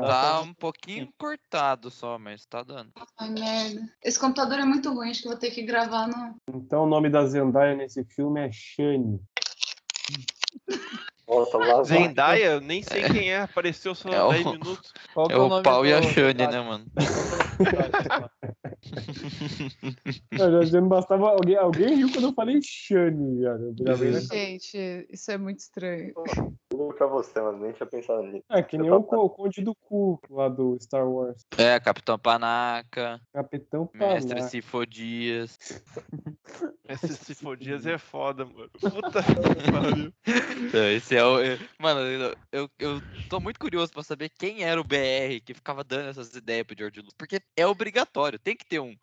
Tá um pouquinho cortado só, mas tá dando. Ai, merda. Esse computador é muito ruim, acho que eu vou ter que gravar no. Então o nome da Zendaya nesse filme é Shane. Nossa, Zendaya, eu nem sei quem é, apareceu só É o- 10 minutos. Qual que É é o o nome pau e a Shane, né, mano? Não, já, já não bastava. Alguém, alguém riu quando eu falei Shane, cara. Eu gravei na- Gente, isso é muito estranho. Tudo pra você, mano. Nem tinha pensado nisso. É, que nem o, o Conde do Cu lá do Star Wars. É, Capitão Panaca, Capitão Mestre Panaca. Sifo Dias. Esse Cifodias é foda, mano. Puta que pariu. Então, esse é o. é- Mano, eu, eu, eu tô muito curioso pra saber quem era o BR que ficava dando essas ideias pro George Lucas. Porque é obrigatório, tem que ter um.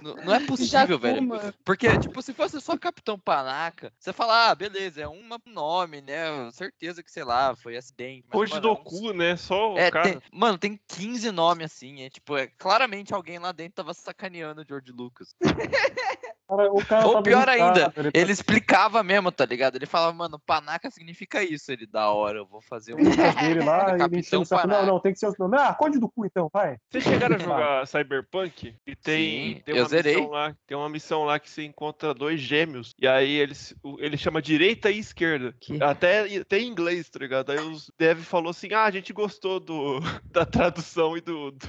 N- Não é possível, velho. Porque, tipo, se fosse só Capitão Panaca, você fala, ah, beleza, é um nome, né? Certeza que, sei lá, foi acidente. mas, Hoje mano, do cu, né? Só o É, cara. tem- mano, tem 15 nomes assim. É, tipo, é, claramente alguém lá dentro tava sacaneando o George Lucas. Cara, o cara Ou pior ainda, ele ele explicava mesmo, tá ligado? Ele falava, mano, panaca significa isso. Ele, da hora, eu vou fazer um. Dele lá, ele Capitão o saco. Não, não, tem que ser outro nome. Ah, Conde do Cu então, vai. Vocês chegaram a jogar Cyberpunk? E tem, Sim, tem eu uma zerei. missão lá, tem uma missão lá que você encontra dois gêmeos. E aí eles, o- ele chama direita e esquerda. Que? Até, até em inglês, tá ligado? Aí os dev falou assim: ah, a gente gostou do, da tradução e do, do,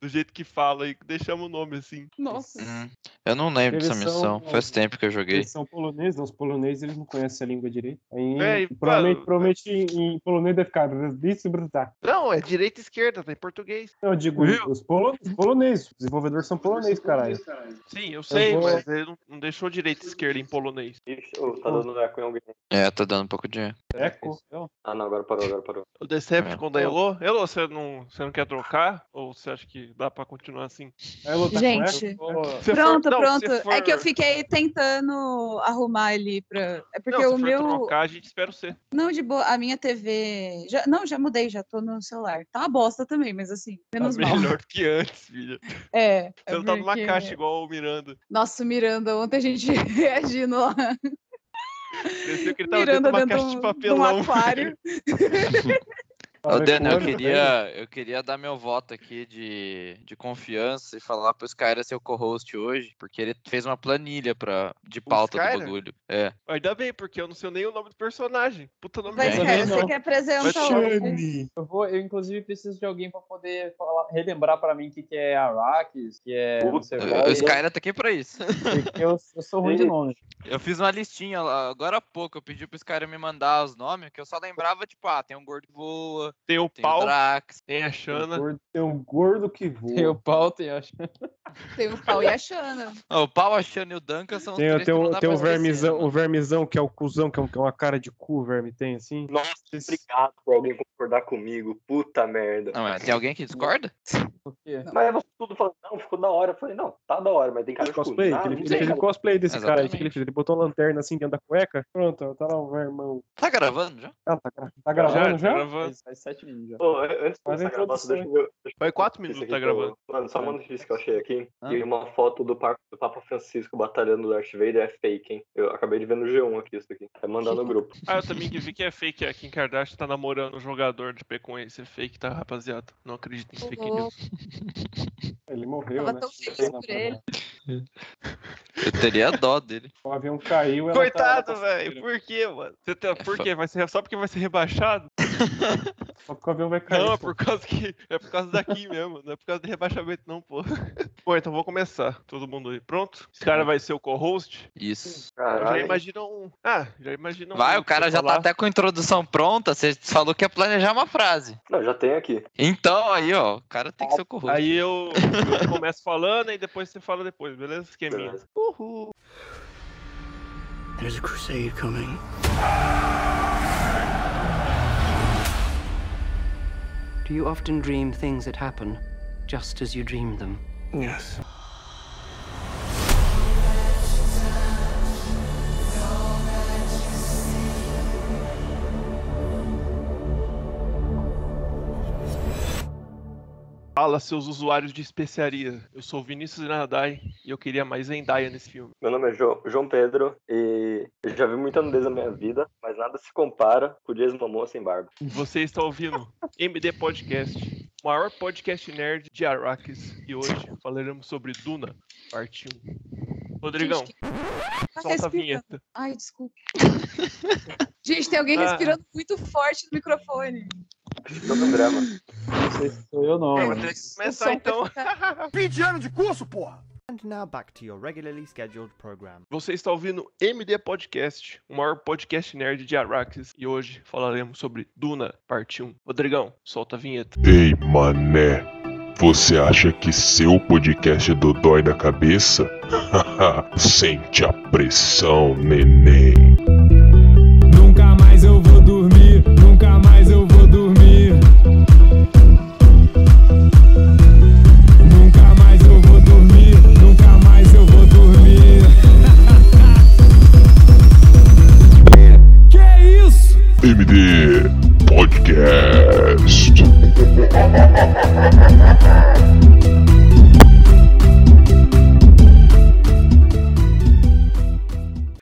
do jeito que fala e deixamos o nome assim. Nossa. Hum, eu não lembro Eles dessa são- missão. Faz tempo que eu joguei. Eles são poloneses, os poloneses eles não conhecem a língua direito. Aí, É, e, provavelmente, mano, provavelmente em, em polonês deve ficar. "Disse brutar". Não, é direita e esquerda, tá em português. Eu digo Viu? os, polo, os poloneses, os desenvolvedores são poloneses, caralho. Sim, eu sei, vou- mas ele não, não deixou direita e esquerda em polonês. Ixi, tá dando eco em alguém. É, tá dando um pouco de. Eco. Ah, não, agora parou, agora parou. O Decepticon da Elo, Elo, você não, você não quer trocar? Ou você acha que dá pra continuar assim? Gente. for- Pronto, não, pronto. for- É que eu fiquei tentando arrumar ele pra. É porque não, o meu. trocar, a gente espera você. Não, de boa. A minha TV. Já... Não, já mudei, já tô no celular. Tá uma bosta também, mas assim, menos Tá mal. melhor do que antes, filha. É. Você é não tá numa caixa igual o Miranda. Nossa, o Miranda, ontem a gente reagindo lá. Parecia que ele tava Miranda dentro de uma dentro caixa de de um papelão. aquário. Ô, Daniel, eu queria, eu queria dar meu voto aqui de, de confiança e falar pro Skyra ser o co-host hoje, porque ele fez uma planilha pra, de pauta do bagulho. É. Ainda bem, porque eu não sei nem o nome do personagem. Puta nome Vai, É. cara, você quer apresentar Mas hoje? Shane. Eu, vou, eu, inclusive, preciso de alguém pra poder falar, relembrar pra mim o que, que é Arrakis, que é não sei o O, o Skyra tá aqui pra isso. eu, eu sou ruim de nome. Eu fiz uma listinha lá, agora há pouco. Eu pedi pro Skyra me mandar os nomes, que eu só lembrava, tipo, ah, tem um gordo que voa, Tem o tem o pau, Drax. tem a Tem Xana. um gordo- Tem um gordo que Tem o voa. pau, tem a... Tem o pau e a Xana. Ó, o Pau, a Xana e o Duncan são os Tem, três tem, que não o, dá tem pra o vermizão, o vermizão que é o cuzão, que é, um- que é uma cara de cu, o verme tem assim. Nossa, Esse- obrigado por alguém concordar comigo. Puta merda. Não, mas tem alguém que discorda? Por quê? Mas você tudo falando, não, ficou da hora. Eu falei, não, tá da hora, mas tem cara de. Cosplay, Ah, que ele, não ele fez o cosplay desse cara aí, que ele Exatamente. fez. Ele botou uma lanterna assim dentro da cueca. Pronto, tá lá o vermão. Tá gravando já? Ah, tá, gra- tá gravando já? tá gravando. Faz, faz sete minutos já. Ô, antes de começar a deixa eu- Vai quatro isso minutos, aqui tá gravando. Mano, só uma notícia que eu achei aqui. Ah. E uma foto do, Papa, do Papa Francisco batalhando o Darth Vader é fake, hein? Eu acabei de ver no G1 aqui isso aqui. Vai mandar no grupo. Ah, eu também vi que é fake. A Kim Kardashian tá namorando um jogador de P com esse. É fake, tá, rapaziada? Não acredito em fake news. Ele morreu, Tava né? tão feliz por ele. Eu teria dó dele. O avião caiu. ela Coitado, tá- velho. Por quê, mano? Você tá... Por fa- quê? Vai ser... Só porque vai ser rebaixado? O avião vai cair. Não, é por causa que. É por causa daqui mesmo. Não é por causa de rebaixamento, não, pô. Bom, então vou começar. Todo mundo aí pronto? Esse cara vai ser o co-host. Isso. Já Caralho. imagina um. Ah, já imagina um. Vai, o cara já tá até com a introdução pronta. Você falou que ia planejar uma frase. Não, já tem aqui. Então, aí, ó, o cara tem que ser o co-host. Aí eu, eu começo falando e depois você fala depois, beleza? Esqueminha. Beleza. Uhul. There's a crusade coming. Do you often dream things that happen just as you dreamed them? Yes. Fala, seus usuários de especiaria. Eu sou o Vinícius Nadai e eu queria mais Zendaya nesse filme. Meu nome é Jo- João Pedro e eu já vi muita nudez na minha vida, mas nada se compara com o Jason Momoa sem barba. Você está ouvindo MD Podcast. maior podcast nerd de Arrakis. E hoje falaremos sobre Duna, parte 1. Rodrigão, Gente, Tá solta a vinheta. Ai, desculpa. Gente, tem alguém Ah. respirando muito forte no microfone. Todo um drama. Não sei se sou eu não. É, vou ter que O começar então. vai ficar- 20 anos de curso, porra! And now back to your regularly scheduled program. Você está ouvindo MD Podcast, o maior podcast nerd de Arrakis. E hoje falaremos sobre Duna, parte 1. Rodrigão, solta a vinheta. Ei, mané, você acha que seu podcast é do dói da cabeça? Sente a pressão, neném. Podcast.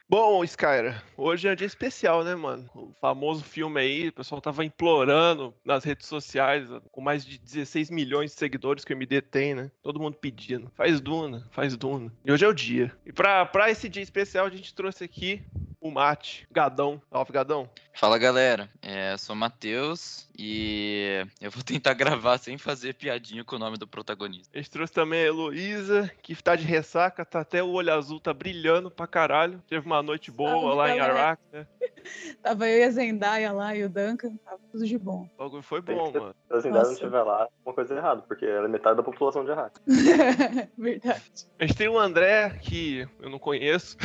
Bom, Skyra, hoje é um dia especial, né, mano? O famoso filme aí, o pessoal tava implorando nas redes sociais, com mais de 16 milhões de seguidores que o MD tem, né? Todo mundo pedindo. Faz Duna, faz Duna. E hoje é o dia. E pra, pra esse dia especial, a gente trouxe aqui o Mate, Gadão. Salve, Gadão. Fala galera, é, sou o Matheus e eu vou tentar gravar sem fazer piadinha com o nome do protagonista. A gente trouxe também a Heloísa, que tá de ressaca, tá até o olho azul, tá brilhando pra caralho. Teve uma noite boa Salve, lá em galera. Araque, né? Tava eu e a Zendaya lá e o Duncan, tava tudo de bom. O bagulho foi bom, mano. Se a Zendaya não Nossa. estiver lá, uma coisa errada, porque ela é metade da população de Arrak. Verdade. A gente tem o André, que eu não conheço.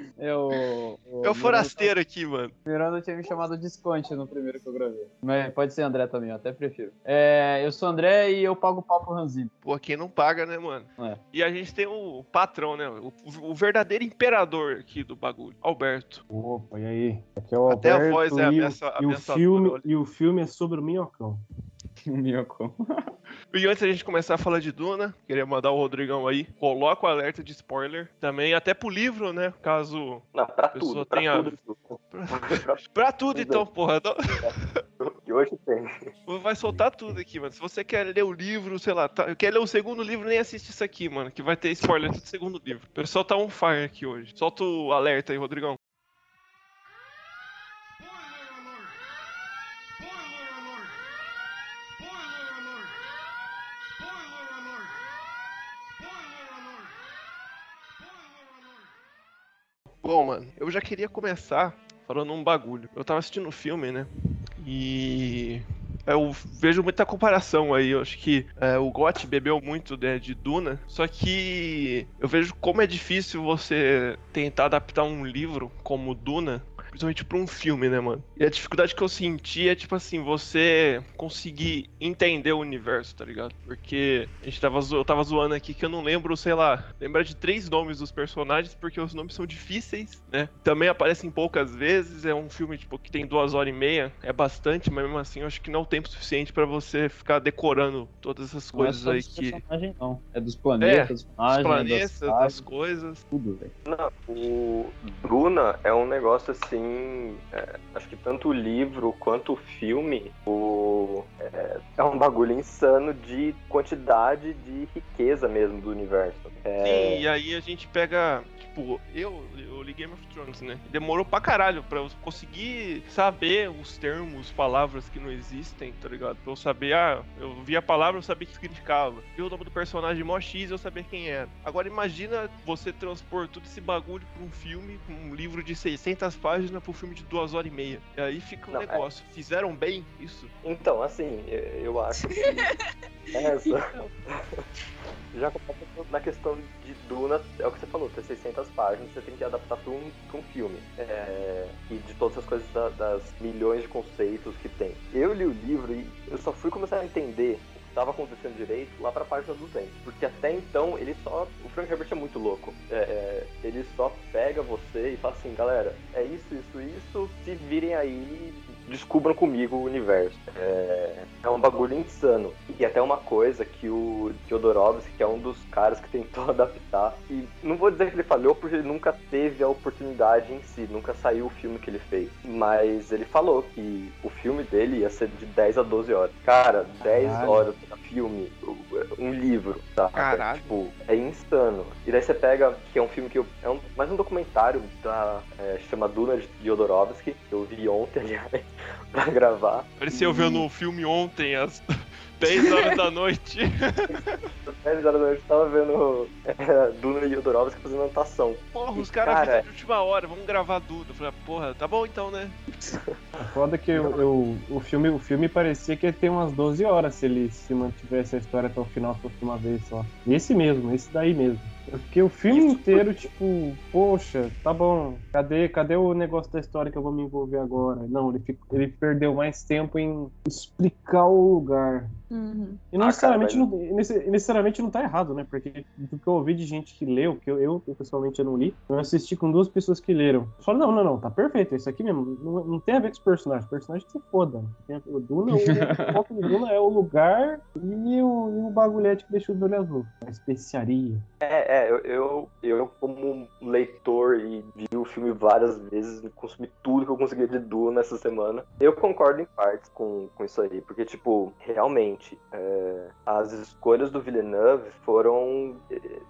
É o. o É o forasteiro aqui, mano. Miranda tinha me chamado de Sconte no primeiro que eu gravei. Mas pode ser André também, eu até prefiro. É, eu sou André e eu pago pau pro Ranzini. Pô, quem não paga, né, mano? É. E a gente tem o patrão, né? O, o verdadeiro imperador aqui do bagulho, Alberto. Opa, e aí? Aqui é o Até a Alberto voz é e, o- abenço- e, o filme, e o filme é sobre o minhocão. Minhocão. E antes da gente começar a falar de Duna, queria mandar o Rodrigão aí. Coloca o alerta de spoiler. Também até pro livro, né? Caso. Não, pra pessoa tudo, pra tenha- tudo. Pra tudo, Pois é. então, porra. Não- hoje tem. Vai soltar tudo aqui, mano. Se você quer ler o livro, sei lá, tá- quer ler o segundo livro, nem assiste isso aqui, mano. Que vai ter spoiler do segundo livro. O pessoal tá on fire aqui hoje. Solta o alerta aí, Rodrigão. Bom, mano, eu já queria começar falando um bagulho. Eu tava assistindo o filme, né? E eu vejo muita comparação aí. Eu acho que é, o Gotti bebeu muito né, de Duna, só que eu vejo como é difícil você tentar adaptar um livro como Duna. Principalmente pra um filme, né, mano? E a dificuldade que eu senti é, tipo assim, você conseguir entender o universo, tá ligado? Porque a gente tava, zo- eu tava zoando aqui que eu não lembro, sei lá, lembrar de três nomes dos personagens, porque os nomes são difíceis, né? Também aparecem poucas vezes, é um filme, tipo, que tem duas horas e meia, é bastante, mas mesmo assim eu acho que não é o tempo suficiente pra você ficar decorando todas essas Não é coisas só aí dos que... personagens, não. É dos planetas, personagens, planetas, das das coisas. tudo, velho. Não, o Duna é um negócio assim. É, acho que tanto o livro quanto o filme o, é, é um bagulho insano de quantidade de riqueza mesmo do universo. É, Sim, e aí a gente pega, tipo, eu, eu li Game of Thrones, né? Demorou pra caralho pra eu conseguir saber os termos, palavras que não existem, tá ligado? Pra eu saber, ah, eu vi a palavra, eu sabia o que significava. Vi o nome do personagem mó X, eu sabia quem era. Agora imagina você transpor todo esse bagulho pra um filme, um livro de 600 páginas pra um filme de duas horas e meia. E aí fica um Não, é- negócio. Fizeram bem isso? Então, assim, é, eu acho que essa. Já começa na questão de Duna, é o que você falou, ter 600 páginas, você tem que adaptar para um, pra um filme. É, e de todas as coisas da- das milhões de conceitos que tem. Eu li o livro e eu só fui começar a entender o que estava acontecendo direito lá pra página 200. Porque até então ele só. O Frank Herbert é muito louco. É, é, ele só pega você e fala assim, galera, é isso, isso, isso, se virem aí descubram comigo o universo. É, é um bagulho insano. E até uma coisa que o Jodorowsky, que é um dos caras que tentou adaptar, e não vou dizer que ele falhou porque ele nunca teve a oportunidade em si, nunca saiu o filme que ele fez. Mas ele falou que o filme dele ia ser de 10 a 12 horas. Cara, 10 Caralho. horas de filme, um livro, tá? Caralho. Tipo, é insano. E daí você pega, que é um filme que eu. É um, mais um documentário da. É, chama Duna de Jodorowsky, que eu vi ontem, aliás, pra gravar. Parecia eu vendo o filme ontem, às 10 horas da noite. Às 10 horas da noite eu tava vendo é, Duna de Jodorowsky fazendo anotação. Porra, os caras cara, de última hora, vamos gravar tudo. Eu falei, porra, tá bom então, né? É foda que eu, eu- o, filme, o filme parecia que ia ter umas 12 horas se ele se mantivesse a história até o final, se fosse uma vez só. Esse mesmo, esse daí mesmo. Eu fiquei o filme inteiro, tipo, poxa, tá bom, cadê, cadê o negócio da história que eu vou me envolver agora? Não, ele, ele perdeu mais tempo em explicar o lugar. Uhum. E não Ah, cara, necessariamente, não, necessariamente não tá errado, né? Porque do que eu ouvi de gente que leu, que eu, eu, pessoalmente eu não li, eu assisti com duas pessoas que leram. Eu falei, não, não, não, tá perfeito, é isso aqui mesmo. Não, não tem a ver com os personagens. Os personagens que se foda. Tem a- O Duna, o, o foco do Duna é o lugar e o, e o bagulhete que deixa o olho azul. A especiaria. É, é, eu, eu, eu, como leitor e vi o filme várias vezes, consumi tudo que eu consegui de Duna essa semana, eu concordo em partes com, com isso aí, porque, tipo, realmente, é, as escolhas do Villeneuve foram.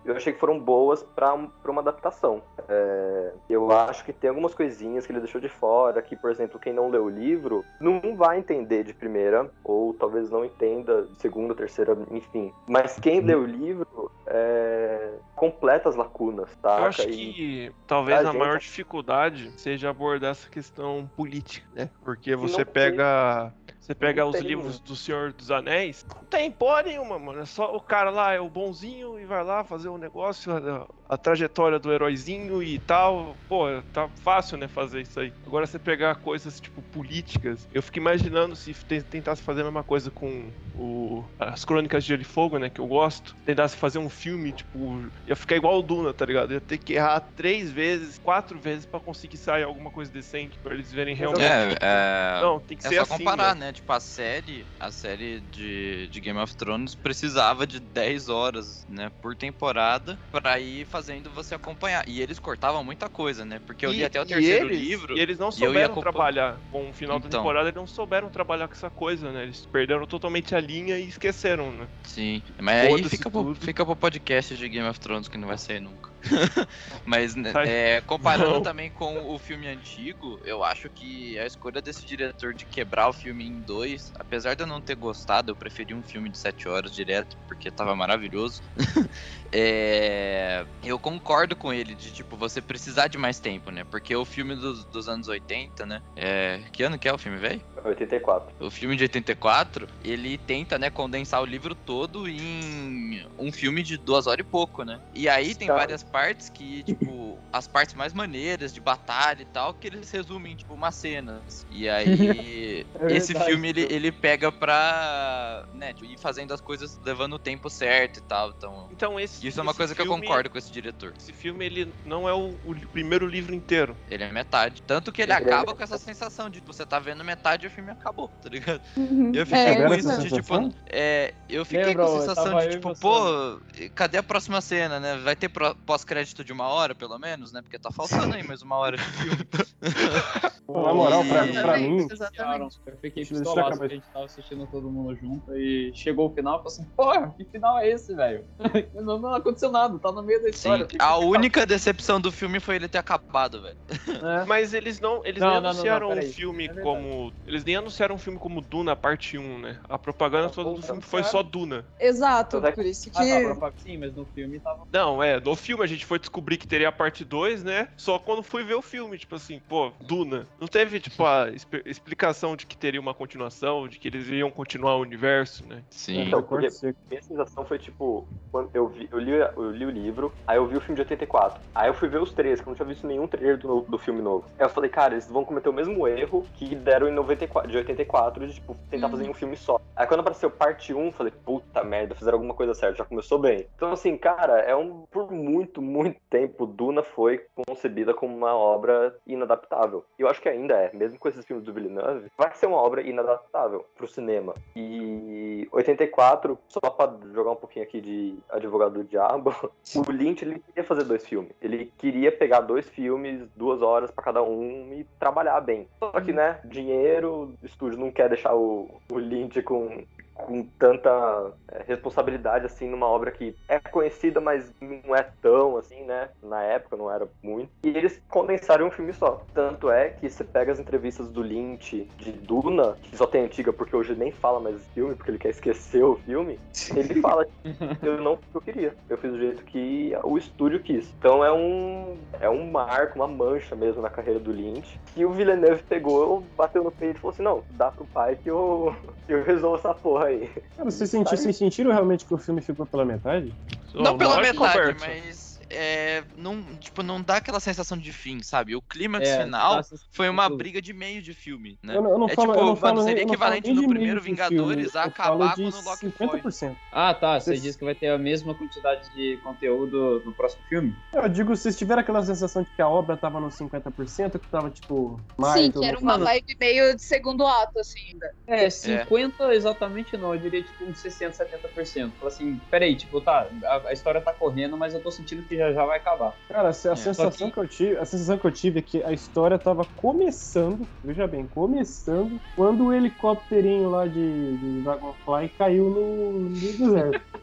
Eu achei que foram boas pra, pra uma adaptação. É, eu acho que tem algumas coisinhas que ele deixou de fora, que, por exemplo, quem não leu o livro não vai entender de primeira, ou talvez não entenda de segunda, terceira, enfim. Mas quem leu o livro é, completa as lacunas, tá? Eu acho que talvez a a gente- maior dificuldade seja abordar essa questão política, né? Porque você não pega. Você pega Não os livros do Senhor dos Anéis, não tem porra nenhuma, mano. É só o cara lá é o bonzinho e vai lá fazer o negócio, a, a trajetória do heróizinho e tal. Pô, tá fácil, né, fazer isso aí. Agora você pegar coisas tipo políticas, eu fico imaginando se te- tentasse fazer a mesma coisa com o, as Crônicas de Gelo e Fogo, né, que eu gosto. Tentasse fazer um filme, tipo, ia ficar igual o Duna, tá ligado? Ia ter que errar três vezes, quatro vezes pra conseguir sair alguma coisa decente, pra eles verem realmente. É, é, Não, tem que é ser só assim, comparar, né? né? Tipo, a série, a série de, de Game of Thrones precisava de 10 horas, né, por temporada pra ir fazendo você acompanhar. E eles cortavam muita coisa, né? Porque eu li E- até o terceiro eles- livro. E eles não souberam trabalhar com o final da Então. temporada, eles não souberam trabalhar com essa coisa, né? Eles perderam totalmente a linha e esqueceram, né? Sim, mas aí fica pro, fica pro podcast de Game of Thrones que não vai sair nunca. mas, né, é, comparando Não. também com o filme antigo, eu acho que a escolha desse diretor de quebrar o filme em dois, apesar de eu não ter gostado, eu preferi um filme de sete horas direto, porque tava maravilhoso. É, eu concordo com ele de, tipo, você precisar de mais tempo, né? Porque o filme dos, dos anos 80, né? É, que ano que é o filme, velho? 84. O filme de 84, ele tenta, né, condensar o livro todo em um filme de duas horas e pouco, né? E aí tem várias partes que, tipo, as partes mais maneiras de batalha e tal, que eles resumem, tipo, umas cenas. E aí, É esse filme, ele, ele pega pra, né, tipo, ir fazendo as coisas levando o tempo certo e tal. Então, Então esse isso é uma coisa que eu filme- concordo com esse diretor. Esse filme, ele não é o, o primeiro livro inteiro. Ele é metade. Tanto que ele é acaba com essa sensação de, tipo, você tá vendo metade e o filme acabou, tá ligado? Uhum. Eu fiquei É, com isso de, tipo, sensação? é, eu fiquei Lembra, com a sensação de, tipo, pô, cadê a próxima cena, né? Vai ter pró- pós-crédito de uma hora, pelo menos, né? Porque tá faltando aí mais uma hora de filme. Na moral, pra, pra mim, Exatamente. Eu fiquei acabar. porque a gente tava assistindo todo mundo junto e chegou o final e falou assim, porra, que final é esse, velho? não, não aconteceu nada, tá no meio da Sim, história. que a única decepção do filme foi ele ter acabado, velho. É. Mas eles não, eles Não, nem não, não, não, anunciaram um filme É como. Eles nem anunciaram um filme como Duna, parte 1, né? A propaganda toda do filme foi só Duna. Exato, Então, por isso que. Ah, tá, sim, mas no filme tava... Não, é, no filme a gente foi descobrir que teria a parte 2, né? Só quando fui ver o filme, tipo assim, pô, Duna. Não teve, tipo, a exp- explicação de que teria uma continuação, de que eles iriam continuar o universo, né? Sim. Então, Corte porque minha sensação foi tipo, quando eu, vi, eu, li, eu li o livro, aí eu vi o filme de 84. Aí eu fui ver os três, que eu não tinha visto nenhum trailer do, do filme novo. Aí eu falei, cara, eles vão cometer o mesmo erro que deram em 94, de 84, de tipo, tentar Uhum. fazer um filme só. Aí quando apareceu parte 1, eu falei, puta merda, fizeram alguma coisa certa, já começou bem. Então, assim, cara, é um. Por muito, muito tempo, Duna foi concebida como uma obra inadaptável. E eu acho que ainda é, mesmo com esses filmes do Villeneuve, vai ser uma obra inadaptável pro cinema. E 84, só pra jogar um pouquinho aqui de Advogado do Diabo, o Lynch ele queria fazer dois filmes. Ele queria pegar dois filmes, duas horas pra cada um e trabalhar bem. Só que, né, dinheiro, o estúdio não quer deixar o, o Lynch com com tanta é, responsabilidade assim numa obra que é conhecida, mas não é tão assim, né? Na época não era muito. E eles condensaram um filme só. Tanto é que você pega as entrevistas do Lynch de Duna, que só tem antiga porque hoje nem fala mais filme, porque ele quer esquecer o filme. Ele fala eu não que eu queria. Eu fiz do jeito que o estúdio quis. Então é um é um marco, uma mancha mesmo na carreira do Lynch. Que o Villeneuve pegou, bateu no peito e falou assim: não, dá pro pai que eu, que eu resolvo essa porra aí. Cara, vocês, senti, vocês sentiram realmente que o filme ficou pela metade? Não pela lógico, metade, mas é, não, tipo, não dá aquela sensação de fim, sabe? O clímax É, final foi uma tipo- briga de meio de filme, né? Eu não, eu não é falo, tipo, eu não mano, falo seria equivalente no primeiro Vingadores a acabar quando o Loki foi. 50%. Ah, tá. Você disse que vai ter a mesma quantidade de conteúdo no próximo filme? Eu digo, vocês tiveram aquela sensação de que a obra tava nos 50%, que tava, tipo, mais Sim, que era uma menos- vibe meio de segundo ato, assim, ainda. É, 50 exatamente não, eu diria tipo uns 60, 70%. Fala assim, peraí, tipo, tá, a, a história tá correndo, mas eu tô sentindo que já já vai acabar. Cara, a, a sensação que- que... eu tive, a sensação que eu tive é que a história tava começando, veja bem, começando, quando o helicópterinho lá de, de Dragonfly caiu no, no deserto.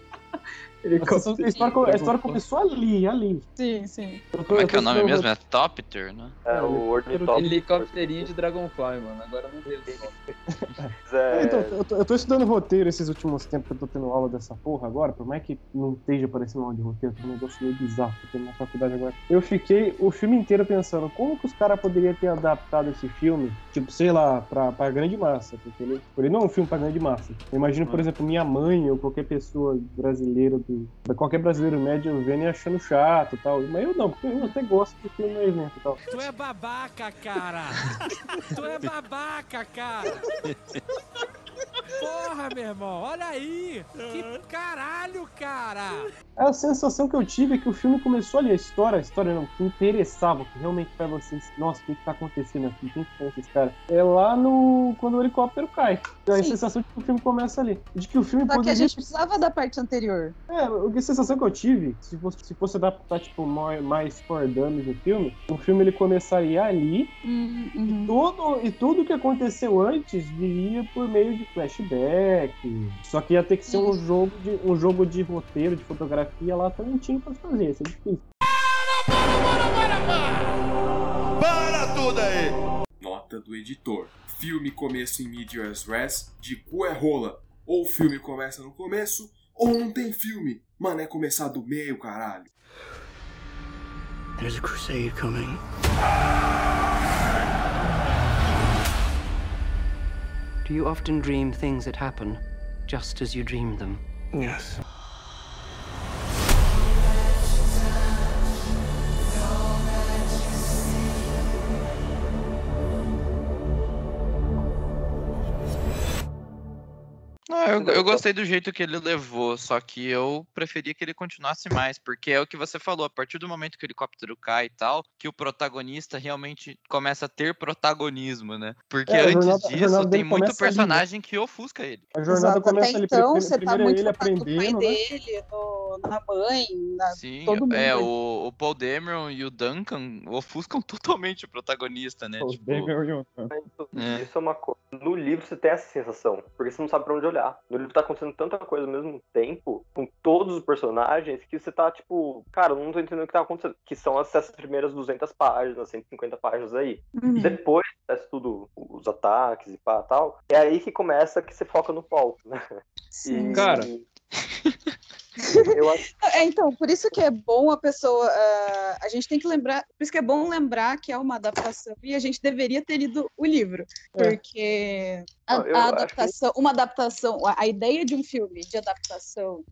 A, que a história, co- a história começou ali, ali. Sim, sim. Tô- Como é que é o nome mesmo? É Topter, né? É, o ornitóptero. Helicópterinho de Dragonfly, mano. Agora não deu. É, É, então, eu, tô, eu tô estudando roteiro esses últimos tempos que eu tô tendo aula dessa porra agora, por mais que não esteja parecendo aula de roteiro, que é um negócio meio bizarro que eu tenho na faculdade agora. Eu fiquei o filme inteiro pensando como que os caras poderiam ter adaptado esse filme, tipo, sei lá, pra, pra grande massa, porque ele, ele não é um filme pra grande massa. Eu imagino, por exemplo, minha mãe ou qualquer pessoa brasileira, do, qualquer brasileiro médio vendo e achando chato e tal. Mas eu não, porque eu até gosto de filme no evento e tal. Tu é babaca, cara! tu é babaca, cara! Porra, meu irmão, olha aí! Que caralho, cara! A sensação que eu tive é que o filme começou ali, a história, a história não, que interessava, que realmente pra vocês, nossa, o que que tá acontecendo aqui, quem que são esses caras? É lá no, quando o helicóptero cai. É a sensação de que o filme começa ali. De que o filme Só que a poderia... gente precisava da parte anterior. É, a sensação que eu tive, se fosse, se fosse adaptar, tipo, mais, mais for dummies no filme, o filme ele começaria ali, Uhum, uhum. tudo, e tudo que aconteceu antes viria por meio de flashback. Só que ia ter que ser um jogo de, um jogo de roteiro, de fotografia lá talentinho pra fazer. Isso é difícil. Para tudo aí! Nota do editor. Filme começa em medias res, de cu é rola. Ou o filme começa no começo, ou não tem filme. Mano, é começar do meio, caralho. There's a crusade coming. Do you often dream things that happen just as you dream them? Yes. Não, eu, eu gostei do jeito que ele levou, só que eu preferia que ele continuasse mais, porque é o que você falou, a partir do momento que o helicóptero cai e tal, que o protagonista realmente começa a ter protagonismo, né? Porque É, antes jornada- disso tem muito né? personagem que ofusca ele. A jornada Exato, começa até ali então, primeiro, você tá é muito ele no pai aprendendo, né? dele, no- na mãe, na... Sim, todo mundo é, o, o Paul Dameron e o Duncan ofuscam totalmente o protagonista, né? Pô, Tipo, David Wilson. Isso, É. isso é uma coisa. No livro você tem essa sensação, porque você não sabe pra onde olhar. No livro tá acontecendo tanta coisa ao mesmo tempo, com todos os personagens, que você tá tipo, cara, eu não tô entendendo o que tá acontecendo. Que são essas primeiras 200 páginas, 150 páginas aí. Uhum. Depois, acontece tudo, os ataques e pá tal, é aí que começa que você foca no Paul, né? Sim. Cara. Acho É, então, por isso que é bom a pessoa. ah, a gente tem que lembrar. Por isso que é bom lembrar que é uma adaptação e a gente deveria ter lido o livro. É. Porque a, Não, eu a acho que- adaptação, uma adaptação, a, a ideia de um filme de adaptação,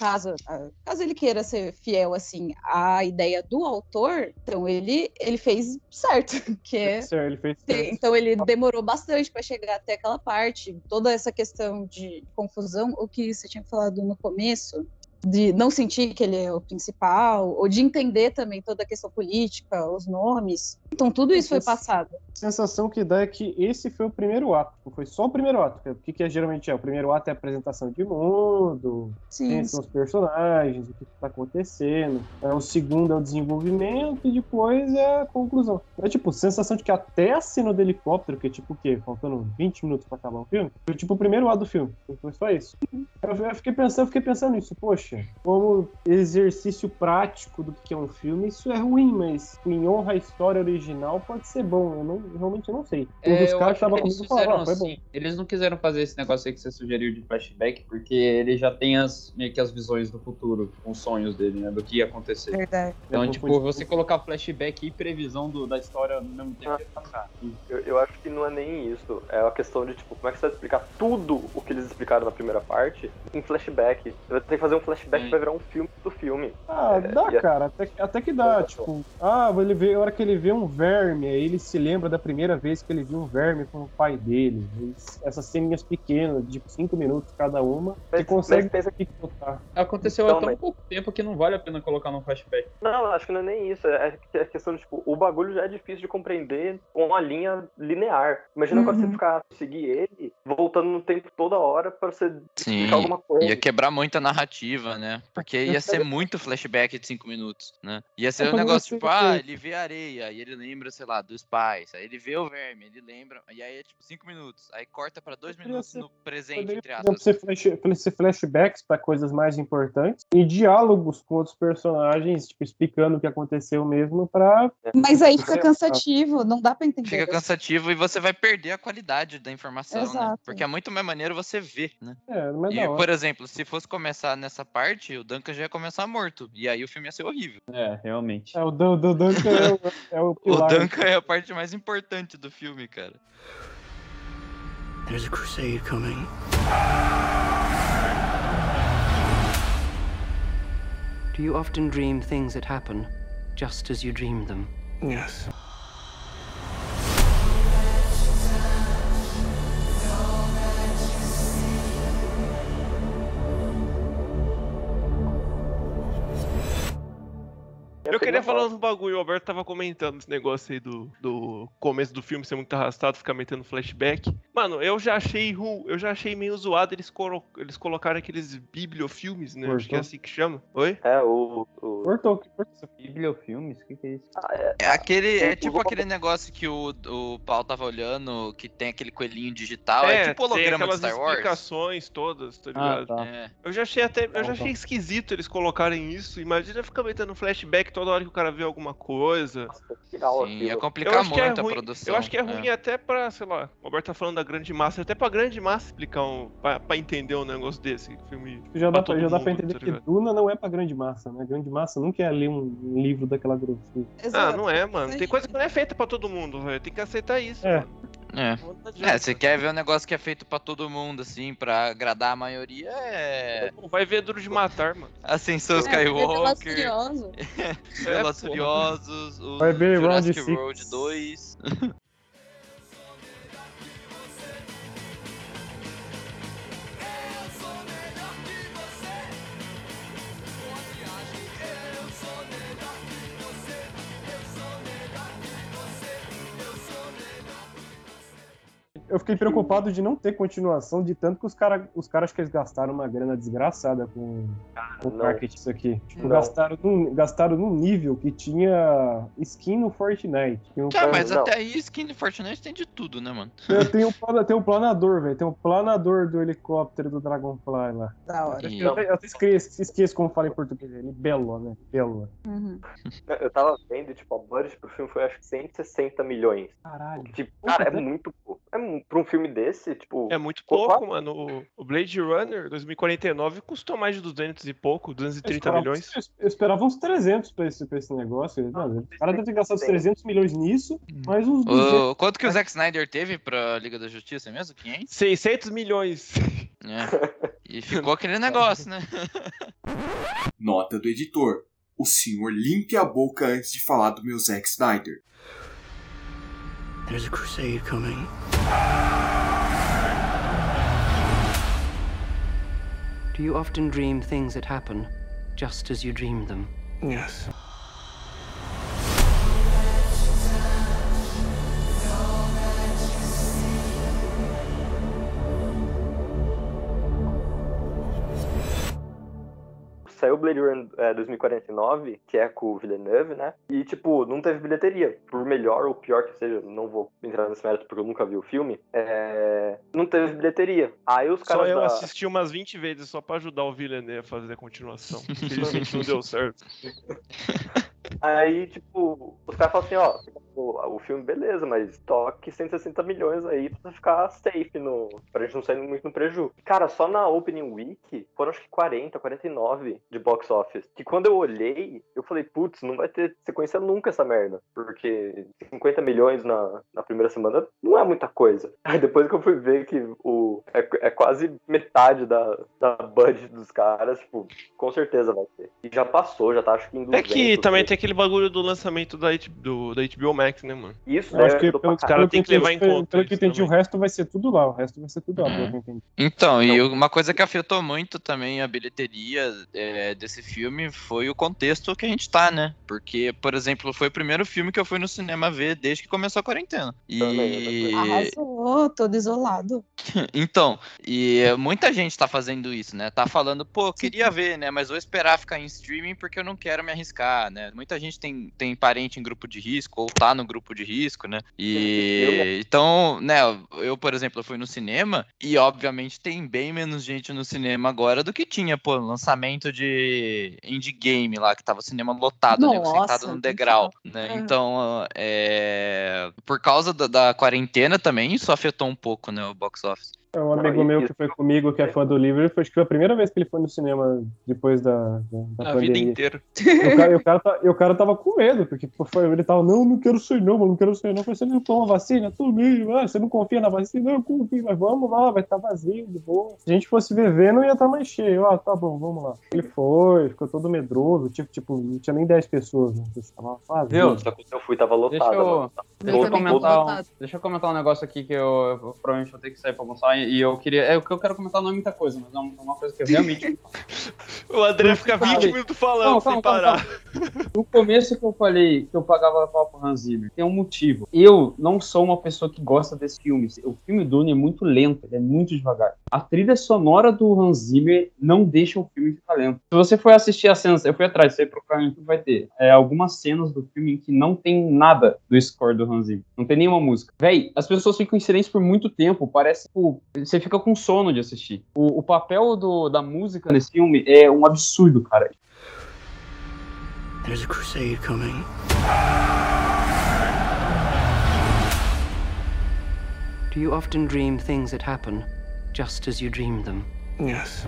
caso, ah, caso ele queira ser fiel assim à ideia do autor, então ele, ele fez certo, que é ele fez certo. então ele demorou bastante para chegar até aquela parte, toda essa questão de confusão, o que você tinha falado no começo, de não sentir que ele é o principal, ou de entender também toda a questão política, os nomes. Então tudo isso foi passado. A sensação que dá é que esse foi o primeiro ato, foi só o primeiro ato. O que, que é, geralmente é? O primeiro ato é a apresentação de mundo, quem são os personagens, o que está acontecendo. É, o segundo é o desenvolvimento e depois é a conclusão. É tipo, sensação de que até a cena do helicóptero, que é tipo o quê? Faltando 20 minutos para acabar o filme, foi tipo o primeiro ato do filme. Foi só isso. Eu, eu fiquei pensando, eu fiquei pensando nisso, poxa, como exercício prático do que é um filme, isso é ruim, mas em honra à história original pode ser bom. Eu não, realmente não sei. Um É, dos eu caras tava comigo fizeram ah, foi bom. assim. Eles não quiseram fazer esse negócio aí que você sugeriu de flashback, porque ele já tem as, meio que as visões do futuro, com os sonhos dele, né? Do que ia acontecer. verdade. Então, Eu tipo, confundi. você colocar flashback e previsão do- da história ao mesmo tempo ia passar. Eu, eu acho que não é nem isso. É a questão de, tipo, como é que você vai explicar tudo o que eles explicaram na primeira parte em flashback? Você vai ter que fazer um flashback Sim. pra virar um filme do filme. Ah, É, dá, e a- cara, até, até que dá, tipo, ah, ele vê, a hora que ele vê um verme, aí ele se lembra da primeira vez que ele viu um verme com o pai dele. Essas ceninhas pequenas, de 5 minutos cada uma, você Mas- consegue mas pensa picotar. Aconteceu Então, há tão mas- pouco tempo que não vale a pena colocar num flashback. Não, acho que não é nem isso. É que- é questão de, tipo, o bagulho já é difícil de compreender com uma linha linear. Imagina Uhum. você ficar, seguir ele, voltando no tempo toda hora pra você Sim, explicar alguma coisa. ia quebrar muito a narrativa, né? Porque ia ser muito flashback de 5 minutos, né? Ia ser É, um quando negócio tipo, ah, ele vê a areia, e ele lembra, sei lá, dos pais. Aí ele vê o verme, ele lembra. E aí é tipo 5 minutos. Aí corta pra 2 Poderia minutos ser- no presente, entre aspas. ser, flash, ser flashbacks pra coisas mais importantes e diálogos com outros personagens, tipo, explicando o que aconteceu mesmo pra. Mas aí fica É, cansativo, não dá pra entender. Fica cansativo e você vai perder a qualidade da informação, né? Exato. Porque é muito mais maneiro você ver, né? É, mas E, por exemplo, se fosse começar nessa parte, o Duncan já ia começar morto. E aí o filme ia ser horrível. É, realmente. É, o Dan- Dan- Duncan é, o- é o O pilar. Duncan é a parte mais importante do filme, cara. There's a crusade coming. Do you often dream things that happen just as you dreamed them? Yes. Eu queria falar um bagulho, o Alberto tava comentando esse negócio aí do, do começo do filme ser muito arrastado, ficar metendo flashback. Mano, eu já achei ru, eu já achei meio zoado eles, colo, eles colocaram aqueles bibliofilmes, né? Acho que é assim que chama. Oi? É, o. o... Cortou, cortou. Bibliofilmes? O que, que é isso? Ah, é, É aquele. É Eu tipo aquele negócio que o, o Paulo tava olhando, que tem aquele coelhinho digital. É, tipo tem holograma de Star Wars. explicações todas, tá Ah, ligado? tá. É. Eu já achei até, eu Tá, já tá. achei esquisito eles colocarem isso. Imagina ficar metendo flashback toda hora que o cara vê alguma coisa. Sim, ia complicar é muito a ruim, produção. eu acho que é ruim até pra, sei lá, o Alberto tá falando da grande massa, até pra grande massa explicar um. pra, pra entender um negócio desse. Filme. Já dá, pra já todo dá pra mundo, entender tá que? Duna não é pra grande massa, né? Grande massa não quer ler um livro daquela grossura. Ah, não é, mano. Tem coisa que não é feita pra todo mundo, velho. Tem que aceitar isso, É. mano. É. Não É, você quer ver um negócio que é feito pra todo mundo, assim, pra agradar a maioria, é. Vai ver Duro de Matar, mano. Ascensão É, Skywalker, Velozes É. Furiosos, o Vai ver Round Jurassic Six. Road 2. Eu fiquei preocupado de não ter continuação, de tanto que os caras os cara, acho que eles gastaram uma grana desgraçada com, com o marketing isso aqui. Tipo, Não. gastaram, num, gastaram num nível que tinha skin no Fortnite. Um cara- mas não. até aí skin de Fortnite tem de tudo, né, mano? Tem, tem, um, tem um planador, velho. Tem um planador do helicóptero do Dragonfly lá. Da hora. E- Eu, até- eu até esqueço, esqueço como fala em português. Ele belo, né? Belo. Uhum. Eu tava vendo, tipo, a budget pro filme foi acho que 160 milhões. Caralho. Tipo, cara, é Puta, muito pouco. É, mu- pra um filme desse, tipo. É muito pouco, mano. O- Blade Runner 2049 custou mais de 200 e pouco, eu 230 esperava- milhões. Eu, eu esperava uns 300 pra esse, pra esse negócio. Mano, o cara deve ter gastado uns 300 milhões nisso, mais uns 200. O- quanto que o Zack Snyder teve pra Liga da Justiça mesmo? 500? 600 milhões. É. E ficou aquele negócio, né? Nota do editor. O senhor limpe a boca antes de falar do meu Zack Snyder. There's a crusade coming. Do Do you often dream things that happen just as you dreamed them? Yes. Saiu Blade Runner é, 2049, que é com o Villeneuve, né? E, tipo, não teve bilheteria. Por melhor ou pior que seja, não vou entrar nesse mérito porque eu nunca vi o filme, é... não teve bilheteria. Aí os Só caras eu da... assisti umas 20 vezes só pra ajudar o Villeneuve a fazer a continuação. Infelizmente não deu certo. Aí, tipo, os caras falam assim, ó, o, o filme beleza, mas toque 160 milhões aí pra ficar safe no. Pra gente não sair muito no preju. Cara, só na Opening Week foram acho que 40, 49 de box office. Que quando eu olhei, eu falei, putz, não vai ter sequência nunca essa merda. Porque 50 milhões na, na primeira semana não é muita coisa. Aí depois que eu fui ver que o, é, é quase metade da, da budget dos caras, tipo, com certeza vai ter. E já passou, já tá acho que em 200. É que também tem aquele bagulho do lançamento da, do, da HBO Max, né, mano? Isso, Eu acho que do pelo, Os caras têm que levar em conta Pelo que isso entendi, o resto vai ser tudo lá. O resto vai ser tudo lá, pelo que eu entendi. Então, e uma coisa que afetou muito também a bilheteria é, desse filme foi o contexto que a gente tá, né? Porque, por exemplo, foi o primeiro filme que eu fui no cinema ver desde que começou a quarentena. E. Arrasou, todo isolado. Então, e muita gente tá fazendo isso, né? Tá falando, pô, eu queria ver, né? Mas vou esperar ficar em streaming porque eu não quero me arriscar, né? Muita gente tem, tem parente em grupo de risco ou tá no grupo de risco, né? E então, né, eu, por exemplo, fui no cinema e obviamente tem bem menos gente no cinema agora do que tinha, pô, lançamento de indie game lá, que tava o cinema lotado, né? Nossa, Sentado no degrau, né? Então, é, por causa da, da quarentena também, isso afetou um pouco, né, o box office. É, Um Não, amigo e- meu que foi comigo, que é fã do livro, foi, acho que foi a primeira vez que ele foi no cinema depois da, da, da A vida pandemia. inteira. E o, cara, e, o cara tá- e o cara tava com medo, porque foi, ele tava, não, não quero sair não, não quero sair não. Eu falei, você não toma vacina? Tomei, ah, você não confia na vacina? Não, eu confio, mas vamos lá, vai estar vazio, de boa. Se a gente fosse viver, não ia estar mais cheio. Ah, tá bom, vamos lá. Ele foi, ficou todo medroso, tipo, tipo não tinha nem 10 pessoas, né? Tava vazio. Viu? Só que eu fui, tava Deixa lotado. eu, mano. deixa, eu comentar um, deixa eu comentar um negócio aqui que eu, eu provavelmente vou ter que sair pra almoçar e eu queria. É, o que eu quero comentar não é muita coisa, mas é uma- uma coisa que eu realmente. O André fica 20 minutos falando Calma, sem calma, calma, parar. No começo que eu falei que eu pagava pau pro Hans Zimmer, tem um motivo. Eu não sou uma pessoa que gosta desse filme. O filme Dune é muito lento, ele é muito devagar. A trilha sonora do Hans Zimmer não deixa o filme ficar lento. Se você for assistir as cenas, eu fui atrás, você procurar no YouTube vai ter é, algumas cenas do filme em que não tem nada do score do Hans Zimmer. Não tem nenhuma música. Véi, as pessoas ficam em silêncio por muito tempo. Parece, tipo, você fica com sono de assistir. O, o papel do, da música nesse filme é um absurdo, cara. There's a crusade coming. Do you often dream things that happen just as you dreamed them? Yes.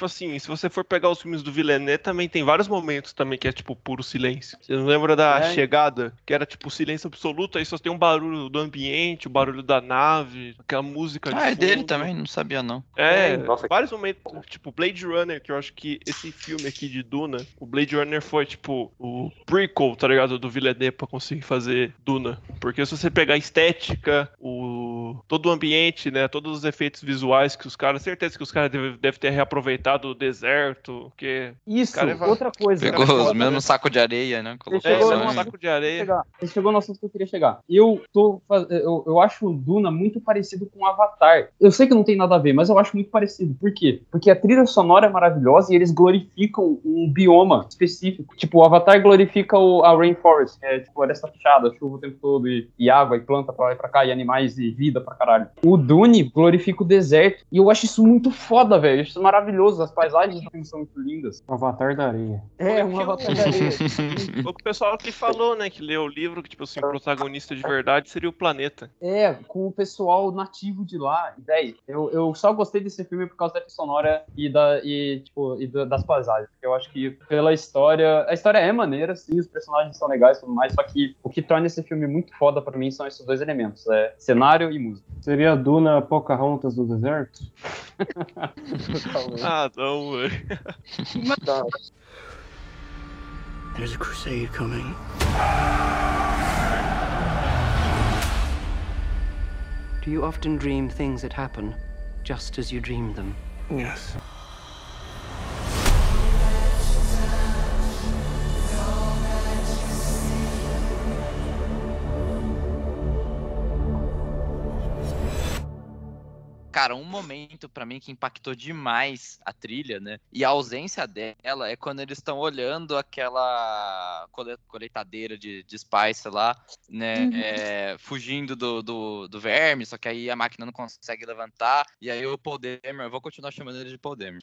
Tipo assim, se você for pegar os filmes do Villeneuve, também tem vários momentos também que é tipo puro silêncio. Você não lembra da É. chegada? Que era tipo silêncio absoluto, aí só tem um barulho do ambiente, o barulho da nave, aquela música de Ah, é dele também, não sabia não. É, Nossa, vários momentos, tipo Blade Runner, que eu acho que esse filme aqui de Duna, o Blade Runner foi tipo o prequel, tá ligado, do Villeneuve pra conseguir fazer Duna. Porque se você pegar a estética, o todo o ambiente, né, todos os efeitos visuais que os caras, certeza que os caras devem deve ter reaproveitado o deserto, porque Isso, Cara, vai- outra coisa. Pegou cara, os foda, mesmos né? saco de areia, né? Colocou Ele chegou é, um saco de areia. chegar. Você chegou no assunto que eu queria chegar. Eu tô faz- eu, eu acho o Duna muito parecido com o Avatar. Eu sei que não tem nada a ver, mas eu acho muito parecido. Por quê? Porque a trilha sonora é maravilhosa e eles glorificam um bioma específico. Tipo, o Avatar glorifica o, a Rainforest, que é tipo floresta fechada, chuva o tempo todo e, e água e planta pra lá e pra cá e animais e vida pra caralho. O Dune glorifica o deserto e eu acho isso muito foda, velho. Eu acho isso maravilhoso. As paisagens do filme são muito lindas. O Avatar da areia. É, um Avatar da areia. O que o pessoal que falou, né, que leu o livro, que tipo assim, o protagonista de verdade seria o planeta. É, com o pessoal nativo de lá. Véi, eu, eu só gostei desse filme por causa da trilha sonora e, da, e, tipo, e da- das paisagens. Eu acho que pela história. A história é maneira, sim, os personagens são legais e tudo mais, só que o que torna esse filme muito foda pra mim são esses dois elementos: é cenário e música. Seria a Duna Pocahontas do deserto? Ah, não, velho. Tá. There's a crusade coming. Do you often dream things that happen just as you dream them? Yes. Cara, um momento pra mim que impactou demais a trilha, né? E a ausência dela é quando eles estão olhando aquela cole- coletadeira de, de Spice lá, né? Uhum. é, fugindo do, do, do verme, só que aí a máquina não consegue levantar. E aí o eu vou continuar chamando ele de Dameron.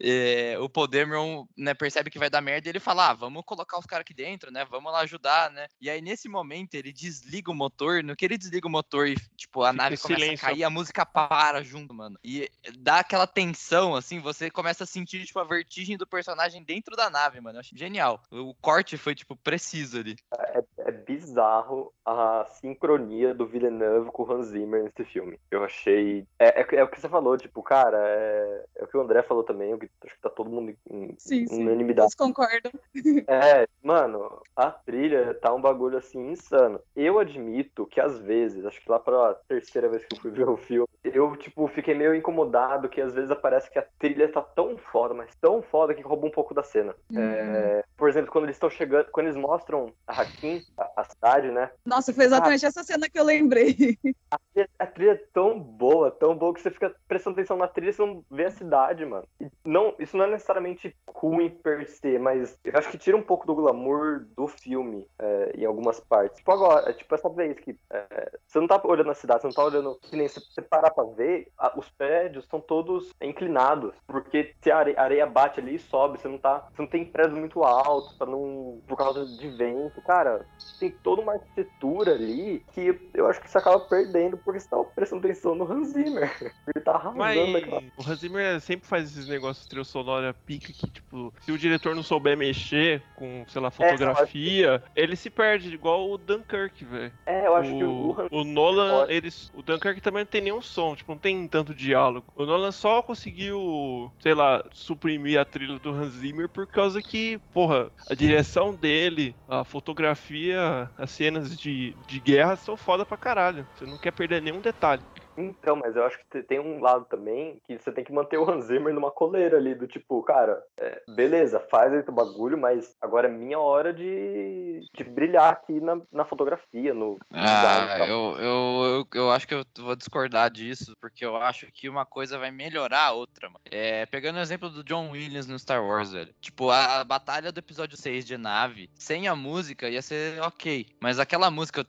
É, o Paul Dameron, né, percebe que vai dar merda e ele fala: ah, vamos colocar os caras aqui dentro, né? Vamos lá ajudar, né? E aí nesse momento ele desliga o motor. No que ele desliga o motor e, tipo, a Fica nave começa silêncio. a cair, a música para junto, mano. E dá aquela tensão, assim, você começa a sentir, tipo, a vertigem do personagem dentro da nave, mano. Eu achei genial. O corte foi, tipo, preciso ali. É bizarro a sincronia do Villeneuve com o Hans Zimmer nesse filme. Eu achei. É, é, é o que você falou, tipo, cara, é, é o que o André falou também, o que acho que tá todo mundo em Sim, sim. unanimidade. Eles concordam. É, mano, a trilha tá um bagulho assim insano. Eu admito que às vezes, acho que lá pra terceira vez que eu fui ver o filme, eu, tipo, fiquei meio incomodado que às vezes aparece que a trilha tá tão foda, mas tão foda que rouba um pouco da cena. É, por exemplo, quando eles estão chegando, quando eles mostram a Hakim, a, cidade, né? Nossa, foi exatamente essa cena que eu lembrei. A trilha, a trilha é tão boa, tão boa que você fica prestando atenção na trilha e você não vê a cidade, mano. Não, isso não é necessariamente ruim per se, mas eu acho que tira um pouco do glamour do filme é, em algumas partes. Tipo agora, é tipo essa vez que é, você não tá olhando a cidade, você não tá olhando. Que nem se você parar pra ver, a- os prédios estão todos inclinados. Porque se a areia, a areia bate ali e sobe, você não tá. Você não tem prédios muito altos pra não. por causa de vento. Cara, tem toda uma arquitetura ali que eu acho que você acaba perdendo porque você tá prestando atenção no Hans Zimmer. Ele tá arrasando Mas naquela. o Hans Zimmer sempre faz esses negócios de trilha sonora pica que, tipo, se o diretor não souber mexer com, sei lá, É, fotografia, ele se perde, igual o Dunkirk, velho. É, eu acho que o o Nolan, eles, o Dunkirk também não tem nenhum som, tipo, não tem tanto diálogo. O Nolan só conseguiu, sei lá, suprimir a trilha do Hans Zimmer por causa que, porra, a direção dele, a fotografia, as cenas de, de guerra são foda pra caralho. Você não quer perder nenhum detalhe. Então, mas eu acho que tem um lado também que você tem que manter o Hans Zimmer numa coleira ali, do tipo, cara, é, beleza, faz aí teu bagulho, mas agora é minha hora de, de brilhar aqui na, na fotografia, no. Ah, eu, eu, eu, eu, acho que eu vou discordar disso, porque eu acho que uma coisa vai melhorar a outra, mano. É, pegando o exemplo do John Williams no Star Wars, velho. Tipo, a, a batalha do episódio 6 de nave, sem a música, ia ser ok. Mas aquela música.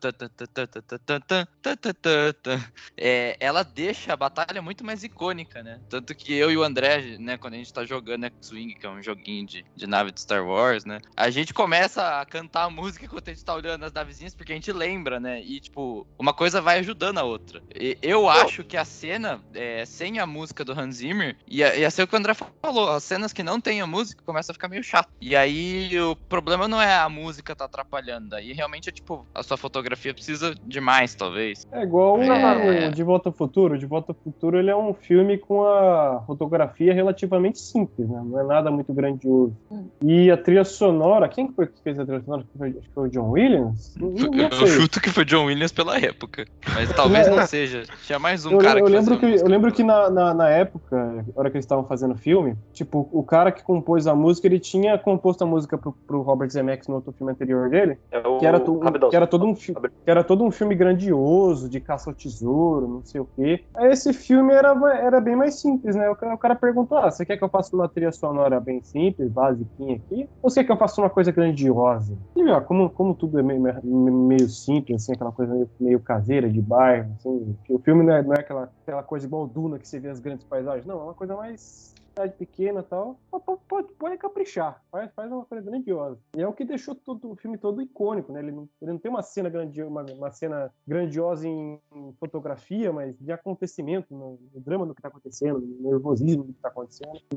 É, ela deixa a batalha muito mais icônica, né? Tanto que eu e o André, né, quando a gente tá jogando X-Wing, que é um joguinho de, de nave de Star Wars, né? A gente começa a cantar a música enquanto a gente tá olhando as navezinhas, porque a gente lembra, né? E, tipo, uma coisa vai ajudando a outra. E eu acho que a cena, é, sem a música do Hans Zimmer, ia, ia ser o que o André falou, as cenas que não tem a música começam a ficar meio chato. E aí o problema não é a música tá atrapalhando, aí realmente é tipo, a sua fotografia precisa de mais, talvez. É igual É. o De Volta ao Futuro. De Volta ao Futuro ele é um filme com a fotografia relativamente simples, né? Não é nada muito grandioso. E a trilha sonora, quem que foi que fez a trilha sonora? Foi- Acho que foi o John Williams? Não, não Eu chuto que foi John Williams pela época. Mas talvez É. não seja. Tinha mais um eu, cara eu que lembro que eu lembro que na, na, na época, na hora que eles estavam fazendo o filme, tipo, o cara que compôs a música, ele tinha composto a música pro, pro Robert Zemeckis no outro filme anterior dele, É o que era, to- que era todo um que era todo um filme grandioso, de caça ao tesouro, não sei o quê. Aí esse filme era, era bem mais simples, né? O cara, o cara perguntou: ah, você quer que eu faça uma trilha sonora bem simples, basiquinha aqui? Ou você quer que eu faça uma coisa grandiosa? E, ó, como, como tudo é meio, meio simples, assim, aquela coisa meio, meio caseira, de bairro, assim, o filme não é, não é aquela, aquela coisa igual Duna que você vê as grandes paisagens, não, é uma coisa mais cidade pequena e tal, pode, pode, caprichar, faz, faz uma coisa grandiosa. E é o que deixou todo, o filme todo icônico, né? Ele não, ele não tem uma cena, grandiosa, uma, uma cena grandiosa em, em fotografia, mas de acontecimento, no, no drama do que tá acontecendo, no nervosismo do que tá acontecendo. Muito.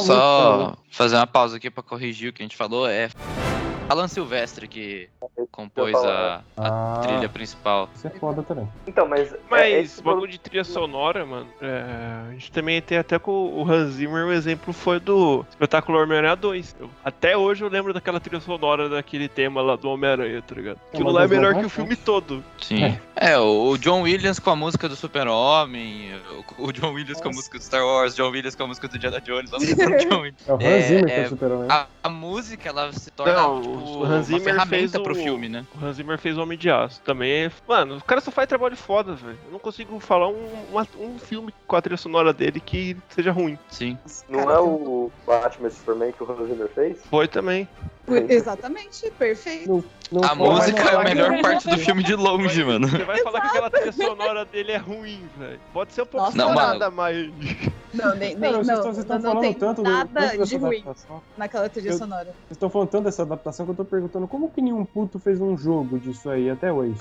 Só cara, né? fazer uma pausa aqui pra corrigir o que a gente falou. É Alan Silvestre que compôs a, a Ah. trilha principal. Isso é foda também. Então, mas. é- Mas esse bagulho de trilha sonora, mano, é, a gente também tem até com o Hans Zimmer, o exemplo foi do espetáculo Homem-Aranha 2. Eu- até hoje eu lembro daquela trilha sonora daquele tema lá do Homem-Aranha, tá ligado? Aquilo uma lá é melhor que o filme todo. Sim. É, o o John Williams com a música do Super-Homem, o o John Williams com a música do Star Wars, John Williams com a música do Indiana Jones, vamos ver o John Williams. É o Hans É, Zimmer que é é, o super-homem. A, a música, ela se torna Não, tipo, o Hans uma Zimmer ferramenta fez pro o- filme, né? O Hans Zimmer fez Homem de Aço. Também é. Mano, o cara só faz trabalho foda, velho. Eu não consigo falar um, uma- um filme com a trilha sonora dele que seja ruim. Sim. Não é o Batman Superman que o Hans Zimmer fez? Foi também. Exatamente, perfeito. Não A foi, mas música não é a melhor parte do filme de longe, mano. Você vai falar que aquela trilha sonora dele é ruim, velho. Pode ser um pouco Nossa, Não, estourada, mas. Não, nem, nem, não, estão- vocês estão não, não falando tem tanto do- nada dessa de ruim adaptação. naquela trilha Eu- sonora. Vocês estão falando tanto dessa adaptação que eu tô perguntando como que nenhum puto fez um jogo disso aí até hoje.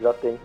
Já tem.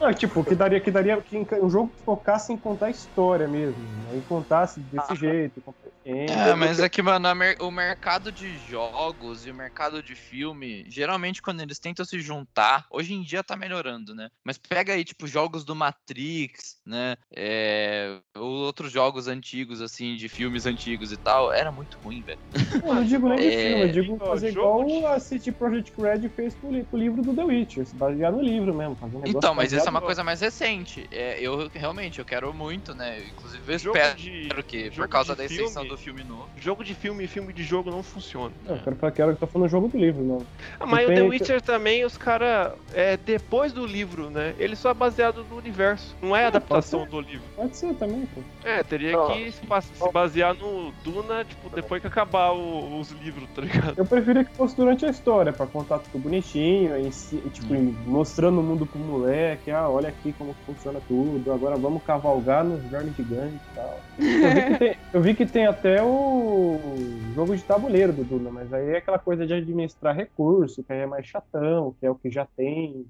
Ah, tipo, que daria, que daria que um jogo que focasse em contar a história mesmo. Né? E contasse desse jeito. É, mas é que, mano, mer- o mercado de jogos e o mercado de filme, geralmente quando eles tentam se juntar, hoje em dia tá melhorando, né? Mas pega aí, tipo, jogos do Matrix, né? É, ou outros jogos antigos, assim, de filmes antigos e tal, era muito ruim, velho. Eu não digo nem de É, filme, eu digo fazer igual a City Project Red fez com o livro do The Witcher, se basear no livro mesmo. Fazer um Então, mas isso é uma coisa mais recente. É, eu realmente, eu quero muito, né? Inclusive, eu espero de- que, por causa de da extensão do filme novo. Jogo de filme e filme de jogo não funciona. Não, eu quero falar que era que eu tô falando jogo do livro, não. Ah, mas o The Witcher também, os caras, é, depois do livro, né? Ele só é baseado no universo, não é adaptação do livro. Pode ser também, pô. É, teria Não. que se, basear no Duna, tipo, depois que acabar o- os livros, tá ligado? Eu preferia que fosse durante a história, pra contar tudo bonitinho, em si- tipo, em- mostrando o mundo pro moleque, ah, olha aqui como funciona tudo, agora vamos cavalgar nos vermes gigantes e tal. Eu vi, que tem, eu vi que tem até o jogo de tabuleiro do Duna, mas aí é aquela coisa de administrar recurso, que aí é mais chatão, que é o que já tem.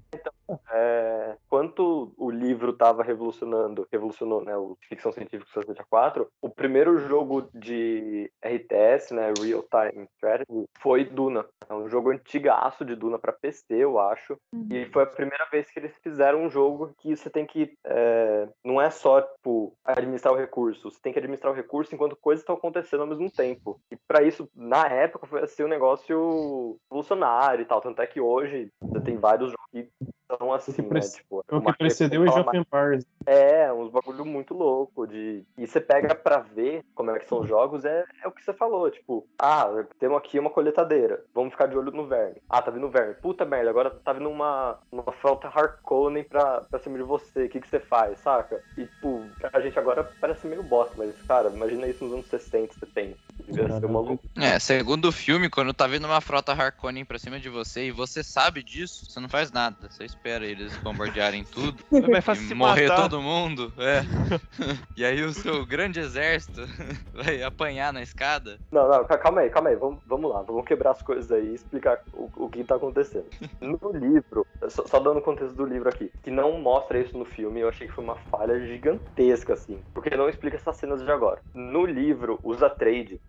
É, quanto o livro estava revolucionando, revolucionou, né, o ficção científica 64, o primeiro jogo de RTS, né, Real Time Strategy, foi Duna. É um jogo antigaço de Duna para PC, eu acho. E foi a primeira vez que eles fizeram um jogo que você tem que é, não é só tipo administrar o recurso, você tem que administrar o recurso enquanto coisas estão acontecendo ao mesmo tempo. E para isso, na época, foi assim um negócio revolucionário e tal. Tanto é que hoje tem vários jogos que são assim, né? Tipo, É o que precedeu of Empires. é, uns bagulho muito louco de. E você pega pra ver como é que são os jogos, é, é o que você falou, tipo, ah, temos aqui uma colheitadeira, vamos ficar de olho no verme. Ah, tá vindo verme. Puta merda, agora tá vindo uma, uma falta Harkonnen pra, pra cima de você. O que, que você faz, saca? E, tipo, a gente agora parece meio bosta, mas, cara, imagina isso nos anos 60, 70. Devia ser uma loucura. É, segundo o filme, quando tá vindo uma frota Harkonnen pra cima de você e você sabe disso, você não faz nada. Você espera eles bombardearem tudo. É mais fácil e se morrer matar. todo mundo, é. e aí o seu grande exército vai apanhar na escada. Não, não, ca- calma aí, calma aí, vamos, vamos lá, vamos quebrar as coisas aí e explicar o, o que tá acontecendo. No livro, só, só dando o contexto do livro aqui, que não mostra isso no filme, eu achei que foi uma falha gigantesca, assim, porque não explica essas cenas de agora. No livro, os Atreides,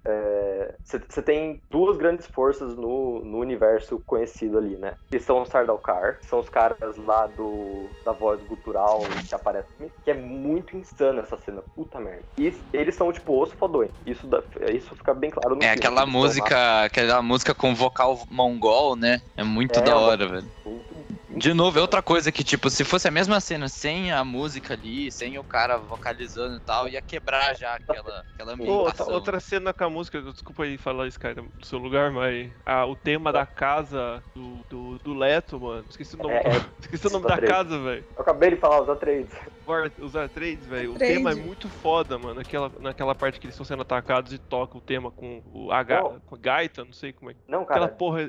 você tem duas grandes forças no, no universo conhecido ali, né? Que são os Sardaukar, que são os caras lá do, da voz gutural que aparece, que é muito insano essa cena, puta merda. E eles são, tipo, os fodões. Isso, dá- isso fica bem claro no É filme. aquela são música, aquela música com vocal mongol, né? É muito É, da hora, velho. muito- De novo, é outra coisa que, tipo, se fosse a mesma cena sem a música ali, sem o cara vocalizando e tal, ia quebrar já aquela, aquela ambientação. outra cena com a música, desculpa aí falar isso, cara, do seu lugar, mas ah, o tema da casa do, do, do Leto, mano. Esqueci o nome, É, esqueci o nome da casa, velho. Eu acabei de falar, os Atreides. War- Os Atreides, velho. O tema é muito foda, mano. Aquela, naquela parte que eles estão sendo atacados e toca o tema com o a, ga- Não. com a gaita, não sei como é. Não, Aquela cara. porra.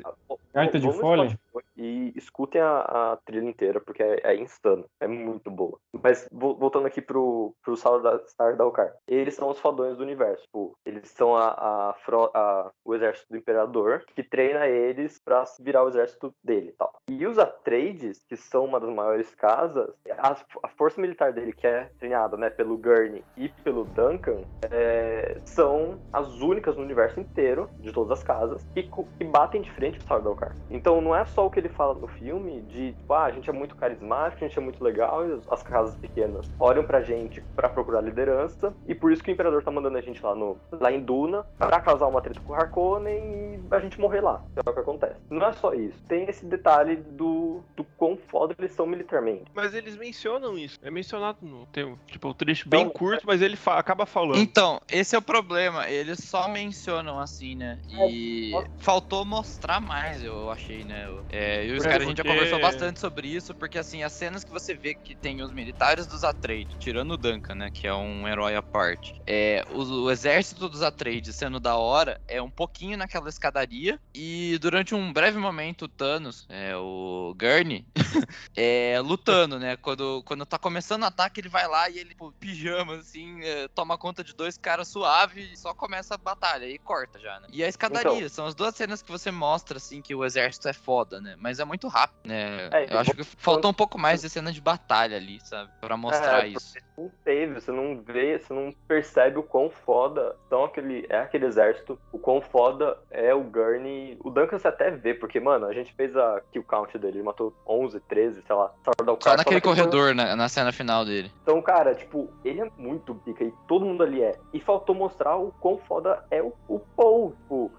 Gaita de folha? E escutem a, a trilha inteira, porque é, é insano. É muito boa. Mas vo- voltando aqui pro, pro Sardaukar. Eles são os fodões do universo. Tipo, eles são a, a, fro- a- o exército do Imperador, que treina eles pra virar o exército dele e tal. E os Atreides, que são uma das maiores casas, a, a força militar dele, que é treinada né, pelo Gurney e pelo Duncan, é, são as únicas no universo inteiro, de todas as casas, que, que batem de frente com o Sardaukar. Então não é só o que ele fala no filme de, tipo, ah, a gente é muito carismático, a gente é muito legal, e as casas pequenas olham pra gente pra procurar liderança, e por isso que o Imperador tá mandando a gente lá, no, lá em Duna, pra causar uma treta com o Harkonnen e a gente morrer lá. É o que acontece. Não é só isso. Tem esse detalhe do, do quão foda eles são militarmente. Mas eles mencionam isso. É mencionado no. Tem, um- tipo, um trecho bem Não, curto, mas ele fa- acaba falando. Então, esse é o problema. Eles só mencionam assim, né? E faltou mostrar mais, eu achei, né? É, eu e os É, caras, a gente já conversou bastante sobre isso, porque assim, as cenas que você vê que tem os militares dos Atreides, tirando o Duncan, né? Que é um herói à parte. É, o, o exército dos Atreides sendo da hora é um pouquinho naquela escadaria. E durante um breve momento, o Thanos, é, o Gurney, é, lutando, né? Quando, quando tá começando o ataque, ele vai lá e ele, pijama, assim, é, toma conta de dois caras suave e só começa a batalha. E corta já, né? E a escadaria, Então. são as duas cenas que você mostra, assim, que o exército é foda, né? Mas é muito rápido, né? É, Eu acho que faltou um pouco mais de cena de batalha ali, sabe? Pra mostrar É, isso. Não teve, você não vê, você não percebe o quão foda são aquele, é aquele exército, o quão foda é o Gurney. O Duncan você até vê, porque, mano, a gente fez a kill count dele, ele matou 11, 13, sei lá. Sardaukar, Só naquele corredor, na, na cena final dele. Então, cara, tipo, ele é muito pica e todo mundo ali é. E faltou mostrar o quão foda é o, o Paul. Tipo,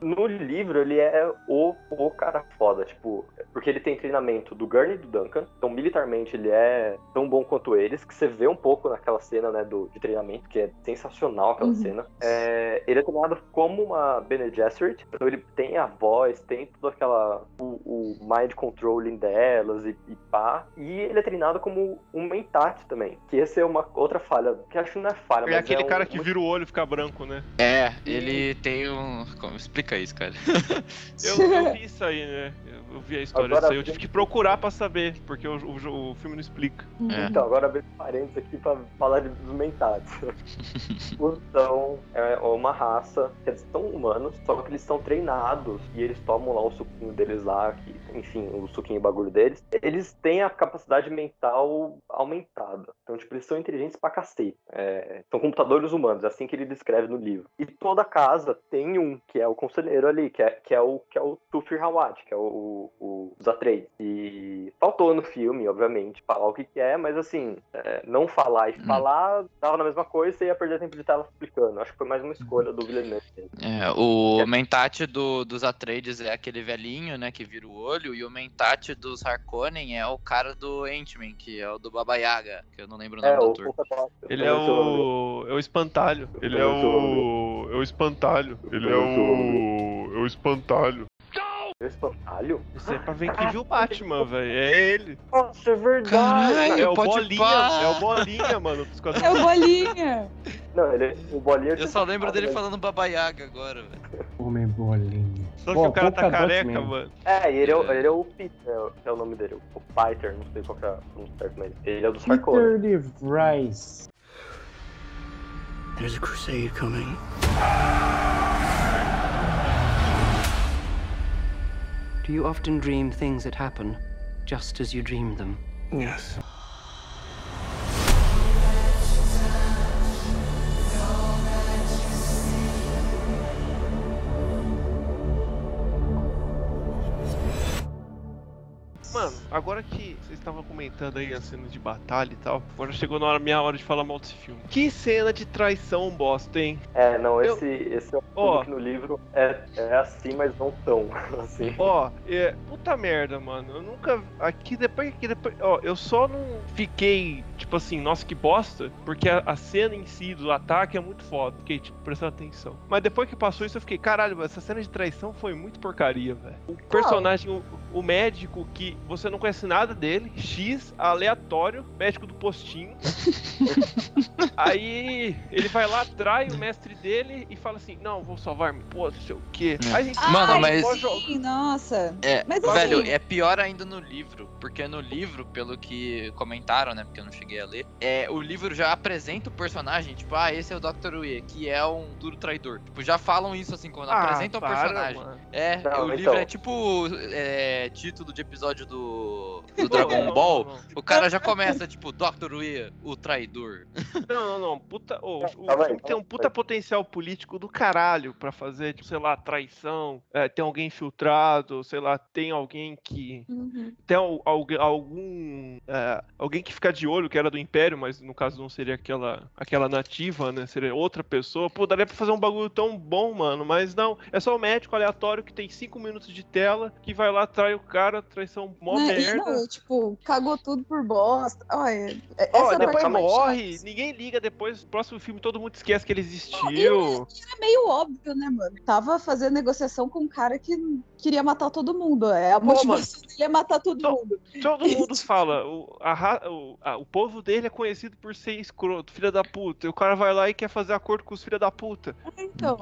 no livro ele é o, o cara foda, tipo, porque ele tem treinamento do Gurney e do Duncan. Então, militarmente, ele é tão bom quanto eles, que você vê um pouco naquela cena, né, do, de treinamento, que é sensacional aquela Uhum. cena. É, ele é treinado como uma Bene Gesserit, então ele tem a voz, tem toda aquela. o, o mind controlling delas e, e pá. E ele é treinado como um mentat também. Que essa é uma outra falha, que acho que não é falha, É mas aquele um- cara que uma- vira o olho e fica branco, né? É, ele tem um. Como, explica isso, cara. Eu, eu vi isso aí, né? Eu, eu vi a história Agora- disso aí. Eu tive que procurar pra saber, porque o, o- o filme não explica. É. Então, agora abrindo parênteses aqui pra falar de- dos mentats. então, é uma raça que eles são humanos, só que eles são treinados e eles tomam lá o suquinho deles lá, que, enfim, o suquinho e bagulho deles. Eles têm a capacidade mental aumentada. Então, tipo, eles são inteligentes pra cacete. É, são computadores humanos, é assim que ele descreve no livro. E toda casa tem um, que é o conselheiro ali, que é, que é o que é o Tufir Hawat, que é o, o, os Atreides. E faltou no filme, obviamente, falar o que, que é, mas assim, é, não falar e falar dava na mesma coisa, você ia perder tempo de tela explicando. Acho que foi mais uma escolha do Villeneuve. É, o mentate do, dos Atreides é aquele velhinho, né, que vira o olho, e o mentate dos Harkonnen é o cara do Ant-Man, que é o do Baba Yaga, que eu não lembro o nome É, do o ator. Ele é o. É o espantalho. Ele é o. É o espantalho. Ele é o. É o espantalho. Espantalho? Isso é pra ver quem viu o Batman, velho. É ele. Nossa, é verdade! Caralho, É o Bolinha. pá. É o Bolinha, mano. É o Bolinha. Não, ele, o bolinha Eu só lembro dele falando Baba Yaga agora, velho. Homem bolinha. Só que o cara tá careca, mano. É, e ele é, o- ele é o Peter, é o nome dele, o Peter, não sei qual que é o certo, mas ele é o do Sarkozy. Peter de Vries. There's a crusade coming. Do you often dream things that happen just as you dream them? Yes. Agora que vocês estavam comentando aí as cenas de batalha e tal, agora chegou na hora, minha hora de falar mal desse filme. Que cena de traição bosta, hein? É, não, Eu- esse, esse é o Ó. que no livro é, é assim, mas não tão assim. Ó, é. Puta merda, mano. Eu nunca. Aqui depois. Aqui depois. Ó, eu só não fiquei, tipo, assim, nossa, que bosta, porque a, a cena em si do ataque é muito foda. Fiquei, tipo, prestando atenção. Mas depois que passou isso, eu fiquei, caralho, essa cena de traição foi muito porcaria, velho. O personagem, o, o médico que você não conhece nada dele, X, aleatório, médico do postinho. Aí ele vai lá, trai o mestre dele e fala assim: Não, vou salvar minha esposa, não sei o quê. É. Aí a gente Mano, mas-. Sim, nossa. É, Mas velho, assim- é pior ainda no livro, porque no livro, pelo que comentaram, né, porque eu não cheguei a ler, é, o livro já apresenta o personagem, tipo, ah, esse é o Dr. Uie, que é um duro traidor. Tipo, já falam isso assim, quando Ah, apresentam o personagem. mano. É, Não, o livro então. é tipo é, título de episódio do, do Dragon Ball. não, não. O cara já começa, tipo, Dr. Uie, o traidor. Não, não, não. Puta, ô, o filme tem um puta aí. potencial político do caralho pra fazer, tipo, sei lá, traição, é, tem alguém infiltrado, sei lá, tem alguém que. Uhum. Tem al- algu- algum. é, alguém que fica de olho, que era do Império, mas no caso não seria aquela, aquela nativa, né? Seria outra pessoa. Pô, daria pra fazer um bagulho tão bom, mano. Mas não, é só o médico aleatório que tem cinco minutos de tela, que vai lá, trai o cara, traição mó Né, e merda. não, tipo, cagou tudo por bosta. Olha, é- essa depois parte é mais morre, ninguém liga depois, próximo filme todo mundo esquece que ele E existiu. É meio óbvio, né, mano? Tava fazendo negociação com um cara que queria matar todo mundo. É, a Pô, motivação dele é matar todo Então- mundo. Todo mundo fala, o, a o, a- o povo dele é conhecido por ser escroto, filha da puta. E o cara vai lá e quer fazer acordo com os filha da puta. Então,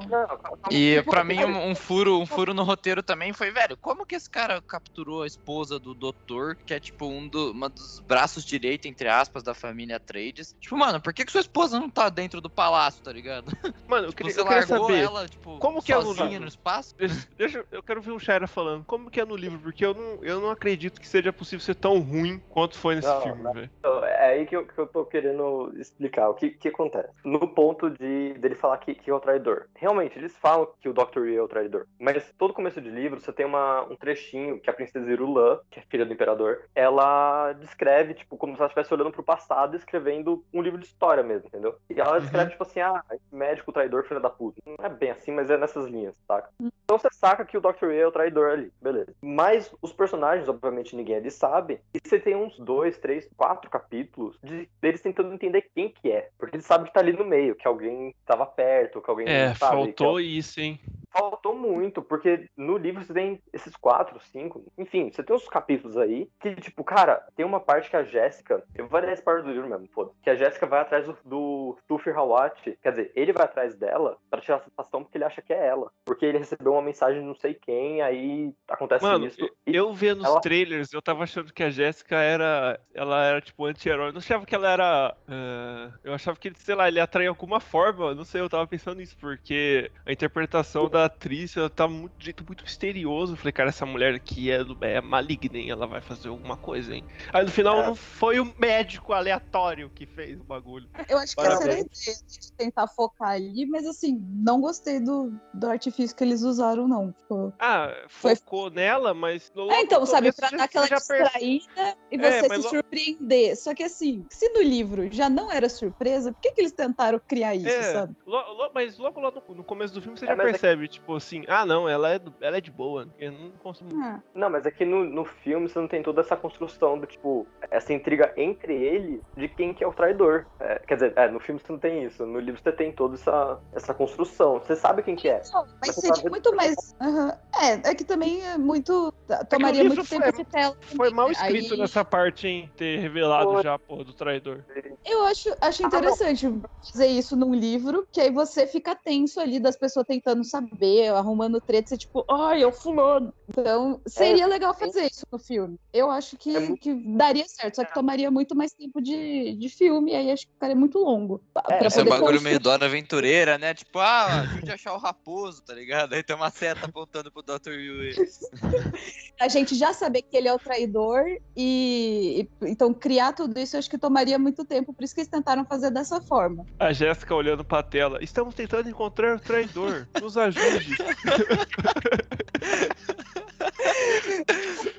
E pra mim, um, um furo, um furo no roteiro também foi, velho, como que esse cara capturou a esposa do doutor, que é tipo um do, uma dos braços direito, entre aspas, da família Trades? Tipo, mano, por que, que sua esposa não tá dentro do palácio, tá ligado? Mano, eu Tipo, queria, você eu queria largou saber. ela, tipo, como que é no sozinha livro? no espaço? Deixa, eu quero ver o Shaira falando. Como que é no livro? Porque eu não, eu não acredito que seja possível ser tão ruim quanto foi nesse Não, filme, velho. Então, é aí que eu, que eu tô querendo explicar o que, que acontece. No ponto de dele falar que, que é o traidor. Realmente, eles falam que o Dr. Lee é o traidor. Mas todo começo de livro, você tem uma, um trechinho que a princesa Irulan, que é filha do imperador, ela descreve, tipo, como se ela estivesse olhando pro passado e escrevendo um livro de história mesmo, entendeu? E ela descreve, tipo assim, ah, esse médico traidor, filha da puta. Não é bem assim, mas é nessas linhas, saca? Então você saca que o Dr. Lee é o traidor ali, beleza. Mas os personagens, obviamente, ninguém ali sabe. E você tem uns dois, três, quatro capítulos de, deles tentando entender quem que é. Porque eles sabem que tá ali no meio, que alguém tava perto, que alguém É, sabe. faltou que isso, hein? Faltou muito, porque no livro você tem esses quatro, cinco, enfim, você tem uns capítulos aí que, tipo, cara, tem uma parte que a Jéssica, eu vou dar esse parte do livro mesmo, foda que a Jéssica vai atrás do, do Tufir Hawat, quer dizer, ele vai atrás dela pra tirar a satisfação porque ele acha que é ela, porque ele recebeu uma mensagem de não sei quem, aí acontece Mano, isso. eu vendo os ela- trailers, eu tava achando que a Jéssica era. Ela era tipo anti-herói. Eu não achava que ela era. ah, eu achava que, sei lá, ele ia atrair alguma forma. Não sei, eu tava pensando nisso, porque a interpretação da atriz ela tá muito, de jeito muito misterioso. Eu falei, cara, essa mulher aqui é, é maligna, hein? Ela vai fazer alguma coisa, hein? Aí no final É. não foi o médico aleatório que fez o bagulho. eu acho que essa era a ideia de tentar focar ali, mas assim, não gostei do, do artifício que eles usaram, não. Tipo, Ah, Foi- focou nela, mas. logo É, então, sabe, pra dar aquela distraída e É, você mas se lo- surpreender. Só que assim, se no livro já não era surpresa, por que, que eles tentaram criar isso, É, sabe? lo- lo- mas logo lá no, no começo do filme você É, já é percebe, tipo assim, ah não, ela é, do- ela é de boa. Eu não consigo. Ah, Não, mas é que no, no filme você não tem toda essa construção do tipo, essa intriga entre eles de quem que é o traidor. É, quer dizer, é, no filme você não tem isso. No livro você tem toda essa, essa construção. Você sabe quem que é. Não, mas você tá muito mais. Aham. É, é que também é muito. Tomaria livro muito foi- tempo de tela. Foi mal escrito Aí- nessa parte, hein? Ter revelado Foi. já a porra do traidor. Eu acho, acho Ah, interessante fazer isso num livro, que aí você fica tenso ali das pessoas tentando saber, arrumando treta, você tipo, ai, é o fulano. Então, seria legal fazer isso no filme. Eu acho que, É muito- que daria certo, só que tomaria muito mais tempo de, de filme, aí acho que ficaria muito longo. pra- pra Esse é um bagulho construir. meio Dora Aventureira, né? Tipo, ah, ajude a achar o raposo, tá ligado? Aí tem uma seta apontando pro Dr. Yui. A gente já saber que ele é o traidor e, e- então criar tudo isso eu acho que tomaria muito tempo, por isso que eles tentaram fazer dessa forma. A Jéssica olhando pra tela. Estamos tentando encontrar o traidor. Nos ajude.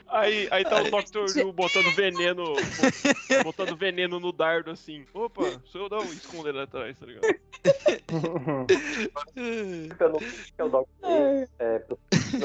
Aí, aí tá o Dr. Liu botando veneno. Botando veneno no dardo assim. Opa, sou eu não, esconde ele atrás, tá ligado? No, que é o Dr. Lee, é,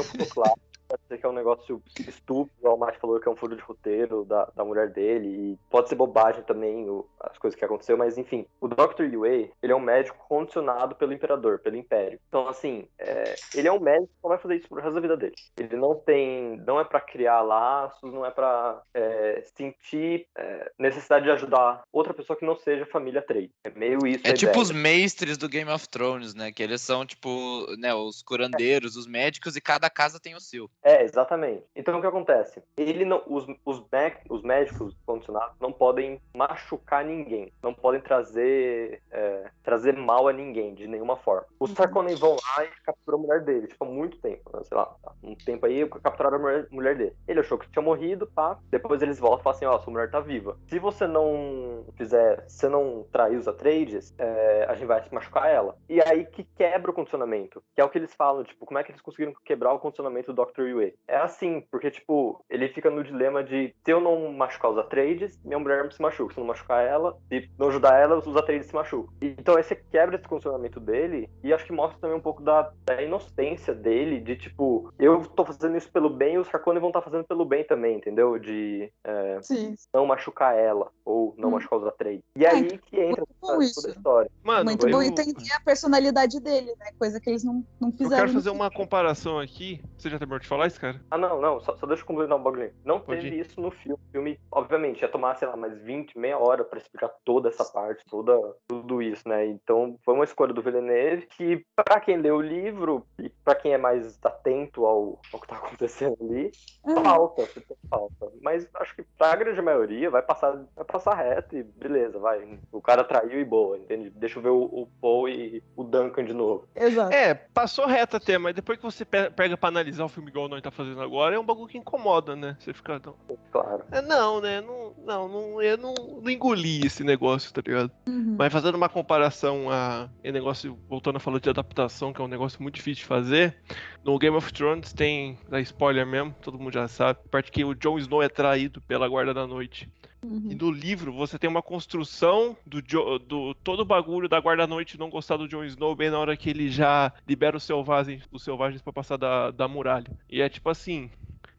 ficou claro. Pode ser que é um negócio estúpido, o Matt falou que é um furo de roteiro da, da mulher dele, e pode ser bobagem também o- as coisas que aconteceu, mas enfim, o Dr. Yue, ele é um médico condicionado pelo imperador, pelo império. Então, assim, é, ele é um médico que só vai fazer isso pro resto da vida dele. Ele não tem, não é pra criar laços, não é pra é, sentir é, necessidade de ajudar outra pessoa que não seja família Trey. É meio isso É tipo ideia. os mestres do Game of Thrones, né? Que eles são, tipo, né, os curandeiros, os médicos, e cada casa tem o seu. É, exatamente. Então o que acontece? Ele não, os, os, mé- os médicos condicionados não podem machucar ninguém, não podem trazer é, trazer mal a ninguém de nenhuma forma. Os Sarkonnen vão lá e capturam a mulher dele, tipo, há muito tempo, né? sei lá, um tempo aí capturaram a mulher, mulher dele. Ele achou que tinha morrido, pá. Depois eles voltam e falam assim, ó, sua mulher tá viva. Se você não fizer, se não trair os Atreides, é, a gente vai machucar ela. E aí que quebra o condicionamento, que é o que eles falam, tipo, como é que eles conseguiram quebrar o condicionamento do Dr. Yue? É assim, porque, tipo, ele fica no dilema de se eu não machucar os Atreides, minha mulher se machuca. Se eu não machucar ela, se não ajudar ela, os Atreides se machucam. Então aí você quebra esse condicionamento dele e acho que mostra também um pouco da, da inocência dele, de tipo, eu tô fazendo isso pelo bem e os Harkonnen vão estar fazendo pelo bem também, entendeu? De é, Sim. não machucar ela ou não Hum. machucar os Atreides. E aí que entra toda isso. a história. Mano, Muito eu, bom entender a personalidade dele, né? Coisa que eles não, não eu fizeram. quero fazer uma comparação aqui. Você já terminou de falar isso, cara? Ah, não, não, só, só deixa eu completar um bagulho. Não Pode teve ir. isso no filme. O filme, obviamente, ia tomar, sei lá, mais 20, meia hora pra explicar toda essa parte, toda, tudo isso, né? Então, foi uma escolha do Villeneuve que, pra quem lê o livro e pra quem é mais atento ao, ao que tá acontecendo ali, Ah, falta, você tem falta. Mas acho que pra grande maioria vai passar, vai passar reto e beleza, vai. O cara traiu e boa, entende? Deixa eu ver o, o Paul e o Duncan de novo. Exato. É, passou reto até, mas depois que você pe- pega pra analisar o filme igual nós tá fazendo agora, é um bagulho que incomoda, né? Você fica. Não, Claro. é, não né? Não, não, não, eu não, não engoli esse negócio, tá ligado? Uhum. Mas fazendo uma comparação a esse negócio, voltando a falar de adaptação, que é um negócio muito difícil de fazer, no Game of Thrones tem, da spoiler mesmo, todo mundo já sabe, a parte que o Jon Snow é traído pela Guarda da Noite. Uhum. E no livro você tem uma construção do, Jo- do todo o bagulho da guarda-noite não gostar do Jon Snow bem na hora que ele já libera os selvagens, os selvagens para passar da, da muralha. E é tipo assim,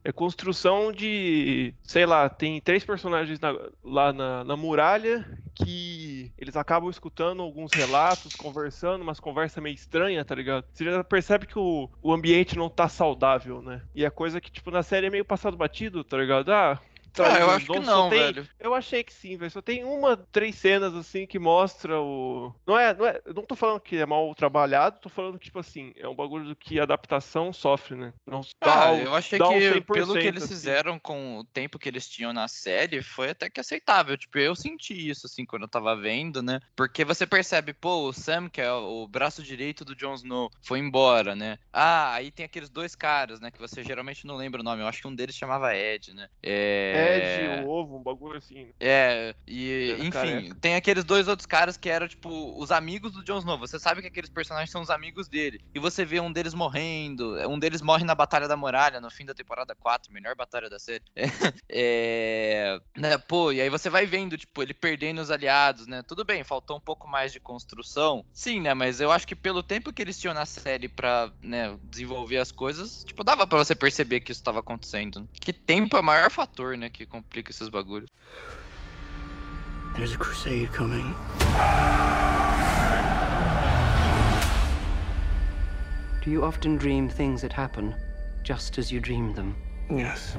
é construção de, sei lá, tem três personagens na- lá na, na muralha que eles acabam escutando alguns relatos, conversando, umas conversas meio estranhas, tá ligado? Você já percebe que o, o ambiente não tá saudável, né? E é coisa que, tipo, na série é meio passado batido, tá ligado? Ah, Ah, eu acho que não, tem- velho. eu achei que sim, velho. Só tem uma, três cenas assim que mostra o. Não é, não é. Eu não tô falando que é mal trabalhado, tô falando que, tipo assim, é um bagulho do que a adaptação sofre, né? Não dá Ah, o- eu achei dá que 100%, pelo que eles assim. fizeram com o tempo que eles tinham na série, foi até que aceitável. Tipo, eu senti isso, assim, quando eu tava vendo, né? Porque você percebe, pô, o Sam, que é o braço direito do Jon Snow, foi embora, né? Ah, aí tem aqueles dois caras, né? Que você geralmente não lembra o nome. Eu acho que um deles chamava Ed, né? É... Ed, o ovo, um bagulho assim. né? É, e enfim, careca. tem aqueles dois outros caras que eram, tipo, os amigos do Jon Snow. Você sabe que aqueles personagens são os amigos dele. E você vê um deles morrendo. Um deles morre na Batalha da Muralha, no fim da temporada 4, melhor batalha da série. É. Né, pô, e aí você vai vendo, tipo, ele perdendo os aliados, né? Tudo bem, faltou um pouco mais de construção. Sim, né? Mas eu acho que pelo tempo que eles tinham na série pra, né, desenvolver as coisas, tipo, dava pra você perceber que isso tava acontecendo. Que tempo é o maior fator, né? Que complica esses bagulhos. There's a crusade coming. Do you often dream things that happen just as you dreamed them? Yes.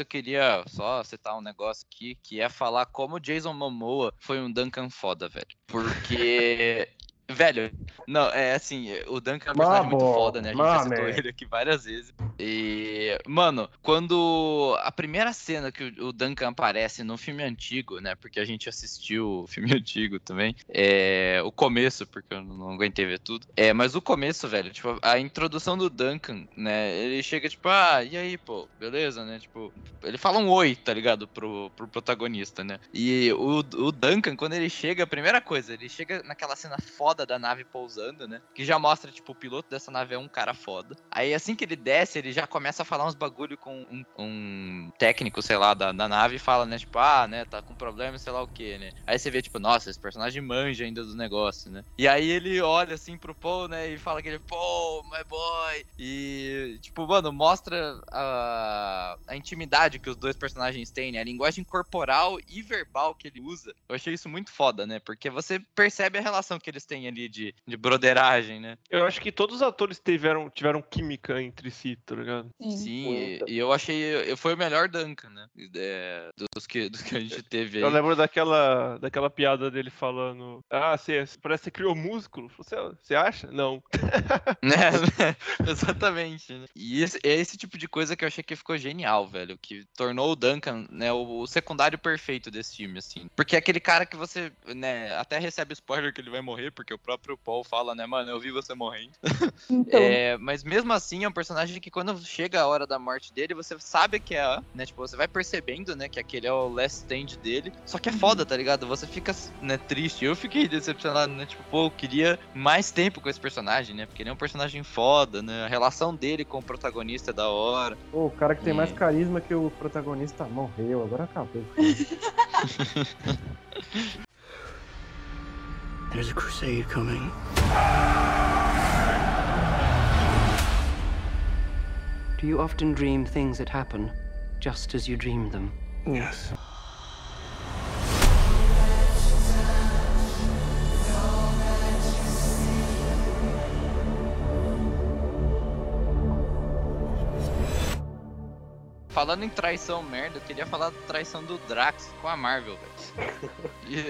Eu queria só citar um negócio aqui, que é falar como o Jason Momoa foi um Duncan foda, velho. Porque. Velho, não, é assim, o Duncan é um personagem muito foda, né? A gente já citou mame. ele aqui várias vezes. E, mano, quando a primeira cena que o o Duncan aparece no filme antigo, né? Porque a gente assistiu o filme antigo também. É. O começo, porque eu não aguentei ver tudo. É, mas o começo, velho, tipo, a introdução do Duncan, né? Ele chega, tipo, ah, e aí, pô, beleza, né? Tipo, ele fala um oi, tá ligado? Pro, pro protagonista, né? E o, o Duncan, quando ele chega, a primeira coisa, ele chega naquela cena foda da nave pousando, né? Que já mostra, tipo, o piloto dessa nave é um cara foda. Aí assim que ele desce, ele ele já começa a falar uns bagulho com um, um técnico, sei lá, da, da nave e fala, né, tipo, ah, né, tá com problema, sei lá o que, né. Aí você vê, tipo, nossa, esse personagem manja ainda do negócio, né. E aí ele olha assim pro Paul, né, e fala que ele, Paul, my boy. E, tipo, mano, mostra a, a intimidade que os dois personagens têm, né, a linguagem corporal e verbal que ele usa. Eu achei isso muito foda, né, porque você percebe a relação que eles têm ali de, de broderagem, né. Eu acho que todos os atores tiveram, tiveram química entre si, tá ligado? Sim, e, e eu achei. Foi o melhor Duncan, né? É, dos, que, dos que a gente teve aí. Eu lembro daquela, daquela piada dele falando: Ah, você, parece que você criou músculo. Você, você acha? Não. né, né? Exatamente. Né? E esse, é esse tipo de coisa que eu achei que ficou genial, velho. Que tornou o Duncan, né, o, o secundário perfeito desse filme, assim. Porque é aquele cara que você, né, até recebe spoiler que ele vai morrer, porque o próprio Paul fala, né, mano, eu vi você morrendo. Então, É, mas mesmo assim é um personagem que quando chega a hora da morte dele, você sabe que é, né? Tipo, você vai percebendo, né, que aquele é o last stand dele. Só que é foda, tá ligado? Você fica, né, triste. Eu fiquei decepcionado, né? Tipo, pô, eu queria mais tempo com esse personagem, né? Porque ele é um personagem foda, né? A relação dele com o protagonista é da hora. Pô, o cara que tem É. mais carisma que o protagonista morreu, agora acabou. There's a crusade coming. Do you often dream things that happen just as you dream them? Yes. Falando em traição merda, eu queria falar da traição do Drax com a Marvel, velho.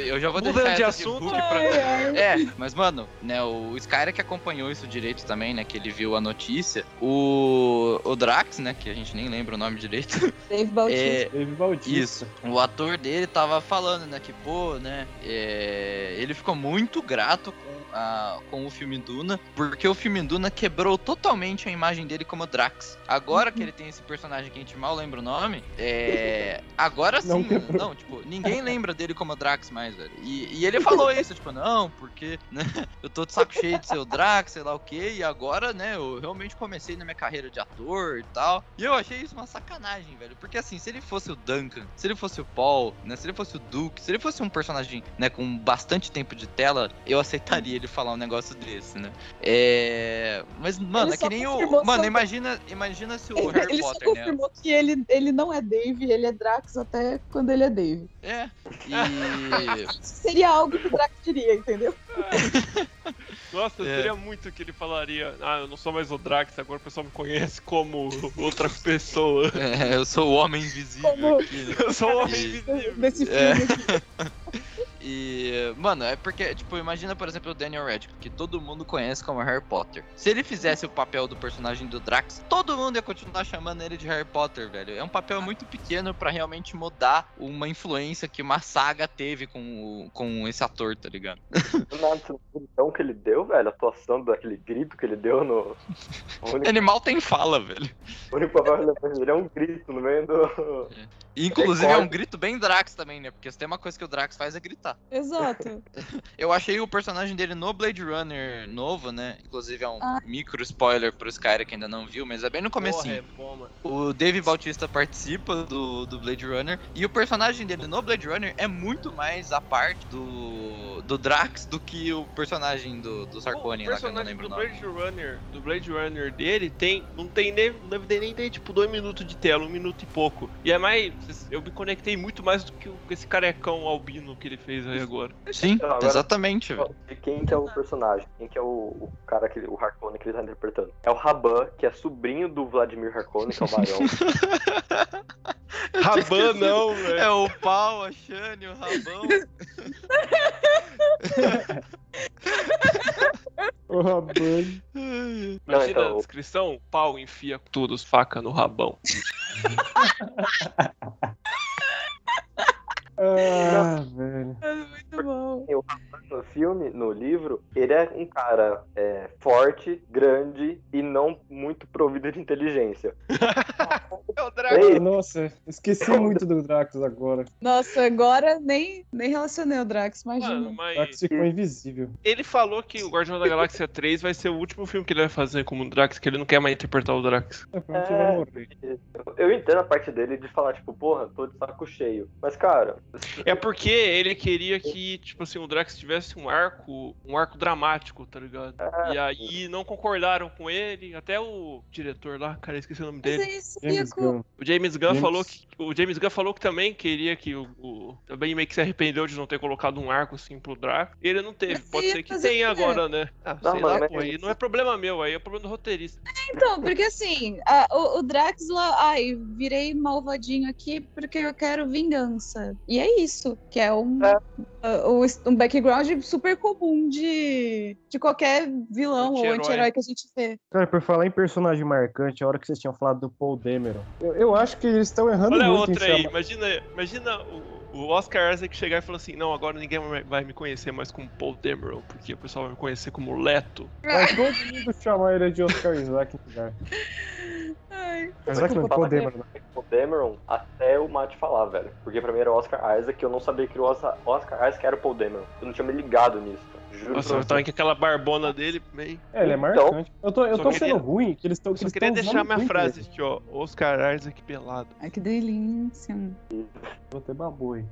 Eu já vou Mudando deixar de essa assunto. Hulk pra... É, mas mano, né, o Skyra que acompanhou isso direito também, né, que ele viu a notícia. O, o Drax, né, que a gente nem lembra o nome direito. Dave Bautista. É, Dave Bautista. isso. O ator dele tava falando, né, que pô, né, é, ele ficou muito grato com, a, com o filme Duna, porque o filme Duna quebrou totalmente a imagem dele como Drax. Agora que ele tem esse personagem que a gente mal lembra o nome, é, agora sim, Não não, tipo, ninguém lembra dele como Drax mais, velho. E, e ele falou isso, tipo, não, porque, né, eu tô de saco cheio de ser o Drax, sei lá o quê, e agora, né, eu realmente comecei na minha carreira de ator e tal. E eu achei isso uma sacanagem, velho. Porque assim, se ele fosse o Duncan, se ele fosse o Paul, né, se ele fosse o Duke, se ele fosse um personagem, né, com bastante tempo de tela, eu aceitaria ele falar um negócio desse, né? É, mas mano, Ele é que só nem o, mano, só- imagina, imagina se o Harry ele só Potter, né? confirmou que ele, ele não é Dave, ele é Drax até quando ele é Dave. É. E Seria algo que o Drax diria, entendeu? Nossa, eu É. queria muito que ele falaria: Ah, eu não sou mais o Drax, agora o pessoal me conhece como outra pessoa. é, eu sou o homem invisível Como- aqui, né? Eu sou o homem E- invisível. Desse É. filme aqui. E, mano, é porque, tipo, imagina, por exemplo, o Daniel Radcliffe, que todo mundo conhece como Harry Potter. Se ele fizesse o papel do personagem do Drax, todo mundo ia continuar chamando ele de Harry Potter, velho. É um papel muito pequeno pra realmente mudar uma influência que uma saga teve com, o- com esse ator, tá ligado? Do nada, você não viu o tom que ele deu, velho? A atuação daquele grito que ele deu no. Único, Ele mal tem fala, velho. o único papel relevante dele é um grito no meio do. E, inclusive, é um grito bem Drax também, né? Porque se tem uma coisa que o Drax faz é gritar. Exato. Eu achei o personagem dele no Blade Runner novo, né? Inclusive é um Ah. micro spoiler pro Skyra que ainda não viu, mas é bem no comecinho. Porra, é bom, mano. O Dave Bautista participa do, do Blade Runner e o personagem dele no Blade Runner é muito mais a parte do, do Drax do que o personagem do, do Sarkoni o lá, que eu não personagem lembro do o nome. Blade Runner, do Blade Runner dele tem, não tem nem, não deve ter nem ter tipo dois minutos de tela, um minuto e pouco. E é mais, eu me conectei muito mais do que esse carecão albino que ele fez aí agora. Sim, Não, agora- exatamente, velho. E quem que é o personagem? Quem que é o, o cara, que, o Harkonnen que ele tá interpretando? É o Raban, que é sobrinho do Vladimir Harkonnen, que é o barão. Raban não, velho. É o pau, a Shane, o rabão. O Rabano. Imagina Não, a então- descrição, pau enfia todos, faca no rabão. Ah, velho. É muito bom. o Raban filme, no livro, ele é um cara é, forte, grande e não muito provido de inteligência. É o Drax. Nossa, esqueci muito do Drax agora. Nossa, agora nem, nem relacionei o Drax, imagina. Mano, O mas Drax ficou invisível. ele falou que o Guardião da Galáxia 3 vai ser o último filme que ele vai fazer como Drax, que ele não quer mais interpretar o Drax. É, É. Eu, eu entendo a parte dele de falar, tipo, porra, tô de saco cheio. Mas, cara, É porque ele queria que, tipo assim, o Drax tivesse um arco, um arco dramático, tá ligado? E aí não concordaram com ele, até o diretor lá, cara, esqueci o nome dele. é James. Gunn. O James Gunn James- falou que o James Gunn falou que também queria que o, o- também meio que se arrependeu de não ter colocado um arco assim pro Drax. Ele não teve. Mas Pode ser que tenha agora, né? Ah, Não, sei mano, lá, pô, aí não é problema meu, aí é problema do roteirista. Então, porque assim, a- o, o Drax lá, ai, virei malvadinho aqui porque eu quero vingança. E é isso, que é um, É. a- o- um background super comum de, de qualquer vilão ou Anti-herói. que a gente vê. Cara, por falar em personagem marcante, a hora que vocês tinham falado do Paul Dameron, eu, eu acho que eles estão errando Olha a muito outra em aí, chamar... imagina, imagina o, o Oscar Isaac chegar e falar assim, não, agora ninguém vai- me conhecer mais como Paul Dameron, porque o pessoal vai me conhecer como Leto. Vai todo mundo chamar ele de Oscar Isaac no lugar. Ai, Isaac não, Paul Dameron. né? o Dameron até o Matt falar, velho. Porque pra mim era o Oscar Isaac e eu não sabia que o Oscar, Isaac era o Paul Dameron. Eu não tinha me ligado nisso. Juro Nossa, eu tava com aquela barbona dele, bem. É, ele é Então- marcante. Eu tô, eu tô queria- sendo ruim, que eles estão Eu só queria deixar minha frase aqui, ó. Oscar Isaac pelado. ai, que delícia. Vou até babu aí.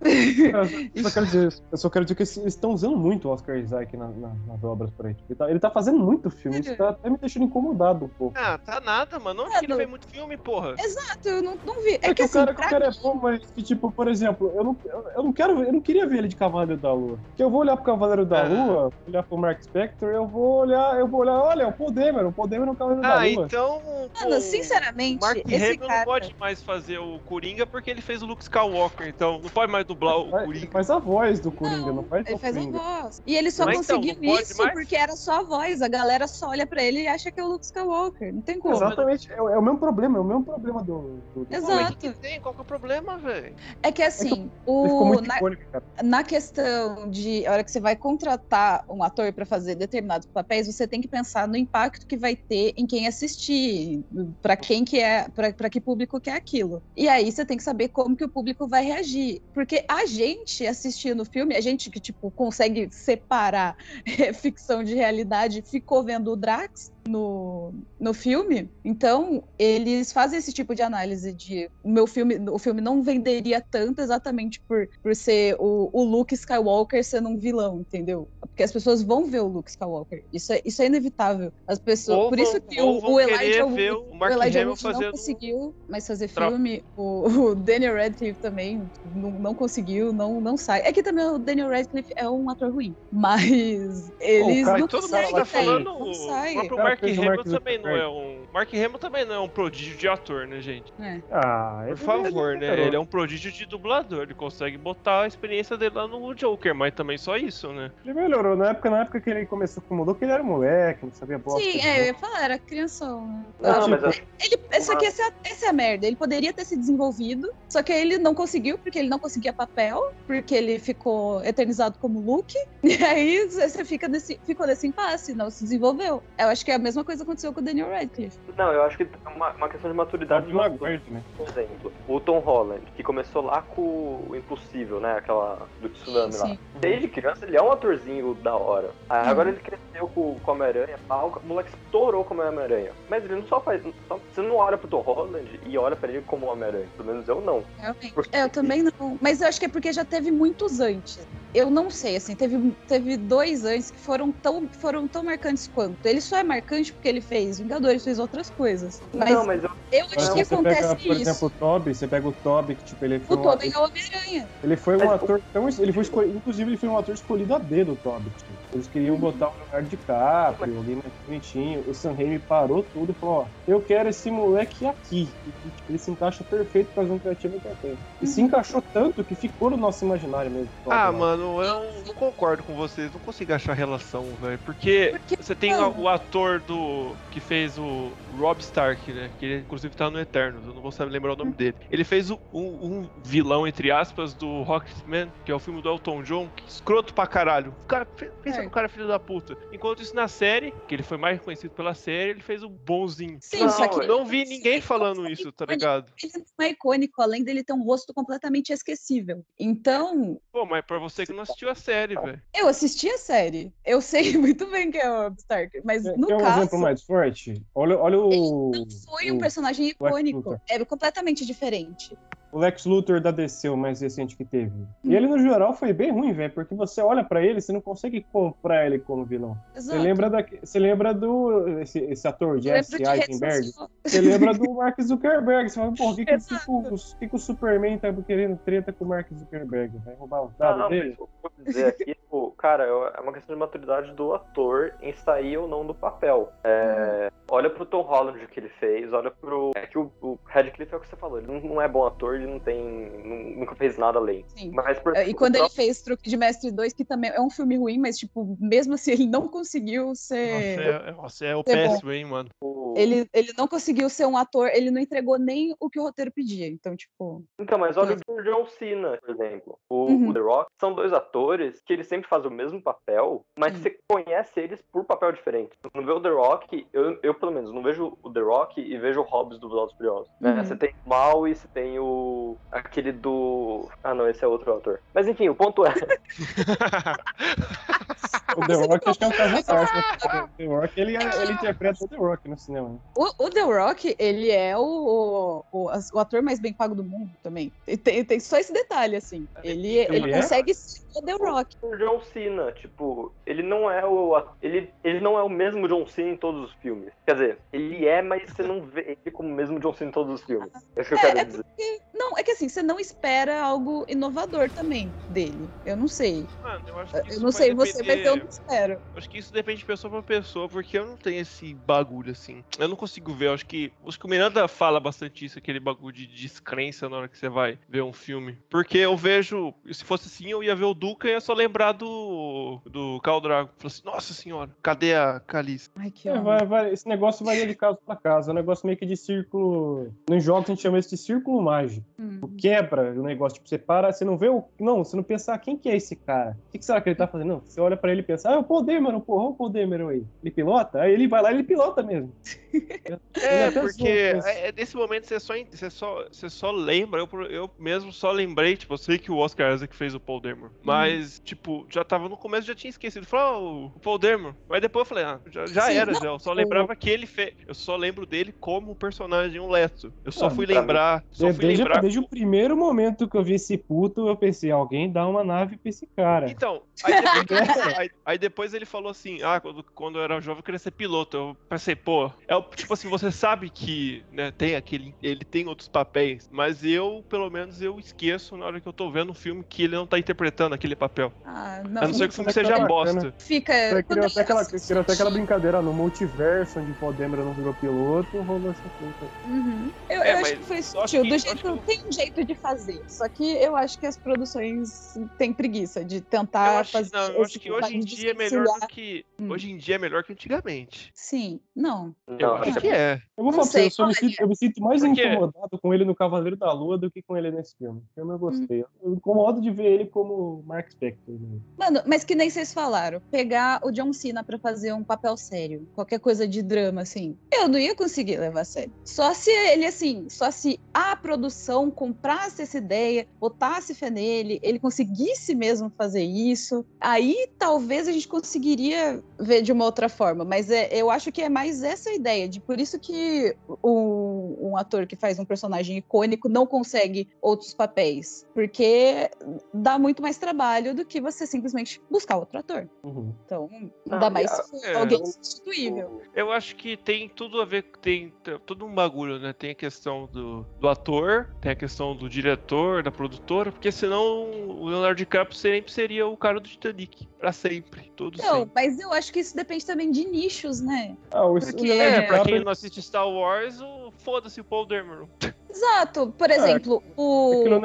Eu só quero dizer, eu só quero dizer que eles estão usando muito o Oscar Isaac na- na- nas obras por aí. Ele tá, ele tá fazendo muito filme, isso tá até me deixando incomodado um pouco. Ah, tá nada, mano. Onde É, que ele vê muito filme, porra? Exato, eu não, não vi. É, É que que o assim, cara, que o pra cara é mim- bom, mas que, tipo, por exemplo, eu não, eu, não quero, eu não queria ver ele de Cavaleiro da Lua. Porque eu vou olhar pro Cavaleiro da Ah. Lua, olhar pro Mark Spector, eu vou olhar, eu vou olhar, olha, o Paul Dameron, o Paul Dameron é o Cavaleiro da Ah, Lua. então. Mano, pô, sinceramente, o Mark esse Hamill cara... não pode mais fazer o Coringa porque ele fez o Luke Skywalker, então não pode mais dublar o Vai- Ele Coringa. faz a voz do Coringa, não, faz Ele faz a Coringa. voz. E ele só Mas então, conseguiu não pode isso mais? porque era só a voz. A galera só olha pra ele e acha que é o Luke Skywalker. Não tem como. Exatamente, é, o- é o mesmo problema, é o mesmo problema do. do, Exato. Mas o que que tem? Qual que é o problema, velho? É que assim, Ele ficou o, muito na, icônico, cara. na questão de a hora que você vai contratar um ator pra fazer determinados papéis, você tem que pensar no impacto que vai ter em quem assistir, pra quem que é, pra pra que público que é aquilo. E aí você tem que saber como que o público vai reagir, porque a gente assistindo o filme, a gente que tipo consegue separar eh, ficção de realidade, ficou vendo o Drax no, no filme, então eles fazem esse tipo de análise de o meu filme, o filme não venderia tanto exatamente por, por ser o, o Luke Skywalker sendo um vilão, entendeu? Porque as pessoas vão ver o Luke Skywalker. Isso é, isso é inevitável. As pessoas, Ou por vão- isso que ou o, o Elijah ver o Mark Elijah Hamill Wood não conseguiu mais fazer Tra- filme. O, o Daniel Radcliffe também não, não conseguiu, não, não sai. É que também o Daniel Radcliffe é um ator ruim, mas eles cara, não Todo mundo conseguem, tá falando. não O sai. próprio Cara, Mark Hamill Mark também não é um. Mark Hamill também não é um prodígio de ator, né, gente? É. Ah, Por favor, ele né? Ele é um prodígio de dublador. Ele consegue botar a experiência dele lá no Joker, mas também só isso, né? Ele melhorou. Na época, na época que ele começou com o mudou, que ele era moleque, não sabia bosta. Sim, é, eu ia falar, era crianção. né? Não, tipo, mas Ele, só que essa, essa é a merda. Ele poderia ter se desenvolvido, só que ele não conseguiu, porque ele não conseguia papel, porque ele ficou eternizado como Luke. E aí você fica nesse, ficou nesse impasse, não se desenvolveu. Eu acho que é a mesma coisa aconteceu com o Daniel Radcliffe. não, eu acho que é uma, uma questão de maturidade do ator. Maguire também. Por exemplo, o Tom Holland, que começou lá com o Impossível, né? Aquela do tsunami lá. Sim. Desde criança ele é um atorzinho da hora. Aí Uhum. agora ele cresceu com, com o Homem-Aranha, o moleque estourou como Homem-Aranha. Mas ele não só faz. só- você não olha pro Tom Holland e olha pra ele como Homem-Aranha. Pelo menos eu não. Realmente. É, eu também não. Mas eu acho que é porque já teve muitos antes. Eu não sei, assim, teve, teve dois antes que foram tão, foram tão marcantes quanto. Ele só é marcante porque ele fez Vingadores, fez outras coisas. Mas não, mas eu, eu acho Mas que acontece pega, por isso. exemplo, o Toby, você pega o Toby, que tipo, ele foi o um, Tobey é o Homem-Aranha. ele foi um Mas ator tão. Ele foi escolhido, inclusive, ele foi um ator escolhido a dedo, o Toby. Tipo. Eles queriam botar o Leonardo DiCaprio, alguém mais bonitinho. O Sam Raimi parou tudo e falou, ó, eu quero esse moleque aqui. Tipo, ele se encaixa perfeito com a visão criativa que eu tenho. E se encaixou tanto que ficou no nosso imaginário mesmo. Ah, mano, eu não concordo com vocês, não consigo achar relação, velho. Porque, você tem o, o ator do. que fez o Rob Stark, né? Que ele, inclusive tá no Eternos, eu não vou saber lembrar o nome dele. Ele fez o- um, um vilão, entre aspas, do Rocketman, que é o filme do Elton John, que escroto pra caralho. O cara, pe- pensa no cara filho da puta. Enquanto isso na série, que ele foi mais conhecido pela série, ele fez o bonzinho. Sim, não, só que- não vi ninguém falando isso, tá ligado? Ele não é icônico, além dele ter um rosto completamente esquecível. Então, Pô, mas pra você que não assistiu a série, velho. eu assisti a série. Eu sei muito bem quem é o Stark, mas no Quer um caso, exemplo mais forte? Olha, olha o. foi um o- personagem icônico. É completamente diferente. O Lex Luthor da DC, o mais recente que teve. E ele, no geral, foi bem ruim, velho, porque você olha pra ele, você não consegue comprar ele como vilão. Você lembra, da, você lembra do. Esse, esse ator, Jesse Eisenberg? Você lembra do Mark Zuckerberg? Você fala, pô, o que, que, que, que o- que que o Superman tá querendo treta com o Mark Zuckerberg? Vai roubar os dados não, dele? mas o que eu vou dizer aqui, tipo, cara, é uma questão de maturidade do ator em sair ou não do papel. É, Olha pro Tom Holland o que ele fez, olha pro. É que o, o Radcliffe é o que você falou, ele não, não é bom ator, ele não tem. nu- nunca fez nada além. Sim. Mas por É, E quando o ele fez Truque de Mestre 2, que também é um filme ruim, mas, tipo, mesmo assim, ele não conseguiu ser. Nossa, é, nossa, é o bom. péssimo, hein, mano. Ele, ele não conseguiu ser um ator, ele não entregou nem o que o roteiro pedia. Então, tipo. Então, mas olha o John Cena, por exemplo. O, Uhum. o The Rock são dois atores que eles sempre fazem o mesmo papel, mas Sim. você conhece eles por papel diferente. Não vê o The Rock, eu, eu pelo menos não vejo o The Rock e vejo o Hobbs do Velozes e Furiosos. né? Uhum. Você tem o Maui, você tem o aquele do ah não, esse é outro ator. Mas enfim, o ponto é, O The Rock acho que é um caso à parte, né? O The Rock, ele, ele interpreta o The Rock no cinema. O, o The Rock, ele é o, o, o ator mais bem pago do mundo também. Tem, tem só esse detalhe, assim. Ele, ele, Ele é? consegue ser o The Rock. o John Cena, tipo, ele não é o ele, ele não é o mesmo John Cena em todos os filmes. Quer dizer, ele é, mas você não vê ele como o mesmo John Cena em todos os filmes. É isso que eu É, quero é dizer. porque. Não, é que assim, você não espera algo inovador também dele. Eu não sei. Mano, eu acho que Eu não vai sei você, mas depender- eu espero. Acho que isso depende de pessoa pra pessoa, porque eu não tenho esse bagulho assim. Eu não consigo ver. eu Acho que. Acho que o Miranda fala bastante isso, aquele bagulho de descrença na hora que você vai ver um filme. Porque eu vejo. Se fosse assim, eu ia ver o Duca e ia só lembrar do. do Khal Drago. Falei assim, nossa senhora, cadê a Calice? Ai, que É, vai- vai- esse negócio varia de casa pra casa. É um negócio meio que de círculo. Nos jogos a gente chama isso de círculo mágico. Hum. Quebra o negócio. Tipo, você para, você não vê o. Não, você não pensa, ah, quem que é esse cara? O que, que será que ele tá fazendo? Não, você olha pra ele e pensa, ah, é o Paul Dameron, porra, olha o Paul Dameron aí. Ele pilota? Aí ele vai lá e ele pilota mesmo. É, porque é, é nesse momento você só, você só, você só lembra, eu, eu mesmo só lembrei, tipo, eu sei que o Oscar Isaac fez o Paul Dameron, mas, tipo, já tava no começo, já tinha esquecido, falei, ah, o Paul Dameron, mas depois eu falei, ah, já, já Sim, era, não, já, eu só o- lembrava que ele fez, eu só lembro dele como o personagem, um Leto, eu só Ah, fui lembrar, só fui desde, lembrar... desde o primeiro momento que eu vi esse puto, eu pensei, alguém dá uma nave pra esse cara. Então, aí depois, aí- aí depois ele falou assim, ah, quando, quando eu era jovem eu queria ser piloto. Eu pensei, pô, é o- tipo assim, você sabe que né, tem aquele. Ele tem outros papéis, mas eu, pelo menos, eu esqueço na hora que eu tô vendo um filme que ele não tá interpretando aquele papel. Ah, A não. não ser que o filme é seja bacana. bosta. Fica. Quando criou até, eu aquela, assisti- criou até aquela brincadeira no multiverso, onde Paul Dameron não virou piloto, rolou essa coisa. Uhum. Eu, É, eu acho que foi sutil. que- Do jeito, que- Tem um jeito de fazer. Só que eu acho que as produções têm preguiça de Eu tentar acho, fazer. não, eu acho que hoje em de dia é melhor do que. Hum. Hoje em dia é melhor que antigamente. Sim, não. Eu Não, acho que é. Eu vou Não falar sei, eu, me sinto, eu me sinto mais Por quê? incomodado com ele no Cavaleiro da Lua do que com ele nesse filme. O filme eu gostei. Eu me incomodo de ver ele como Mark Spector. né? Mano, mas que nem vocês falaram, pegar o John Cena pra fazer um papel sério, qualquer coisa de drama, assim, eu não ia conseguir levar a sério. Só se ele, assim, só se a produção comprasse essa ideia, botasse fé nele, ele conseguisse mesmo fazer isso, aí talvez a gente conseguiria ver de uma outra forma. Mas é, eu acho que é mais essa ideia, de por isso que o- um ator que faz um personagem icônico não consegue outros papéis. Porque dá muito mais trabalho do que você simplesmente buscar outro ator. Uhum. Então, ainda e mais se é, alguém substituível. Eu acho que tem tudo a ver, tem t- todo um bagulho, né? Tem a questão do, do ator, tem a questão do diretor, da produtora, porque senão o Leonardo DiCaprio sempre seria o cara do Titanic. Pra sempre. Todo Não, sempre. mas eu acho que isso depende também de nichos, né? Ah, o, Porque- o Leonardo É, pra quem não assiste Star Wars, o... foda-se o Paul Dameron. Exato. Por exemplo, o, é o o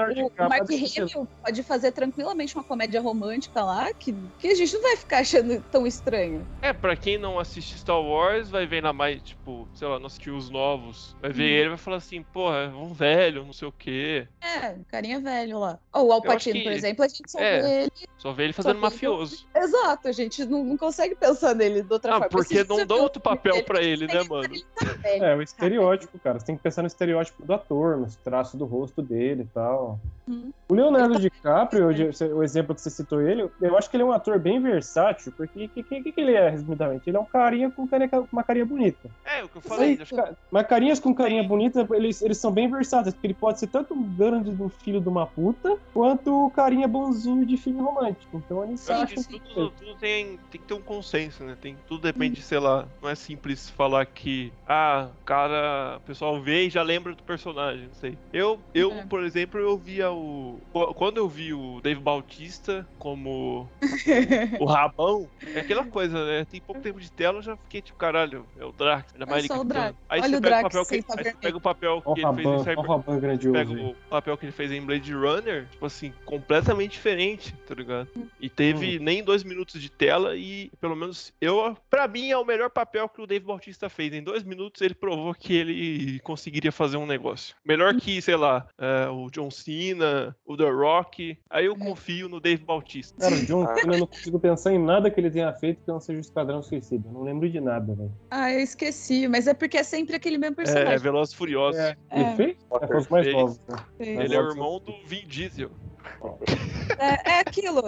Mark é Hamill pode fazer tranquilamente uma comédia romântica lá, que, que a gente não vai ficar achando tão estranho. É, pra quem não assiste Star Wars, vai ver na mais, tipo, sei lá, não assistiu os novos. Vai ver Uhum. ele e vai falar assim, porra, é um velho, não sei o quê. É, carinha velho lá. Ou o Al Eu acho Pacino, que- por exemplo, a gente só é. vê ele. Só vê ele fazendo vê ele- mafioso. Exato, a gente não, não consegue pensar nele de outra Ah, forma. porque não vê outro papel dele, pra ele, né, ele- mano? ele tá. É, o estereótipo, cara. Você tem que pensar no estereótipo do ator, nos traços do rosto dele e tal. Uhum. O Leonardo Ele DiCaprio, o, exemplo que você citou ele, eu acho que ele é um ator bem versátil, porque o que, que, que ele é, resumidamente? Ele é um carinha com, carinha, com uma carinha bonita. É, o que eu falei. Ca- Mas carinhas com carinha bonita, eles, eles são bem versáteis, porque ele pode ser tanto um grande do filho de uma puta, quanto o carinha bonzinho de filme romântico. Então eles Eu acham que tudo, tudo tem, tem que ter um consenso, né? Tem, tudo depende, sei lá, não é simples falar que, ah, o cara, pessoal vê e já lembra do personagem, não sei. Eu, eu É. por exemplo, eu via o. Quando eu vi o Dave Bautista como o Rabão, é aquela coisa, né? Tem pouco tempo de tela, eu já fiquei tipo, caralho, é o Drax, ainda mais É só ele o. Drax. Aí Olha você o pega o Drax papel que aí você pega o papel que o ele fez em Cyber... o Raban grandioso. Pega o papel que ele fez em Blade Runner, tipo assim, completamente diferente, tá ligado? E teve nem dois minutos de tela e, pelo menos, eu, pra mim, é o melhor papel que o Dave Bautista fez. Em dois minutos ele provou que ele conseguiria fazer um negócio. Melhor que, sei lá, é, o John Cena, o The Rock. Aí eu confio no Dave Bautista. Cara, o John Cena, eu não consigo pensar em nada que ele tenha feito que não seja o Esquadrão Suicida. Eu não lembro de nada, velho. Ah, eu esqueci, mas é porque é sempre aquele mesmo É, personagem. Velozes e Furiosos. É, Ele É. fez? É, mais Fez. novos, né? Ele é o irmão do Vin Diesel. É, é aquilo.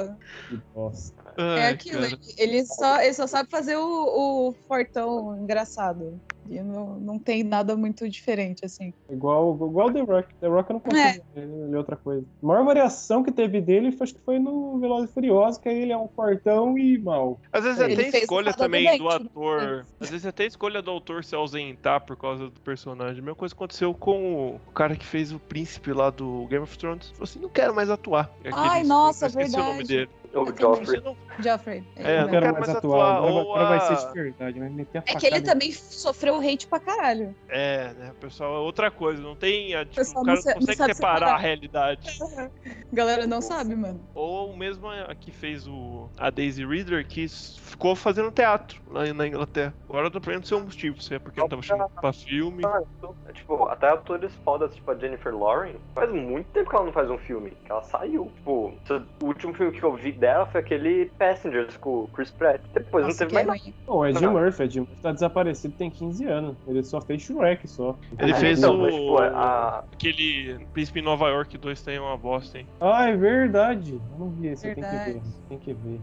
É aquilo. Ele, ele só, ele só sabe fazer o, o fortão engraçado. E não, não tem nada muito diferente, assim. Igual, igual The Rock. The Rock eu não consigo ver ele é outra coisa. A maior variação que teve dele foi, acho que foi no Velozes e Furiosos, que aí ele é um fortão e mal. Às vezes Ele até escolha também do né? ator. Às vezes até escolha do autor se ausentar por causa do personagem. A mesma coisa aconteceu com o cara que fez o príncipe lá do Game of Thrones. Falou assim, não quero mais atuar. Ai, nossa, eu esqueci o nome verdade. dele. O Joffrey. Não- Joffrey. É, eu não quero mais mais atuar. atuar, Agora, ou agora vai a- ser de verdade. Vai meter a É que ele também sofreu hate pra caralho. É, né, pessoal, é outra coisa. Não tem. a- tipo, pessoal o não cara não não consegue separar separar. a realidade. A galera não sabe, mano. Ou mesmo a que fez o, a Daisy Reader, que ficou fazendo teatro lá na Inglaterra. Agora eu tô aprendendo seu motivo, se é porque não tava chamando pra filme. É, Tipo, até atores fodas, tipo a Jennifer Lawrence, faz muito tempo que ela não faz um filme, que ela saiu. Tipo, o último filme que eu vi dela foi aquele Passengers com o Chris Pratt. Depois Nossa, não teve mais nada. ruim. Pô, é Ed Não. Murphy. Ed Murphy tá desaparecido tem 15 anos. Ele só fez Shrek só. Ele Ah, fez então, o. mas, tipo, a- Aquele Príncipe em Nova York 2 tem uma bosta, hein? Ah, é verdade. Eu não vi esse, tenho que ver. Tem que ver.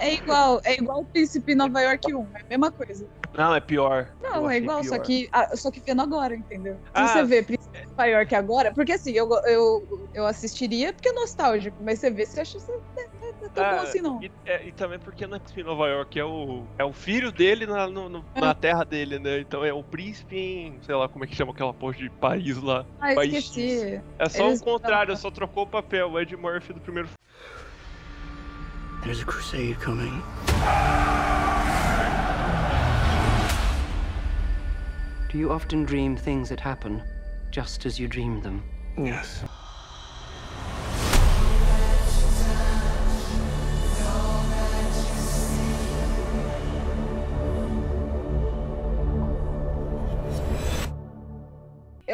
É, é igual, é igual o Príncipe em Nova York 1, é a mesma coisa. Não, é pior. Eu Não, é igual, só pior. que, ah, só que vendo agora, entendeu? Se Ah, você vê Príncipe em Nova York agora, porque assim, eu, eu, eu assistiria porque é nostálgico, mas você vê, você acha que não é é tão bom Ah, assim, não. E, é, e também porque não é Príncipe em Nova York, é o, é o filho dele na, no- no- na terra dele, né? Então é o príncipe em, sei lá, como é que chama aquela porra de país lá. Ah, país esqueci. É só Eles- o contrário, só trocou o papel. O Ed Murphy do primeiro There's a crusade coming. Do you often dream things that happen just as you dreamed them? Yes.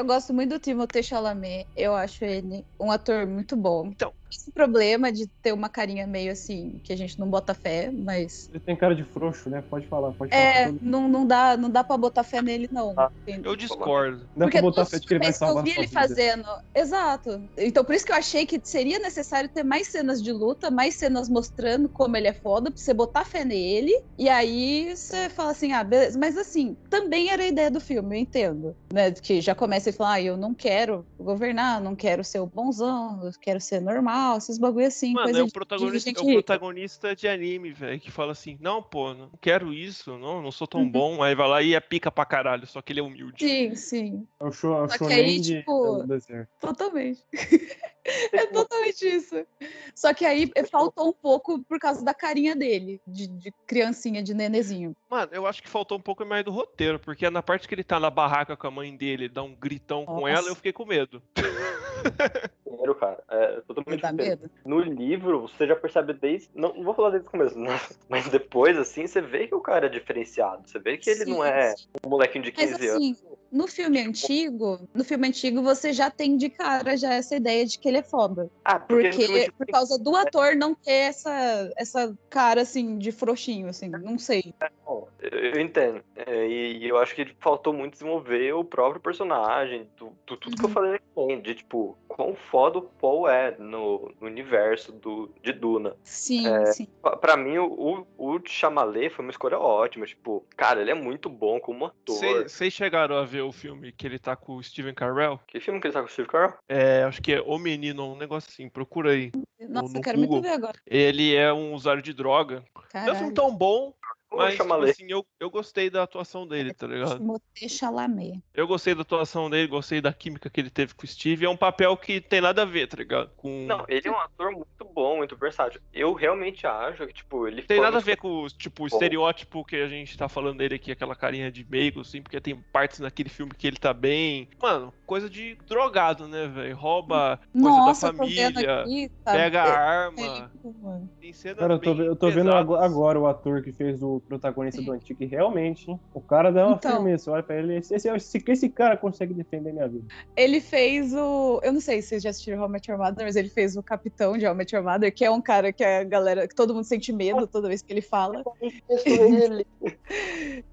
Eu gosto muito do Timothée Chalamet. Eu acho ele um ator muito bom. Então. Esse problema de ter uma carinha meio assim, que a gente não bota fé, mas. Ele tem cara de frouxo, né? Pode falar, pode É, falar. não, não, dá, não dá pra botar fé nele, não. Ah? Eu discordo. Dá Porque pra botar fé as de que ele vai que eu salvar vi ele fazendo. Exato. Então, por isso que eu achei que seria necessário ter mais cenas de luta, mais cenas mostrando como ele é foda, pra você botar fé nele. E aí você fala assim, ah, beleza. Mas assim, também era a ideia do filme, eu entendo. Né? Que já começa a falar, ah, eu não quero governar, não quero ser o bonzão, eu quero ser normal. Tal, esses bagulho assim, Mano, coisa é o protagonista, de é o protagonista de anime, velho, que fala assim, não, pô, não quero isso, não, não sou tão Uhum. bom. Aí vai lá e é pica pra caralho, só que ele é humilde. Sim, sim, É o show, é o shonen aí, de- tipo, do deserto. totalmente. é totalmente isso. Só que aí faltou um pouco por causa da carinha dele, de, de criancinha, de nenezinho. Mano, eu acho que faltou um pouco mais do roteiro, porque na parte que ele tá na barraca com a mãe dele, ele dá um gritão com ela, eu fiquei com medo. Primeiro, cara, é totalmente Dá medo? No livro, você já percebe desde. Não, não vou falar desde o começo, né? mas depois, assim, você vê que o cara é diferenciado. Você vê que ele Sim, não é sim. um molequinho de 15 Mas anos. assim, no filme antigo, no filme antigo você já tem de cara já essa ideia de que ele é foda. Ah, porque, Porque por causa do ator não ter essa, essa cara assim de frouxinho, assim, não sei. Bom, Eu eu entendo. É, e, e eu acho que faltou muito desenvolver o próprio personagem, do, do tudo que eu Uhum. falei aqui, de tipo, quão foda o Paul é no, no universo do, de Duna. Sim, É, sim. Pra- Pra mim, o, o, o Chalamet foi uma escolha ótima. Tipo, cara, ele é muito bom como ator. Vocês chegaram a ver o filme que ele tá com o Steven Carell? Que filme que ele tá com o Steve Carell? É, acho que é O Menino, um negócio assim, procura aí. Nossa, no eu quero muito Google. ver agora. Ele é um usuário de droga. Não é um Caralho. filme tão bom, mas tipo assim, eu, eu gostei da atuação dele, tá ligado? Chalamet. Eu gostei da atuação dele, gostei da química que ele teve com o Steve. É um papel que tem nada a ver, tá ligado? Com... Não, ele é um ator muito bom, muito versátil. Eu realmente acho que, tipo, ele Tem nada a ver com tipo, o estereótipo que a gente tá falando dele aqui, aquela carinha de meigo, assim, porque tem partes naquele filme que ele tá bem. Mano, coisa de drogado, né, velho? Rouba coisa Nossa, da tô vendo família, aqui, tá? pega É- arma. é- mano. Tem cena Cara, eu tô, eu tô vendo agora o ator que fez o protagonista do Antigo e realmente, hein, o cara dá uma Então. firmeza. Olha pra ele, esse, esse, esse, cara consegue defender minha vida. Ele fez o. Eu não sei se vocês já assistiram How I Met Your Mother, mas ele fez o capitão de How I Met Your Mother, que é um cara que a galera. que todo mundo sente medo toda vez que ele fala. ele.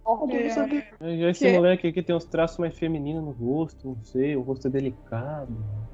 E Esse Que- moleque aqui tem uns traços mais femininos no rosto, não sei, o rosto é delicado.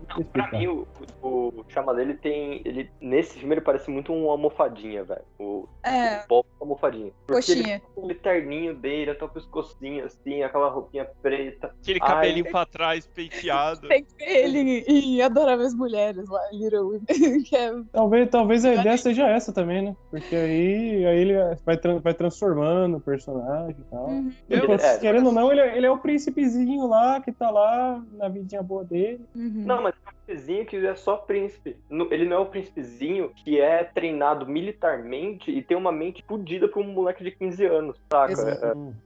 Não Pra mim, o, o Chalamet, ele tem. Ele, nesse filme, ele parece muito um almofadinha, velho. O, É, o é almofadinha. Porque ele coxinha. tem aquele terninho dele, até o pescocinho, assim, aquela roupinha preta. Aquele Ai, cabelinho pra trás, penteado. Tem que ele em, Adoráveis Mulheres lá, Little é Talvez, talvez a ideia seja essa também, né? Porque aí, aí ele vai, tran- vai transformando o personagem e tal. Uhum, Porque, É, querendo ou não, ele, é- ele é o príncipezinho lá que tá lá na vidinha boa dele. uhum. Não, mas príncipezinho que é só príncipe. Ele não é o príncipezinho que é treinado militarmente e tem uma mente fodida pra um moleque de 15 anos, saca?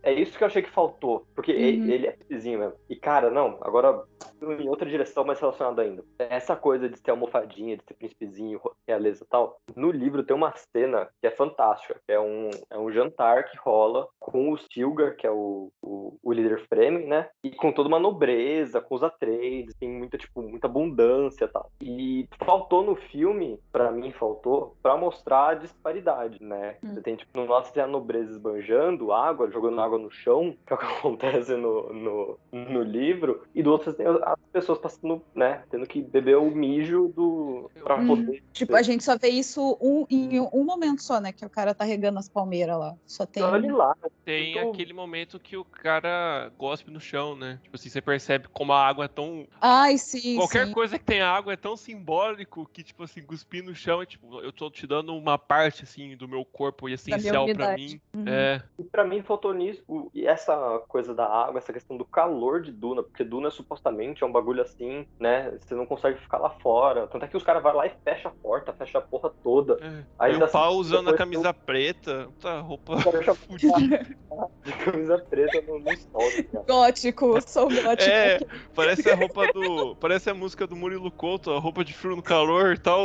É, é isso que eu achei que faltou. Porque Uhum. ele é príncipezinho mesmo. E, cara, não, agora em outra direção mais relacionada ainda. Essa coisa de ser almofadinha, de ser príncipezinho, realeza e tal. No livro tem uma cena que é fantástica. Que é um, é um jantar que rola com o Stilgar, que é o, o, o líder Fremen, né? E com toda uma nobreza, com os Atreides, tem muita, tipo, muita abundância e tal. E faltou no filme, pra mim faltou, pra mostrar a disparidade, né? Hum. Você tem, tipo, no nosso tem a nobreza esbanjando água, jogando água no chão, que é o que acontece no, no, no livro, e do outro você tem as pessoas passando, né? Tendo que beber o mijo do. pra Hum. poder. Tipo, a gente só vê isso um, em um momento só, né? Que o cara tá regando as palmeiras lá. Só tem. Olha lá, Tem Muito- aquele momento que o cara gospe no chão, né? Tipo assim, você percebe como a água é tão. Ai, sim. Qualquer sim. coisa que tem água é tão simbólico que, tipo assim, cuspir no chão é tipo, eu tô te dando uma parte, assim, do meu corpo essencial pra umidade. mim. Uhum. É. E pra mim faltou nisso, e essa coisa da água, essa questão do calor de Duna, porque Duna supostamente é um bagulho assim, né? Você não consegue ficar lá fora. Tanto é que os caras vão lá e fecham a porta, fecha a porra toda. é. Aí o pau assim, usando a camisa preta, puta roupa fudida. de camisa preta no, no sol, tá? Gótico, sou gótico. É, parece a roupa do. Parece a música do Murilo Couto, a roupa de frio no calor e tal.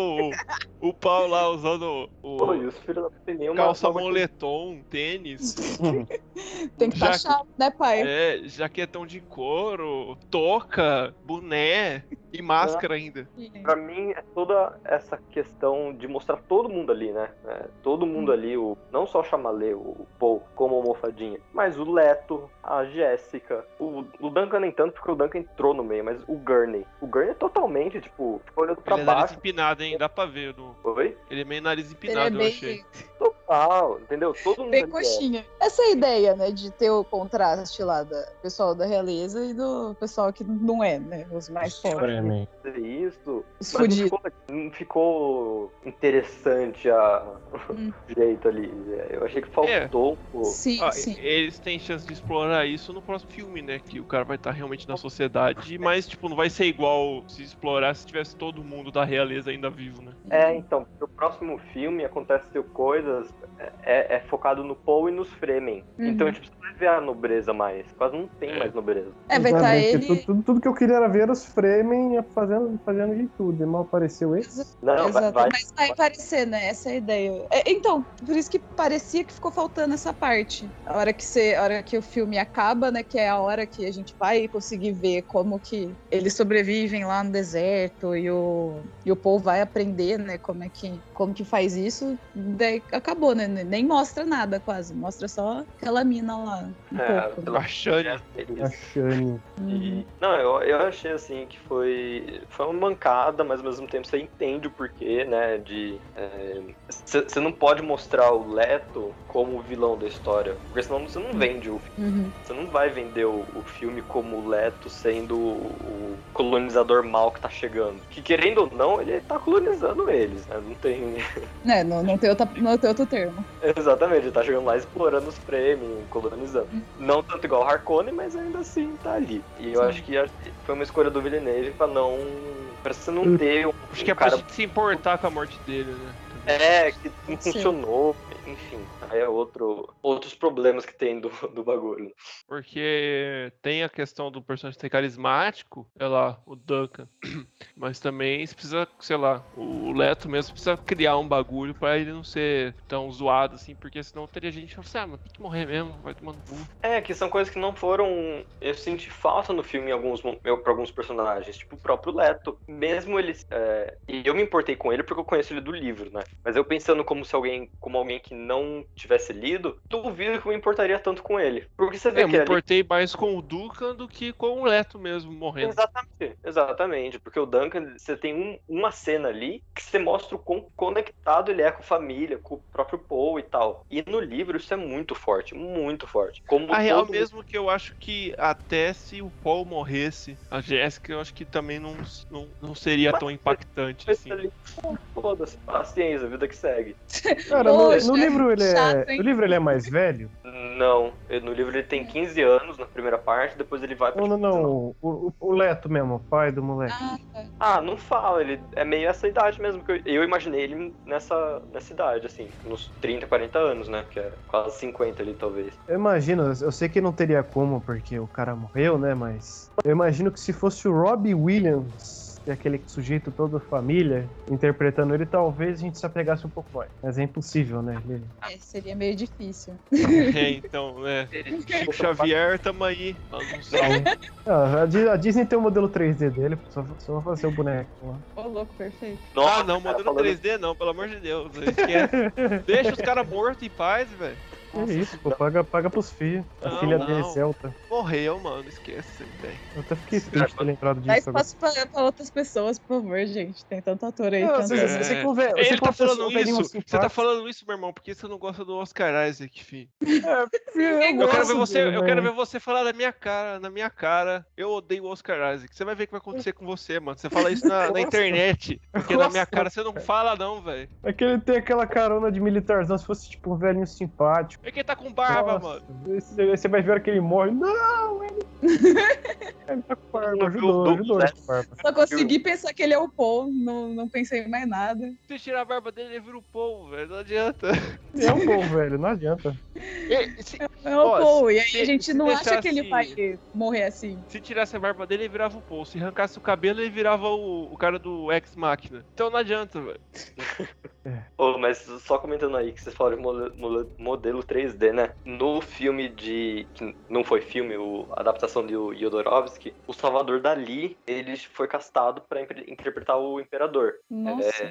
O, o pau lá usando o, Pô, e os filhos tem nenhuma. calça moletom, tênis, Tem que estar Já- chato, né, pai? é, jaquetão de couro, touca, boné e máscara ainda. Pra mim, é toda essa questão de mostrar todo mundo ali, né? É, todo mundo ali, o, não só o Chamalê, o Paul, como almofadinha, mas o Leto, a Jéssica, o, o Duncan nem tanto, porque o Duncan entrou no meio, mas o Gurney. O Gurney é totalmente, tipo, fica olhando pra Ele é nariz baixo. empinado, hein? Dá pra ver. No... Oi? Ele é meio nariz Ele empinado, é eu achei. Total, entendeu? Todo mundo Bem é. coxinha. Essa é a ideia, né? De ter o contraste lá do pessoal da realeza e do pessoal que não é, né? Os mais pobres. Fremen. fazer isso, Os mas não ficou, não ficou interessante a Hum. o jeito ali. Eu achei que faltou. pô. Sim, Ah, sim. Eles têm chance de explorar isso no próximo filme, né? Que o cara vai estar realmente na sociedade, mas, tipo, não vai ser igual se explorar se tivesse todo mundo da realeza ainda vivo, né? É, então, no próximo filme acontece coisas. É, é focado no Paul e nos Fremen. Uhum. Então, tipo, você vai ver a nobreza mais. Quase não tem mais nobreza. É, vai estar Exatamente, ele. Tudo, tudo, tudo que eu queria era ver os Fremen fazendo, fazendo de tudo. E mal apareceu esse. Não, vai, Exato, vai, mas vai aparecer, né? Essa é a ideia. É, então, por isso que parecia que ficou faltando essa parte. A hora que você, a hora que o filme acaba, né? Que é a hora que a gente vai conseguir ver como que eles sobrevivem lá no deserto e o, e o Paul vai aprender, né? Como é que, como que faz isso. Daí acabou, né? Nem mostra nada quase. Mostra só aquela mina lá. Um É, pouco. A eles- A Shane. Uhum. E- não, eu, eu achei assim que foi, foi uma mancada, mas ao mesmo tempo você entende o porquê, né? De. Você não pode mostrar o Leto como o vilão da história, porque senão você não vende o filme. Uhum. Você não vai vender o, o filme como o Leto sendo o, colonizador mal que tá chegando. Que querendo ou não, ele tá colonizando eles, né? Não tem. É, não, não, tem outra, não tem outro termo. Exatamente, ele tá chegando lá explorando os prêmios, colonizando. Não tanto igual o Harkonnen, mas ainda assim tá ali. E eu Sim. acho que foi uma escolha do Villeneuve pra não. pra você não Hum. ter um, Acho que é pra cara. gente se importar com a morte dele, né? É, que não funcionou. Enfim, é outro, outros problemas que tem do, do bagulho. Porque tem a questão do personagem ser carismático, é lá, o Duncan. Mas também você precisa, sei lá, o Leto mesmo precisa criar um bagulho pra ele não ser tão zoado assim, porque senão teria gente que fala assim, ah, mas tem que morrer mesmo, vai tomando burro. É, que são coisas que não foram. Eu senti falta no filme em alguns, pra alguns personagens, tipo o próprio Leto. Mesmo ele. é, E eu me importei com ele porque eu conheço ele do livro, né? Mas eu pensando como se alguém. como alguém que não tivesse lido, duvido que eu me importaria tanto com ele. Porque você vê É, eu que me ali. importei mais com o Duncan do que com o Leto mesmo morrendo. Exatamente, exatamente. Porque o Duncan, você tem um- uma cena ali que você mostra o quão conectado ele é com a família, com o próprio Paul e tal. E no livro isso é muito forte, muito forte. Como A real todo- mesmo que eu acho que até se o Paul morresse, a Jéssica eu acho que também não, não, não seria tão impactante assim. ali, Foda-se, paciência, vida que segue. Cara, no, no livro ele chato, é. hein? No livro ele é mais velho? Não, no livro ele tem 15 anos na primeira parte, depois ele vai pra. Não, não, não. O, o- o Leto mesmo, o pai do moleque. Ah, tá. Ah, não fala, ele é meio essa idade mesmo, que eu, eu imaginei ele nessa, nessa idade, assim, nos 30, 40 anos, né? Que é quase 50 ali, talvez. Eu imagino, eu sei que não teria como, porque o cara morreu, né? Mas eu imagino que se fosse o Robbie Williams, aquele sujeito todo família, interpretando ele, talvez a gente se apegasse um pouco mais. Mas é impossível, né? Ele- É, seria meio difícil. É, então, né? Chico Xavier, tamo aí. Um. Ah, a, Di- a Disney tem o modelo 3D dele, só, só vou fazer o boneco lá. Ô, louco, perfeito. ah, não, modelo falando- 3D não, pelo amor de Deus. Deixa os caras mortos em paz, velho. É isso, pô, paga, paga pros filhos. A Não, filha não. dele é celta. Morreu, mano, esquece ideia. Eu até fiquei triste de ter lembrado Dá disso agora. espaço pra, pra outras pessoas, por favor, gente. Tem tanto ator aí. Não, tanto- você- você- você conver- você Ele tá falando isso, você tá falando isso, meu irmão, porque você não gosta do Oscar Isaac, filho. Eu, Eu quero ver você, dele, eu quero mas- ver você falar na minha cara, na minha cara, eu odeio o Oscar Isaac. Você vai ver o que vai acontecer com você, mano. Você fala isso na, na internet, porque na minha cara você não fala não, velho. É que ele tem aquela carona de militarzão, se fosse tipo um velhinho simpático. É que ele tá com barba, Nossa, mano. esse- Você vai ver que ele morre. Não, ele. ele tá com barba, ajudou, Não, ajudou né? barba. Só consegui pensar que ele é o Paul, não, não pensei em mais nada. Se tirar a barba dele, ele vira o povo, velho. Não adianta. É um bom, velho, não adianta. E se, É o Ó, Paul, e aí se- a gente se não acha que ele vai morrer assim. se tirasse a barba dele, ele virava o povo. Se arrancasse o cabelo, ele virava o, o cara do Ex-Máquina. Então não adianta, velho. Ô, mas só comentando aí que você falou de mole- mole- modelo 3D, né? No filme de. que não foi filme, o, a adaptação de Yodorovsky, o Salvador Dali, ele foi castado pra impre- interpretar o Imperador. Nossa.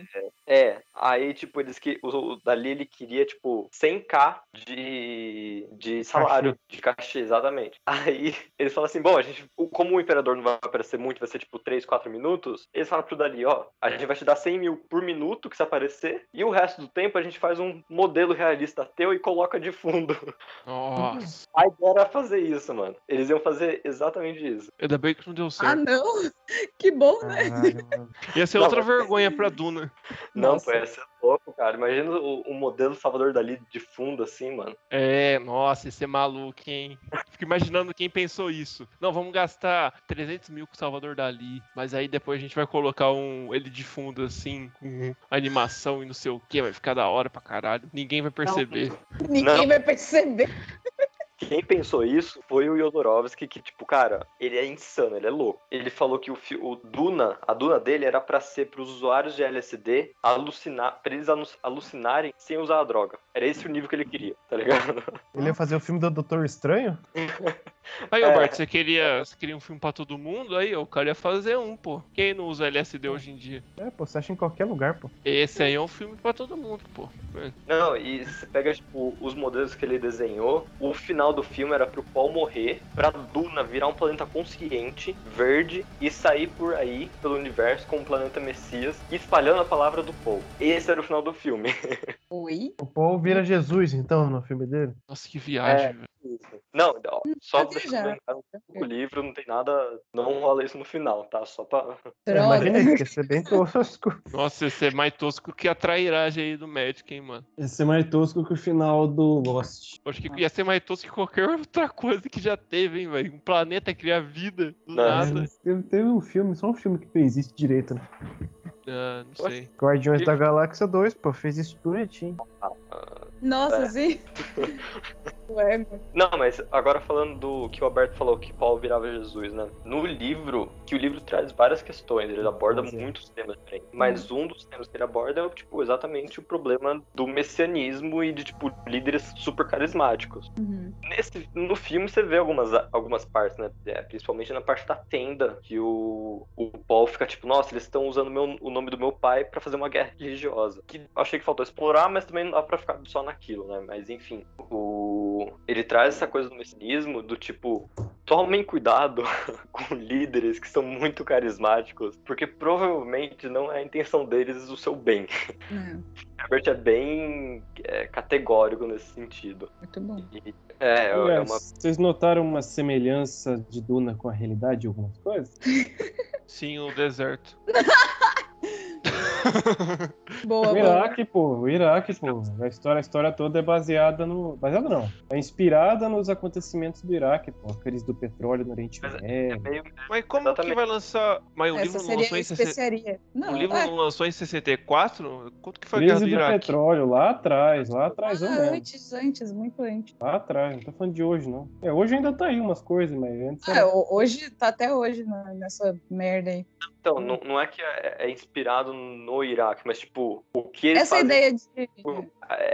É, É, aí, tipo, eles que. O, o Dali ele queria, tipo, 100k de, de salário, de cachê, exatamente. Aí eles falam assim: bom, a gente. Como o imperador não vai aparecer muito, vai ser tipo 3, 4 minutos, eles falam pro Dali: ó, a gente vai te dar 100 mil por minuto que você aparecer, e o resto do tempo a gente faz um modelo realista teu e coloca de fundo. Nossa. A ideia era fazer isso, mano. Eles iam fazer exatamente isso. Ainda bem que não deu Ah, certo. não! Que bom, né? Mano. Ia ser Não, outra mas- vergonha pra Duna. Não, Nossa. pô, ia ser louco, cara. Imagina o, o modelo Salvador Dali de fundo, assim, mano. É, nossa, ia ser maluco, hein? Fico imaginando quem pensou isso. Não, vamos gastar 300 mil com o Salvador Dali, mas aí depois a gente vai colocar um ele de fundo assim, com animação e não sei o que, vai ficar da hora pra caralho. Ninguém vai perceber. Ninguém Não. vai perceber. Quem pensou isso foi o Yodorovsky, que, tipo, cara, ele é insano, ele é louco. Ele falou que o, o Duna, a Duna dele era pra ser pros usuários de LSD alucinar, pra eles alu- alucinarem sem usar a droga. Era esse o nível que ele queria, tá ligado? Ele ia fazer o filme do Doutor Estranho? Aí, É. Alberto, você queria, você queria um filme pra todo mundo? Aí, o cara ia fazer um, pô. Quem não usa LSD hoje em dia? É, pô, você acha em qualquer lugar, pô. Esse aí é um filme pra todo mundo, pô. É. Não, e você pega, tipo, os modelos que ele desenhou, o final do filme era pro Paul morrer, pra Duna virar um planeta consciente, verde, e sair por aí, pelo universo, como um planeta Messias, espalhando a palavra do Paul. Esse era o final do filme. Oi? O Paul vira Jesus, então, no filme dele. Nossa, que viagem, É. velho. Não, ó, só pra o livro não tem nada, não rola isso no final, tá? Só pra... É, Droga. imagina isso, ia ser bem tosco. Nossa, ia ser mais tosco que a trairagem aí do Magic, hein, mano. Ia ser mais tosco que o final do Lost. Acho que ia ser mais tosco que qualquer outra coisa que já teve, hein, velho. Um planeta criar vida do Não, nada. Teve, teve um filme, só um filme que fez isso direito, né? Ah, não sei. Guardiões da Galáxia 2, pô, fez isso direitinho. Nossa, É. sim. Mano. Não, mas agora falando do que o Alberto falou, que Paulo virava Jesus, né? No livro, que o livro traz várias questões, ele aborda é. muitos temas diferentes. Mas um dos temas que ele aborda é, tipo, exatamente o problema do messianismo e de, tipo, líderes super carismáticos. Uhum. Nesse, no filme você vê algumas, algumas partes, né? É, principalmente na parte da tenda, que o, o Paul fica tipo, nossa, eles estão usando meu- o nome do meu pai pra fazer uma guerra religiosa. Que eu achei que faltou explorar, mas também não dá pra ficar só naquilo, né? Mas enfim, o, ele traz essa coisa do messianismo, do tipo, tomem cuidado com líderes que são muito carismáticos, porque provavelmente não é a intenção deles o seu bem. Não, Herbert é bem é, categórico nesse sentido. muito bom. E, é, é Ué, uma Vocês notaram uma semelhança de Duna com a realidade em algumas coisas? Sim, o deserto. Boa, O boa. Iraque, pô, o Iraque, pô. A história, a história toda é baseada no. Baseada não. É inspirada nos acontecimentos do Iraque, pô. A crise do petróleo no Oriente Mas Médio. é meio Mas como que Exatamente. vai lançar. Mas o Essa livro não lançou em 60... especiaria. Não, O livro é, não lançou em 64? Quanto que foi a guerra Crise do do Iraque? petróleo, lá atrás, lá atrás, ah, eu mesmo. antes, antes, muito antes. Lá atrás, não tô falando de hoje, não. É, hoje ainda tá aí umas coisas, mas antes Ah, era... ho- hoje, tá até hoje nessa merda aí. Então, não, não é que é, é inspirado no Iraque, mas tipo, o que eles Essa ideia de.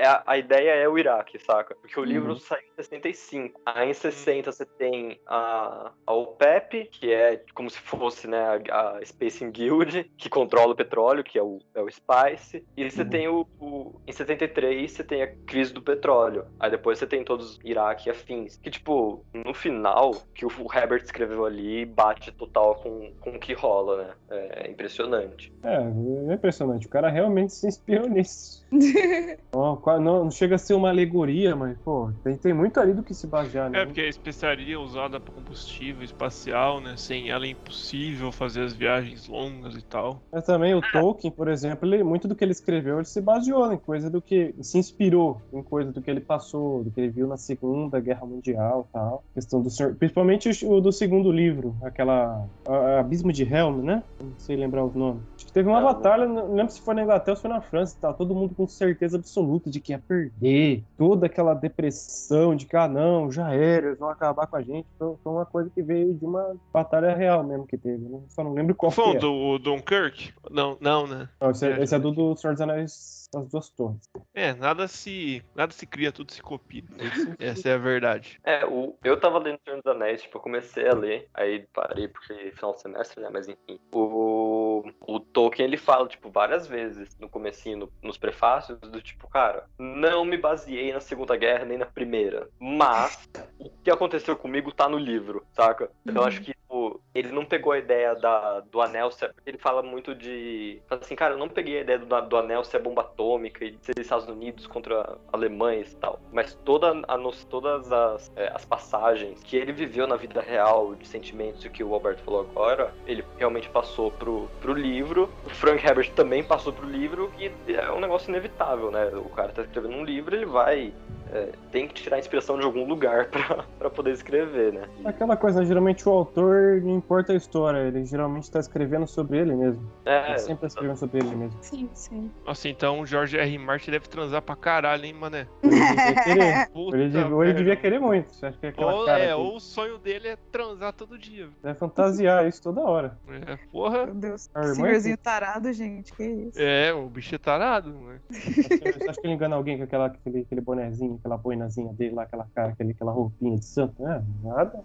A, a ideia é o Iraque, saca? Porque o livro Uhum. saiu em 65. Aí em 60 você tem a, a OPEP, que é como se fosse né, a, a Spacing Guild, que controla o petróleo, que é o, é o Spice. E você Uhum. tem o, o- Em 73 você tem a crise do petróleo. Aí depois você tem todos Iraque e afins. Que, tipo, no final, que o Herbert escreveu ali, bate total com, com o que rola, né? É impressionante. É, é impressionante. O cara realmente se inspirou nisso. Qua- não, não chega a ser uma alegoria, mas, pô, tem, tem muito ali do que se basear, né? É, porque a especiaria usada para combustível espacial, né? Sem ela é impossível fazer as viagens longas e tal. Mas também o Tolkien, por exemplo, ele, muito do que ele escreveu, ele se baseou em coisa do que. se inspirou em coisa do que ele passou, do que ele viu na Segunda Guerra Mundial e tal. Questão do senhor. Principalmente o do segundo livro, aquela. a- Abismo de Helm, né? Não sei lembrar os nomes. Acho que teve uma batalha, não lembro se foi na Inglaterra ou se foi na França, tá? Todo mundo com certeza absoluta de que ia perder. Toda aquela depressão de que, ah, não, já era, eles vão acabar com a gente. Foi, foi uma coisa que veio de uma batalha real mesmo que teve. Né? Só não lembro qual Foi foi. do o Dunkirk? Não, não, né? Não, esse, é, esse é do, do Senhor dos Anéis as duas torres. É, nada se. Nada se cria, tudo se copia. Essa é a verdade. É, o, eu tava lendo Senhor dos Anéis, tipo, eu comecei a ler, aí parei porque final de semestre, né? Mas enfim. O, o Tolkien, ele fala, tipo, várias vezes no comecinho, no- nos prefácios, do tipo, cara, não me baseei na Segunda Guerra nem na Primeira, mas o que aconteceu comigo tá no livro, saca? Eu acho que, tipo, ele não pegou a ideia da, do anel ele fala muito de, assim, cara, eu não peguei a ideia do, do anel ser bomba atômica e ser Estados Unidos contra alemães e tal, mas toda a, todas as, é, as passagens que ele viveu na vida real, de sentimentos e que o Alberto falou agora, ele realmente passou pro, pro livro, o Frank Herbert também passou pro livro e é um negócio inevitável, né? O cara tá escrevendo um livro, ele vai é, tem que tirar inspiração de algum lugar pra, pra poder escrever, né? Aquela coisa, geralmente o autor não importa a história, ele geralmente tá escrevendo sobre ele mesmo. É, Ele sempre tá escrevendo sobre ele mesmo. Sim, sim. Nossa, então o George R. Martin deve transar pra caralho, hein, mané? Ele devia querer. Puta Ele devia- ou ele devia querer muito. Acha que é aquela Ou, cara é, que ou o sonho dele é transar todo dia. deve fantasiar isso toda hora. É, porra. Meu Deus. A irmã Senhorzinho tarado, gente. Que isso? É, o bicho é tarado, né? Você acha que ele engana alguém com aquela, aquele, aquele bonezinho, aquela boinazinha dele lá, aquela cara, aquele, aquela roupinha de santo? É, nada.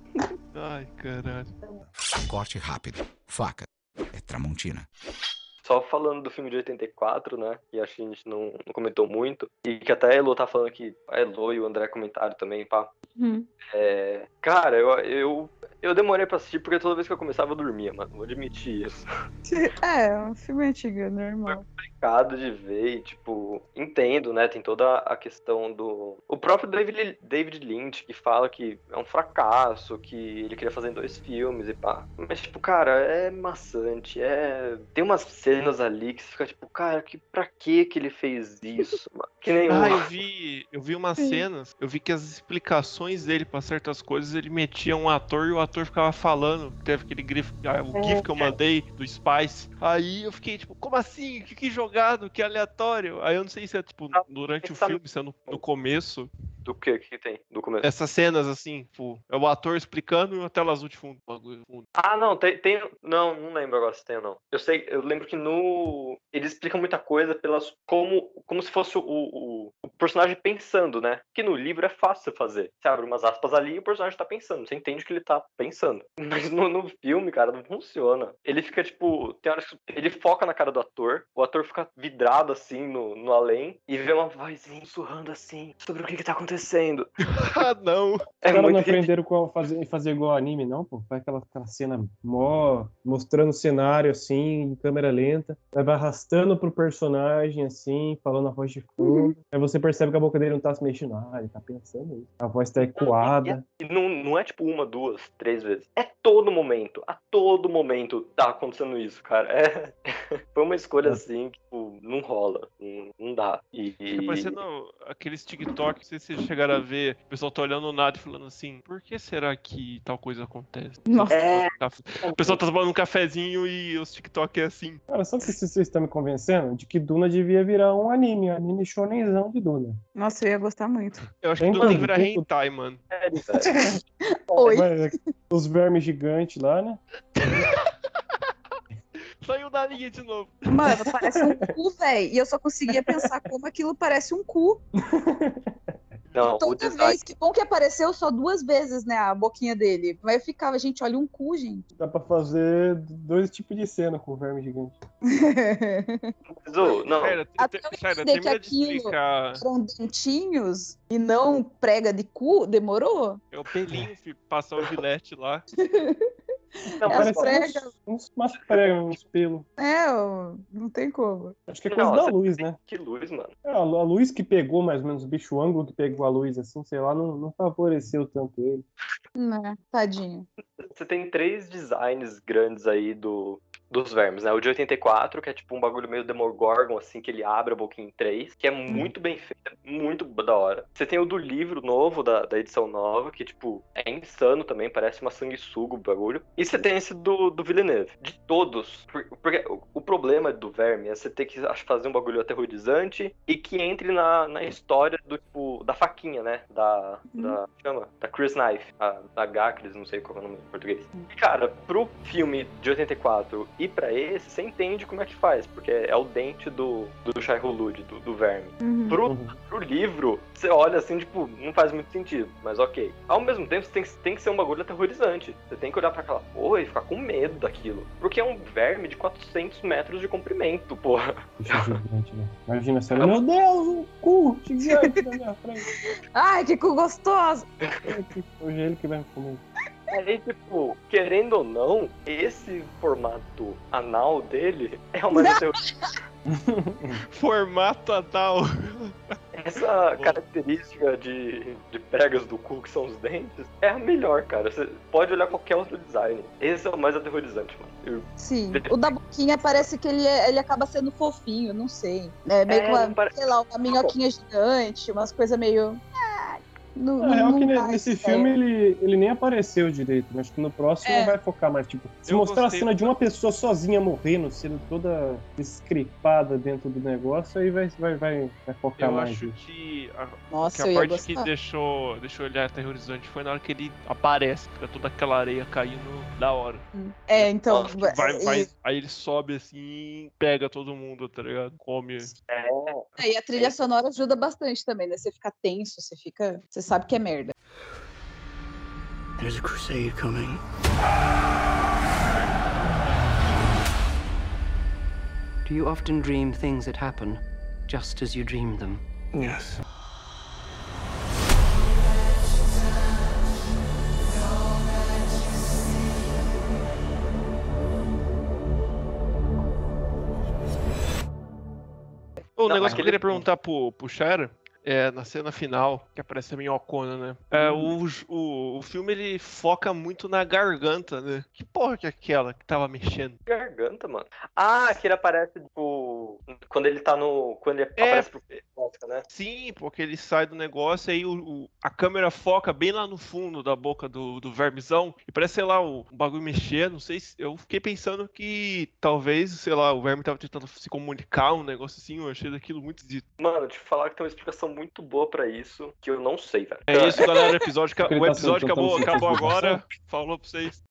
Ai, caralho. Corte rápido. Faca. É Tramontina. Só falando do filme de 84, né? Que acho que a gente não, não comentou muito. E que até a Elo tá falando que. A Elo e o André comentaram também, pá. Hum. É, cara, eu, eu, eu demorei pra assistir porque toda vez que eu começava eu dormia, mano. Vou admitir isso. É, um filme antigo, é normal. complicado de ver e, tipo, entendo, né? Tem toda a questão do. O próprio David, David Lynch que fala que é um fracasso, que ele queria fazer em dois filmes e pá. Mas, tipo, cara, é maçante. É. Tem umas cenas ali que você fica, tipo, cara, que pra que que ele fez isso, mano? Que nem Ah, eu vi, eu vi umas cenas, eu vi que as explicações dele pra certas coisas, ele metia um ator e o ator ficava falando. Teve aquele grif, ah, o É. GIF que eu mandei do Spice. Aí eu fiquei tipo, como assim? Que, que jogado? Que aleatório? Aí eu não sei se é tipo durante o sabe- filme, se é no, no começo. Do que que tem? Do começo. Essas cenas assim, tipo, é o ator explicando e uma tela azul de fundo. Ah, não, tem, tem. Não, não lembro agora se tem ou não. Eu sei, eu lembro que no. Ele explica muita coisa pelas. como, como se fosse o, o, o personagem pensando, né? Que no livro é fácil fazer. Você abre umas aspas ali e o personagem tá pensando. Você entende o que ele tá pensando. Mas no, no filme, cara, não funciona. Ele fica, tipo, tem horas que ele foca na cara do ator, o ator fica vidrado assim no, no além e vê uma vozinha sussurrando assim sobre o que que tá acontecendo. ah, não. Os É caras não aprenderam com fazer, fazer igual anime, não, pô. Faz aquela, aquela cena mó, mostrando o cenário assim, em câmera lenta. Aí vai arrastando pro personagem, assim, falando a voz de fundo. Aí você percebe que a boca dele não tá se mexendo. Ah, ele tá pensando isso. A voz tá ecoada. E não, não é tipo uma, duas, três vezes. É todo momento. A todo momento tá acontecendo isso, cara. É... Foi uma escolha assim que tipo, não rola. Não, não dá. E, Fica parecendo aqueles TikTok, não sei se vocês chegaram a ver, o pessoal tá olhando nada e falando assim, por que será que tal coisa acontece? Nossa. É. O pessoal tá tomando um cafezinho e os TikTok é assim. Cara, sabe o que vocês estão me convencendo? De que Duna devia virar um anime, um anime shonenzão de Duna. Nossa, eu ia gostar muito. Eu acho que Tem tudo tem que virar hentai, mano. Sério, velho. Oi. Vai, Os vermes gigantes lá, né? Saiu da linha de novo. Mano, parece um cu, velho. E eu só conseguia pensar como aquilo parece um cu. Não, Toda design. vez. Que bom que apareceu só duas vezes, né? A boquinha dele. Mas eu ficava, gente, olha um cu, gente. Dá pra fazer dois tipos de cena com o verme gigante. Mas, ô, não, Sério, Até eu entender que aquilo- explicar. Eram dentinhos e não prega de cu, demorou? É o pelinho, filho, passar o gilete lá. Não, É mas, as pregas. uns, uns, umas pregas, uns pelos. É, não tem como. Acho que é coisa Não, da luz, né? que luz, mano. É, a, a luz que pegou, mais ou menos, o bicho ângulo que pegou a luz, assim, sei lá, não, não favoreceu tanto ele. Né, tadinho. Você tem três designs grandes aí do, dos vermes, né? O de 84, que é tipo um bagulho meio Demogorgon, assim, que ele abre a boquinha em três, que é muito bem feito, é muito da hora. Você tem o do livro novo, da, da edição nova, que, tipo, é insano também, parece uma sanguessuga o bagulho. E você tem esse do, do Villeneuve. De todos, por- porque o, problema do verme é você ter que fazer um bagulho aterrorizante e que entre na, na história do, tipo, da faquinha, né? Da, da, chama? Da Chris Knife, a, da Gacris, não sei qual é o nome em português. E, cara, pro filme de 84 ir pra esse, você entende como é que faz, porque é o dente do, do Shai Hulud, do, do verme. Uhum. Pro, pro livro, você olha assim, tipo, não faz muito sentido, mas ok. Ao mesmo tempo, você tem, que- tem que ser um bagulho aterrorizante. Você tem que olhar pra aquela porra e ficar com medo daquilo. Porque é um verme de 400 metros de comprimento, porra. Bicho gigante, né? Imagina se ela, meu Deus, um cu gigante na minha frente. Ai, que cu gostoso! Hoje é ele que vai me comer. Aí, tipo, querendo ou não, esse formato anal dele é uma Formato anal. Essa característica de, de pregas do cu, que são os dentes, é a melhor, cara. Você pode olhar qualquer outro design. Esse é o mais aterrorizante, mano. Eu- Sim, o da boquinha parece que ele, é- ele acaba sendo fofinho, não sei. É meio É, que uma, pare- sei lá, uma minhoquinha gigante, umas coisas meio. ah, Não, Na real, não que nesse ideia. filme ele, ele nem apareceu direito, mas acho que no próximo É. vai focar mais. Tipo, se Eu mostrar gostei a cena de uma pessoa sozinha morrendo, sendo toda escripada dentro do negócio, aí vai, vai, vai, vai focar Eu mais. acho nisso. que a, Nossa, que eu a parte que deixou, deixou ele aterrorizante foi na hora que ele aparece, fica toda aquela areia caindo da hora. É, então. Vai, e- vai, aí ele sobe assim, pega todo mundo, tá ligado? Come. É, e a trilha sonora ajuda bastante também, né? Você fica tenso, você fica. Você sabe que é merda. There's a crusade coming. Do you often dream things that happen just as you dream them? Yes. O negócio que eu queria perguntar pro, pro Shara é na cena final, que aparece a minhocona, né? É, o, o, o filme ele foca muito na garganta, né? Que porra que é aquela que tava mexendo? Garganta, mano. Ah, que ele aparece, tipo. Quando ele tá no. Quando ele É. aparece pro Oscar, né? Sim, porque ele sai do negócio e aí o, o- a câmera foca bem lá no fundo da boca do, do vermezão e parece, sei lá, o, o bagulho mexer, não sei se... Eu fiquei pensando que talvez, sei lá, o verme tava tentando se comunicar, um negócio assim, eu achei daquilo muito esquisito. Mano, te falar que tem uma explicação muito boa pra isso, que eu não sei, velho. É isso, galera, o episódio, ca- o tá episódio acabou, acabou agora, falou pra vocês.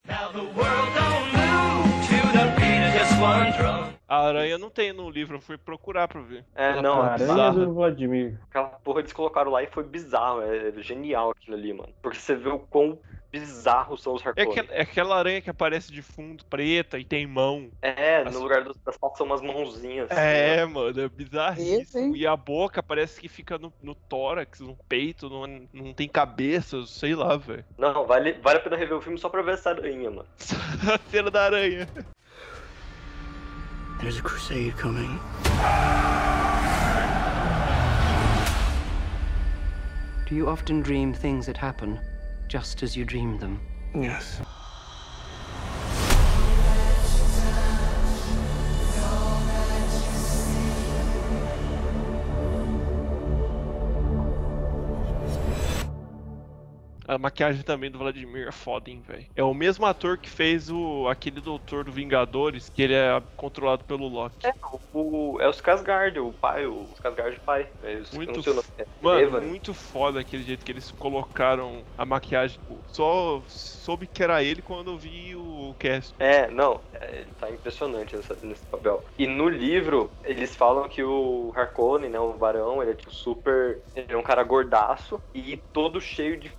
A aranha não tem no livro, eu fui procurar pra ver. É, não, A aranha bizarra. do Vladimir. Aquela porra eles colocaram lá e foi bizarro. É genial aquilo ali, mano. Porque você vê o quão bizarros são os É Harkonnen. aquela, é aquela aranha que aparece de fundo, preta e tem mão. É, As- no lugar dos- das patas são umas mãozinhas. É, né? mano, é bizarríssimo. E a boca parece que fica no, no tórax, no peito, não, não tem cabeça, sei lá, velho. Não, vale, vale a pena rever o filme só pra ver essa aranha, mano. A cena da aranha. There's a crusade coming. Do you often dream things that happen just as you dreamed them? Yes. A maquiagem também do Vladimir é foda, hein, velho. É o mesmo ator que fez o aquele doutor do Vingadores, que ele é controlado pelo Loki. É, o, é os Skarsgård, o pai, o Skarsgård pai. É, Muito o Mano, Evan. muito foda aquele jeito que eles colocaram a maquiagem. Só soube que era ele quando eu vi o cast. É, não, é, ele tá impressionante nessa- nesse papel. E no livro, eles falam que o Harkonnen, né, o Barão, ele é tipo super. Ele é um cara gordaço e todo cheio de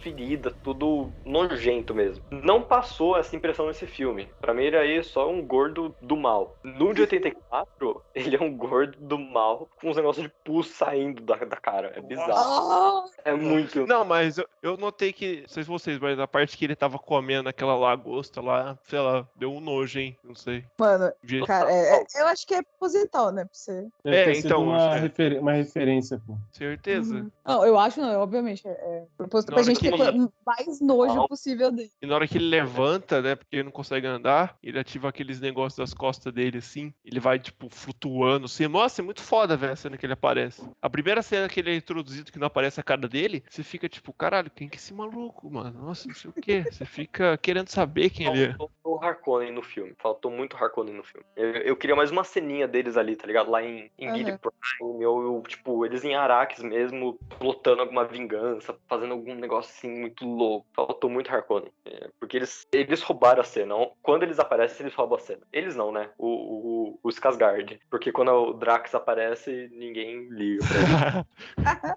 ferida, tudo nojento mesmo. Não passou essa impressão nesse filme. Pra mim, ele aí é só um gordo do mal. No de 84, ele é um gordo do mal com uns negócios de pus saindo da, da cara. É bizarro. Ah, É muito. Não, mas eu, eu notei que, não sei se vocês, mas a parte que ele tava comendo aquela lagosta lá, sei lá, deu um nojo, hein? Não sei. mano, De- cara, é- é- eu acho que é proposital, né? Pra você. É, sido então, uma, é. referi- uma referência, pô. Certeza. Uhum. Não, eu acho, não, obviamente. É, é proposital pra gente ter ele- mais nojo Não. possível dele. E na hora que ele levanta, né, porque ele não consegue andar, ele ativa aqueles negócios das costas dele, assim, ele vai, tipo, flutuando, assim. Nossa, é muito foda, velho, a cena que ele aparece. A primeira cena que ele é introduzido, que não aparece a cara dele, você fica, tipo, caralho, quem que é esse maluco, mano? Nossa, não sei o quê. Você fica querendo saber quem ele é. Faltou o Harkonnen no filme. Faltou muito Harkonnen no filme. Eu, eu queria mais uma ceninha deles ali, tá ligado? Lá em, em ou, ou, tipo, eles em Araques mesmo, plotando alguma vingança, fazendo algum negócio assim muito louco. Faltou muito Harkonnen. É, porque eles, eles roubaram a cena. Quando eles aparecem, eles roubam a cena. Eles não, né? O, o, os Casgard. Porque quando o Drax aparece, ninguém liga pra ele.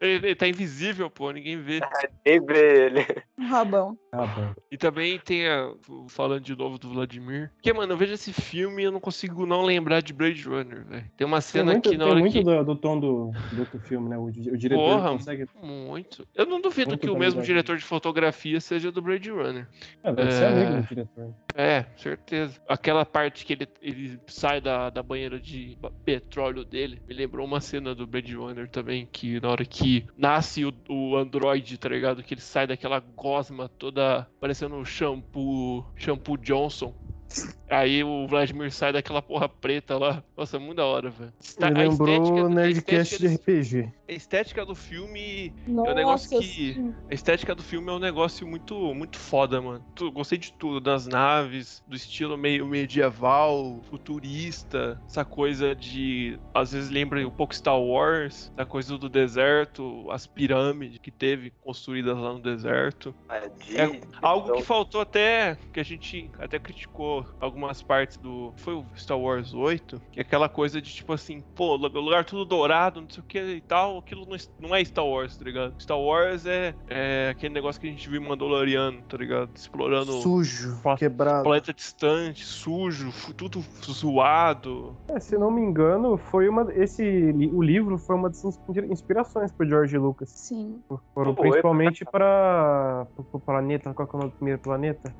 ele, ele tá invisível, pô, ninguém vê. ninguém vê ele. Um rabão. E também tem a. Falando de novo do Vladimir. Porque, mano, eu vejo esse filme e eu não consigo não lembrar de Blade Runner, velho. Tem uma Tem cena muito, que na tem hora muito que. do, do tom do, do outro filme, né? O, o diretor Porra, consegue. muito. Eu não duvido Muito que o mesmo verdade. Diretor de fotografia seja do Blade Runner. É, deve ser amigo do diretor. É, certeza. Aquela parte que ele, ele sai da, da banheira de petróleo dele me lembrou uma cena do Blade Runner também, que na hora que nasce o, o android, tá ligado? Que ele sai daquela gosma toda parecendo um shampoo, shampoo Johnson. Aí o Vladimir sai daquela porra preta lá. Nossa, muito da hora, velho. Tá- a lembrou a Nerdcast de RPG. a estética do filme é um Nossa, negócio que. sim. A estética do filme é um negócio muito, muito foda, mano. Tu- Gostei de tudo, das naves, do estilo meio medieval, futurista, essa coisa de. Às vezes lembra um pouco Star Wars, essa coisa do deserto, as pirâmides que teve construídas lá no deserto. É, de- É algo que então- faltou até, que a gente até criticou algumas partes do. Foi o Star Wars 8, que é aquela coisa de tipo assim, pô, lu- lugar tudo dourado, não sei o que e tal, aquilo não, é- não é Star Wars, tá ligado? Star Wars é, é aquele negócio que a gente viu em Mandaloriano, tá ligado? Explorando Sujo, quebrado. planeta distante, sujo, tudo zoado. É, se não me engano, foi uma. Esse, o livro foi uma das inspira- inspirações pro George Lucas. Sim. Foram Foi, principalmente para o planeta. Qual que é o nome do primeiro planeta?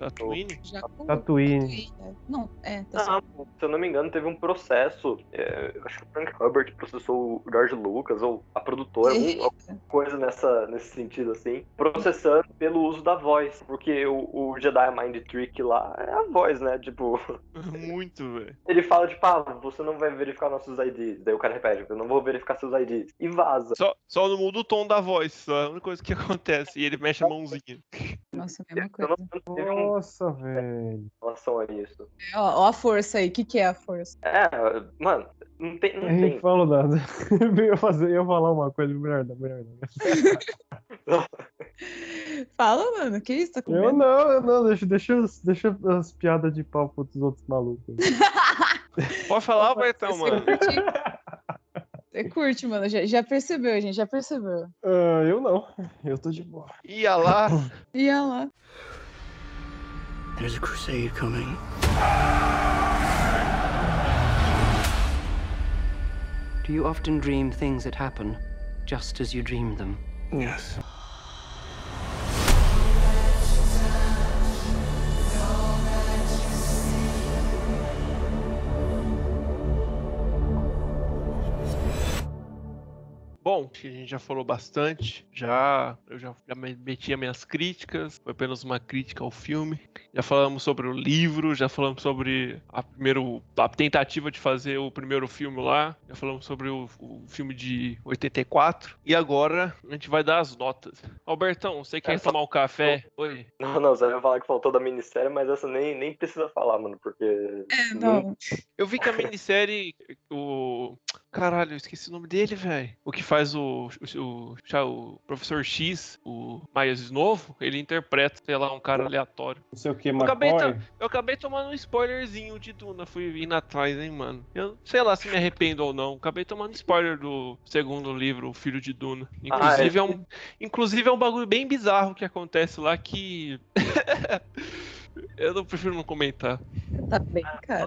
Tatooine? Já Tatooine. Não, é, tá certo. Não, se eu não me engano, teve um processo. é, eu acho que o Frank Herbert processou o George Lucas, ou a produtora, algum- alguma coisa nessa, nesse sentido, assim, processando pelo uso da voz. Porque o, o Jedi Mind Trick lá é a voz, né? Tipo, Muito, velho. ele fala, tipo, ah, você não vai verificar nossos IDs. Daí o cara repete, eu não vou verificar seus IDs. E vaza. Só, só não muda o tom da voz, só é a única coisa que acontece. E ele mexe a mãozinha. Nossa, a mesma Eu coisa. não teve um Nossa, velho. em relação a isso. Ó, ó a força aí. O que, que é a força? É, mano, não tem. Não Eu nem tem. falo nada. Eu ia, fazer, eu falar uma coisa melhor, não, melhor não. Fala, mano. Que isso? Tá com Eu não, eu não, deixa, deixa, as- deixa as piadas de pau pros outros malucos. Pode falar, Bertão, mano. Você curte, mano. Já, já percebeu, gente. Já percebeu. Ah, eu não, eu tô de boa. Ia lá. Ia lá. There's a crusade coming. Do you often dream things that happen just as you dream them? Yes. Que a gente já falou bastante. Já eu já, já me- meti as minhas críticas. Foi apenas uma crítica ao filme. Já falamos sobre o livro, já falamos sobre a primeiro a tentativa de fazer o primeiro filme lá. Já falamos sobre o, o filme de 84. E agora a gente vai dar as notas. Albertão, você quer É, só- tomar um café? Oi. Não, não, você vai falar que faltou da minissérie, mas essa nem, nem precisa falar, mano, porque. É, não. Eu vi que a minissérie. O. Caralho, eu esqueci o nome dele, velho. O que faz o, o, o, o Professor X, o mais novo, ele interpreta, sei lá, um cara aleatório. Não sei o que, Eu acabei, eu acabei tomando um spoilerzinho de Duna, fui indo atrás, hein, mano. Eu sei lá se me arrependo ou não. Acabei tomando spoiler do segundo livro, O Filho de Duna. Inclusive, é. um, inclusive é um bagulho bem bizarro que acontece lá que. eu não prefiro não comentar. Tá bem, cara.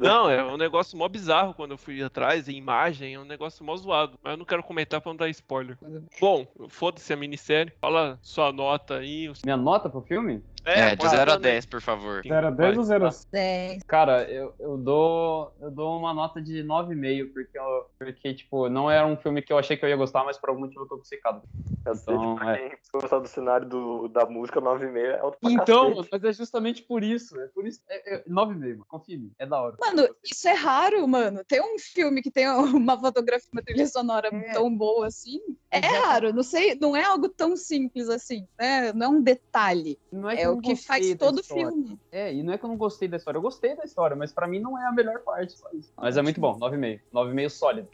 Não, é um negócio mó bizarro quando eu fui atrás, em imagem, é um negócio mó zoado. Mas eu não quero comentar pra não dar spoiler. Bom, foda-se a minissérie. Fala sua nota aí. Minha nota pro filme? É, de pode 0 a dar, né? 10, por favor. 0 a 10 ou 0 a 10. Cara, eu, eu dou eu dou uma nota de 9,5, porque, eu- porque, tipo, não era um filme que eu achei que eu ia gostar, mas por algum motivo eu tô obcecado. Eu sei, Então, tipo, pra é. quem gostar do cenário do, da música 9,5 é alto pra Então, cacete. mas é justamente por isso. É por isso. É, é 9,5, mano. Confia em mim. É da hora. Mano, isso é raro, mano. Ter um filme que tem uma fotografia, uma trilha sonora tão boa assim, é raro. Não sei, não é algo tão simples assim, né? Não é um detalhe. Não é, É o que faz todo história. filme. É, e não é que eu não gostei da história. Eu gostei da história, mas pra mim não é a melhor parte. Mas é muito bom. 9,5. 9,5 sólido.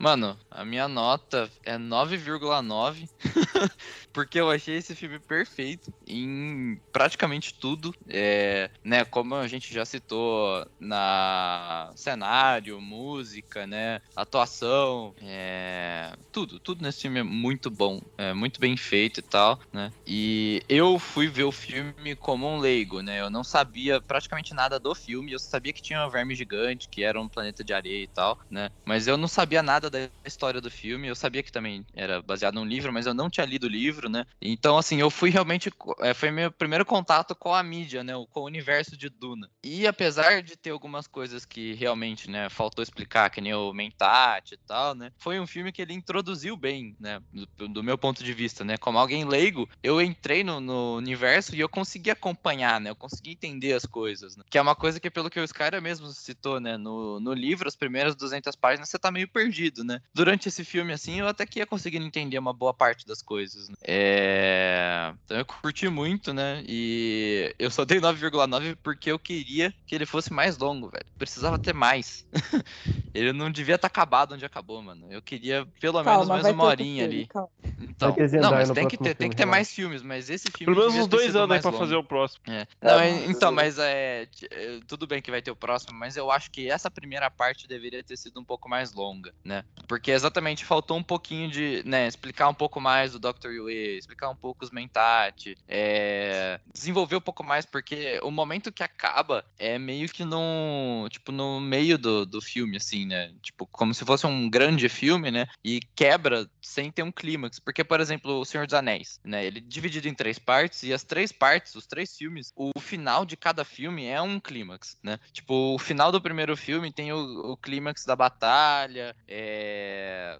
Mano, a minha nota é 9,9. porque eu achei esse filme perfeito em praticamente tudo. É, né, como a gente já citou na cenário, música, né, atuação, é, tudo, tudo nesse filme é muito bom, é muito bem feito e tal, né? E eu fui ver o filme como um leigo, né? Eu não sabia praticamente nada do filme, eu sabia que tinha um verme gigante, que era um planeta de areia e tal, né? Mas eu não sabia nada da história do filme, eu sabia que também era baseado num livro, mas eu não tinha lido o livro, né? Então, assim, eu fui realmente. é, foi meu primeiro contato com a mídia, né? Com o universo de Duna. E apesar de ter algumas coisas que realmente, né, faltou explicar, que nem o Mentat e tal, né? Foi um filme que ele introduziu bem, né? Do, do meu ponto de vista, né? Como alguém leigo, eu entrei no, no universo e eu consegui acompanhar, né? Eu consegui entender as coisas, né? Que é uma coisa que, pelo que o Skyra mesmo citou, né? No, no livro, as primeiras 200 páginas, você tá meio perdido, né? Durante esse filme, assim, eu até que ia conseguindo entender uma boa parte das coisas, né? É... Então eu curti muito, né? E eu só dei 9,9 porque eu queria que ele fosse mais longo, velho. Precisava ter mais. ele não devia estar acabado onde acabou, mano. Eu queria pelo menos Calma, mais vai uma horinha filme, ali. calma. Então, não, mas tem que ter, tem filme, que ter mais filmes, mas esse filme Pelo menos uns dois anos aí mais pra longo. fazer o próximo. É. É, Não, é- mas- então, mas é, é, Tudo bem que vai ter o próximo, mas eu acho que essa primeira parte deveria ter sido um pouco mais longa, né? Porque exatamente faltou um pouquinho de, né, explicar um pouco mais o Dr. Yue, explicar um pouco os Mentat, é, desenvolver um pouco mais, porque o momento que acaba é meio que no, tipo, no meio do, do filme, assim, né? Tipo, como se fosse um grande filme, né? E quebra sem ter um clímax. Porque, por exemplo, O Senhor dos Anéis, né? Ele é dividido em três partes, e as três partes, os três filmes, o final de cada filme é um clímax, né? Tipo, o final do primeiro filme tem o, o clímax da batalha, é,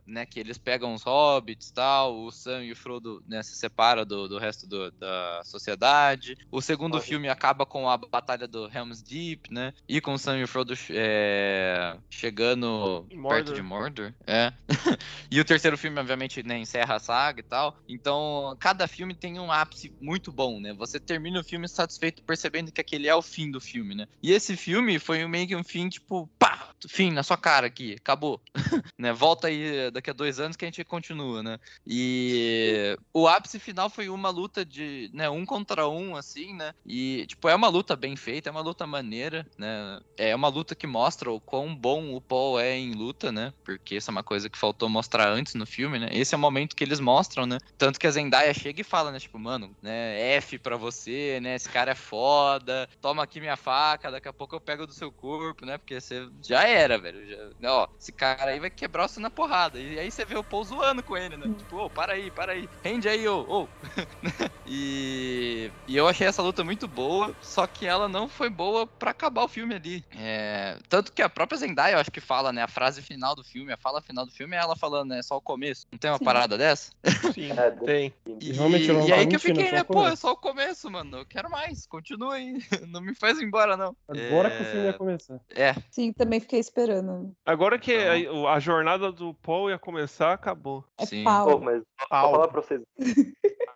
né? Que eles pegam os hobbits e tal, o Sam e o Frodo né, se separam do, do resto do- da sociedade. O segundo Olha. filme acaba com a batalha do Helm's Deep, né? E com o Sam e o Frodo é, chegando Mordor. perto de Mordor. É. e o terceiro filme, obviamente, né, encerra a saga e tal. Então, cada filme tem um ápice muito bom, né? Você termina o filme satisfeito percebendo que aquele é o fim do filme, né? E esse filme foi meio que um fim, tipo, pá, fim na sua cara aqui, acabou. né? Volta aí daqui a dois anos que a gente continua, né? E o ápice final foi uma luta de, né, um contra um, assim, né? E, tipo, é uma luta bem feita, é uma luta maneira, né? É uma luta que mostra o quão bom o Paul é em luta, né? Porque isso é uma coisa que faltou mostrar antes no filme, né? Esse é o momento que eles mostram, né? Tanto que a Zendaya chega e fala, né? Tipo, mano, né? F pra você, né? Esse cara é foda, toma aqui minha faca, daqui a pouco eu pego do seu corpo, né? Porque você já era, velho. Já, ó, esse cara aí vai quebrar você na porrada. E aí você vê o Paul zoando com ele, né? Tipo, ô, para aí, para aí. Rende aí, ô, ô. e, e eu achei essa luta muito boa, só que ela não foi boa pra acabar o filme ali. É, tanto que a própria Zendaya, eu acho que fala, né? A frase final do filme, a fala final do filme é ela falando, né? Só o começo. Não tem uma Sim. parada dessa? Sim, É, tem. E, Realmente, não e aí que eu fiquei, é né? Pô, é só o começo, mano. Eu quero mais. Continua aí. Não me faz embora, não. Agora É, que o filme ia começar. É, Sim, também fiquei esperando. Agora que Então. a, a jornada do Paul ia começar, acabou. É sim. Pô, pau. mas só Au. falar pra vocês.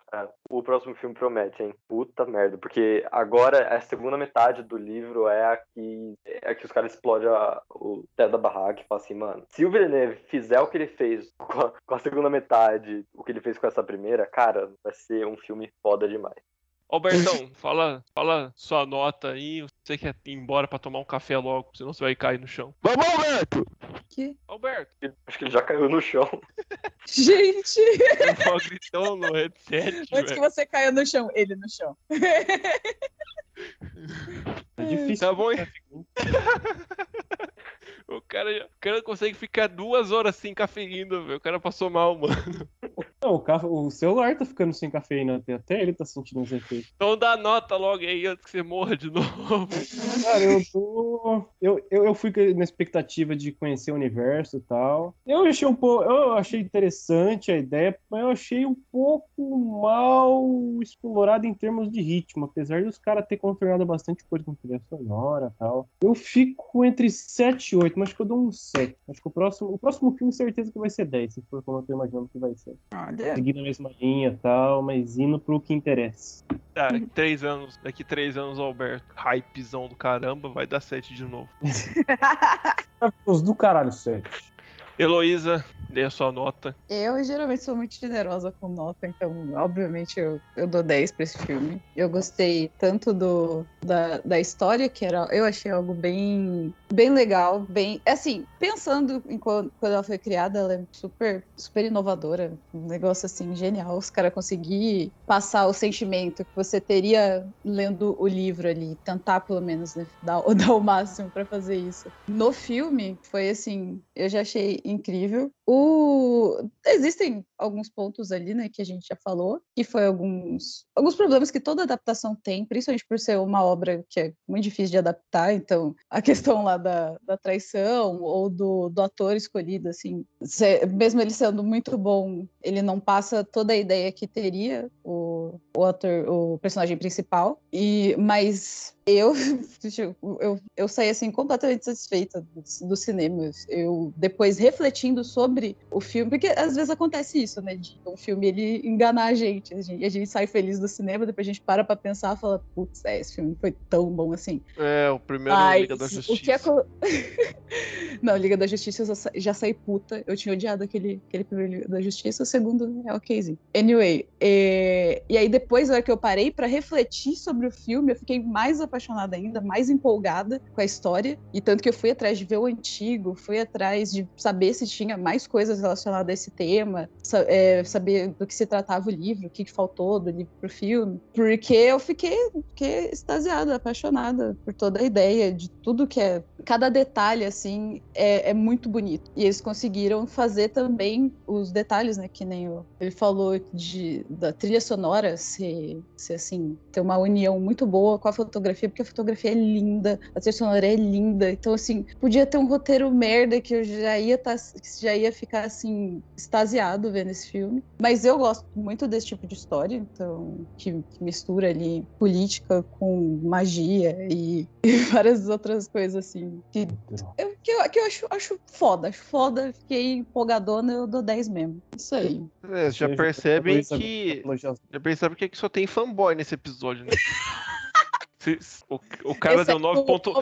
O próximo filme promete, hein? Puta merda. Porque agora a segunda metade do livro é a que, é a que os caras explodem a- o teto da barraca e falam assim, mano, se o Villeneuve fizer o que ele fez com a, com a segunda metade, o que ele fez com essa primeira, cara, vai ser um filme foda demais. Albertão, fala, fala sua nota aí. Você quer ir embora pra tomar um café logo, senão você vai cair no chão. Vamos, Alberto! Que... Alberto, Acho que ele já caiu no chão. Gente, eu vou gritão no headset, antes que velho. você caia no chão, ele no chão. É difícil. Tá bom, hein? O cara, o cara consegue ficar duas horas sem cafeína, velho. O cara passou mal, mano. Não, o, ca- o celular tá ficando sem cafeína até. Até ele tá sentindo os efeitos. Então dá nota logo aí antes que você morra de novo. Cara, eu tô. Eu, eu, eu fui na expectativa de conhecer o universo e tal. Eu achei um pouco. Eu achei interessante a ideia, mas eu achei um pouco mal explorado em termos de ritmo. Apesar dos caras ter contornado bastante coisa com trilha sonora e tal. Eu fico entre 7 e 8, mas acho que eu dou um 7. Acho que o próximo, o próximo filme, certeza que vai ser 10, se for como eu tô imaginando que vai ser. Olha. Seguindo a mesma linha e tal, mas indo pro que interessa. Tá, daqui três anos, daqui três anos, Alberto, hypezão do caramba, vai dar sete de novo. Os do caralho, 7. Heloísa, dê a sua nota. Eu geralmente sou muito generosa com nota, então, obviamente, eu, eu dou 10 pra esse filme. Eu gostei tanto do, da, da história, que era, eu achei algo bem, bem legal, bem. Assim, pensando em quando, quando ela foi criada, ela é super, super inovadora. Um negócio assim, genial. Os caras conseguir passar o sentimento que você teria lendo o livro ali, tentar pelo menos né, dar, dar o máximo pra fazer isso. No filme, foi assim, eu já achei incrível. O... Existem alguns pontos ali, né, que a gente já falou, que foi alguns, alguns problemas que toda adaptação tem, principalmente por ser uma obra que é muito difícil de adaptar, então a questão lá da, da traição ou do, do ator escolhido, assim, se- mesmo ele sendo muito bom, ele não passa toda a ideia que teria o, o ator, o personagem principal, e mas eu, eu, eu saí assim completamente satisfeita do, do cinema. Eu depois refletindo sobre o filme, porque às vezes acontece isso, né? De um filme ele enganar a gente, a gente, a gente sai feliz do cinema, depois a gente para pra pensar e fala, putz, é, esse filme foi tão bom assim. É, o primeiro Mas Liga da o que Justiça. aco- Não, Liga da Justiça eu já sa- já saí puta. Eu tinha odiado aquele, aquele primeiro Liga da Justiça, o segundo é okzinho. Anyway, é, e aí depois, na hora que eu parei pra refletir sobre o filme, eu fiquei mais apaixonada ainda, mais empolgada com a história. E tanto que eu fui atrás de ver o antigo, fui atrás de saber se tinha mais coisas relacionadas a esse tema, é, saber do que se tratava o livro, o que que faltou do livro pro filme. Porque eu fiquei, fiquei extasiada, apaixonada por toda a ideia de tudo que é. Cada detalhe, assim, é, é muito bonito. E eles conseguiram fazer também os detalhes, né? Que nem o, ele falou de, da trilha sonora ser, ser, assim, ter uma união muito boa com a fotografia, porque a fotografia é linda, a trilha sonora é linda. Então, assim, podia ter um roteiro merda que eu já ia, tá, já ia ficar, assim, extasiado vendo esse filme. Mas eu gosto muito desse tipo de história, então, que, que mistura ali política com magia e, e várias outras coisas, assim, que eu, que eu, que eu acho, acho foda, acho foda, fiquei empolgadona, eu dou 10 mesmo. Isso aí. É, já percebem que. Já percebem que aqui só tem fanboy nesse episódio, né? Se- se- o, o cara Esse deu é 9. o ponto-.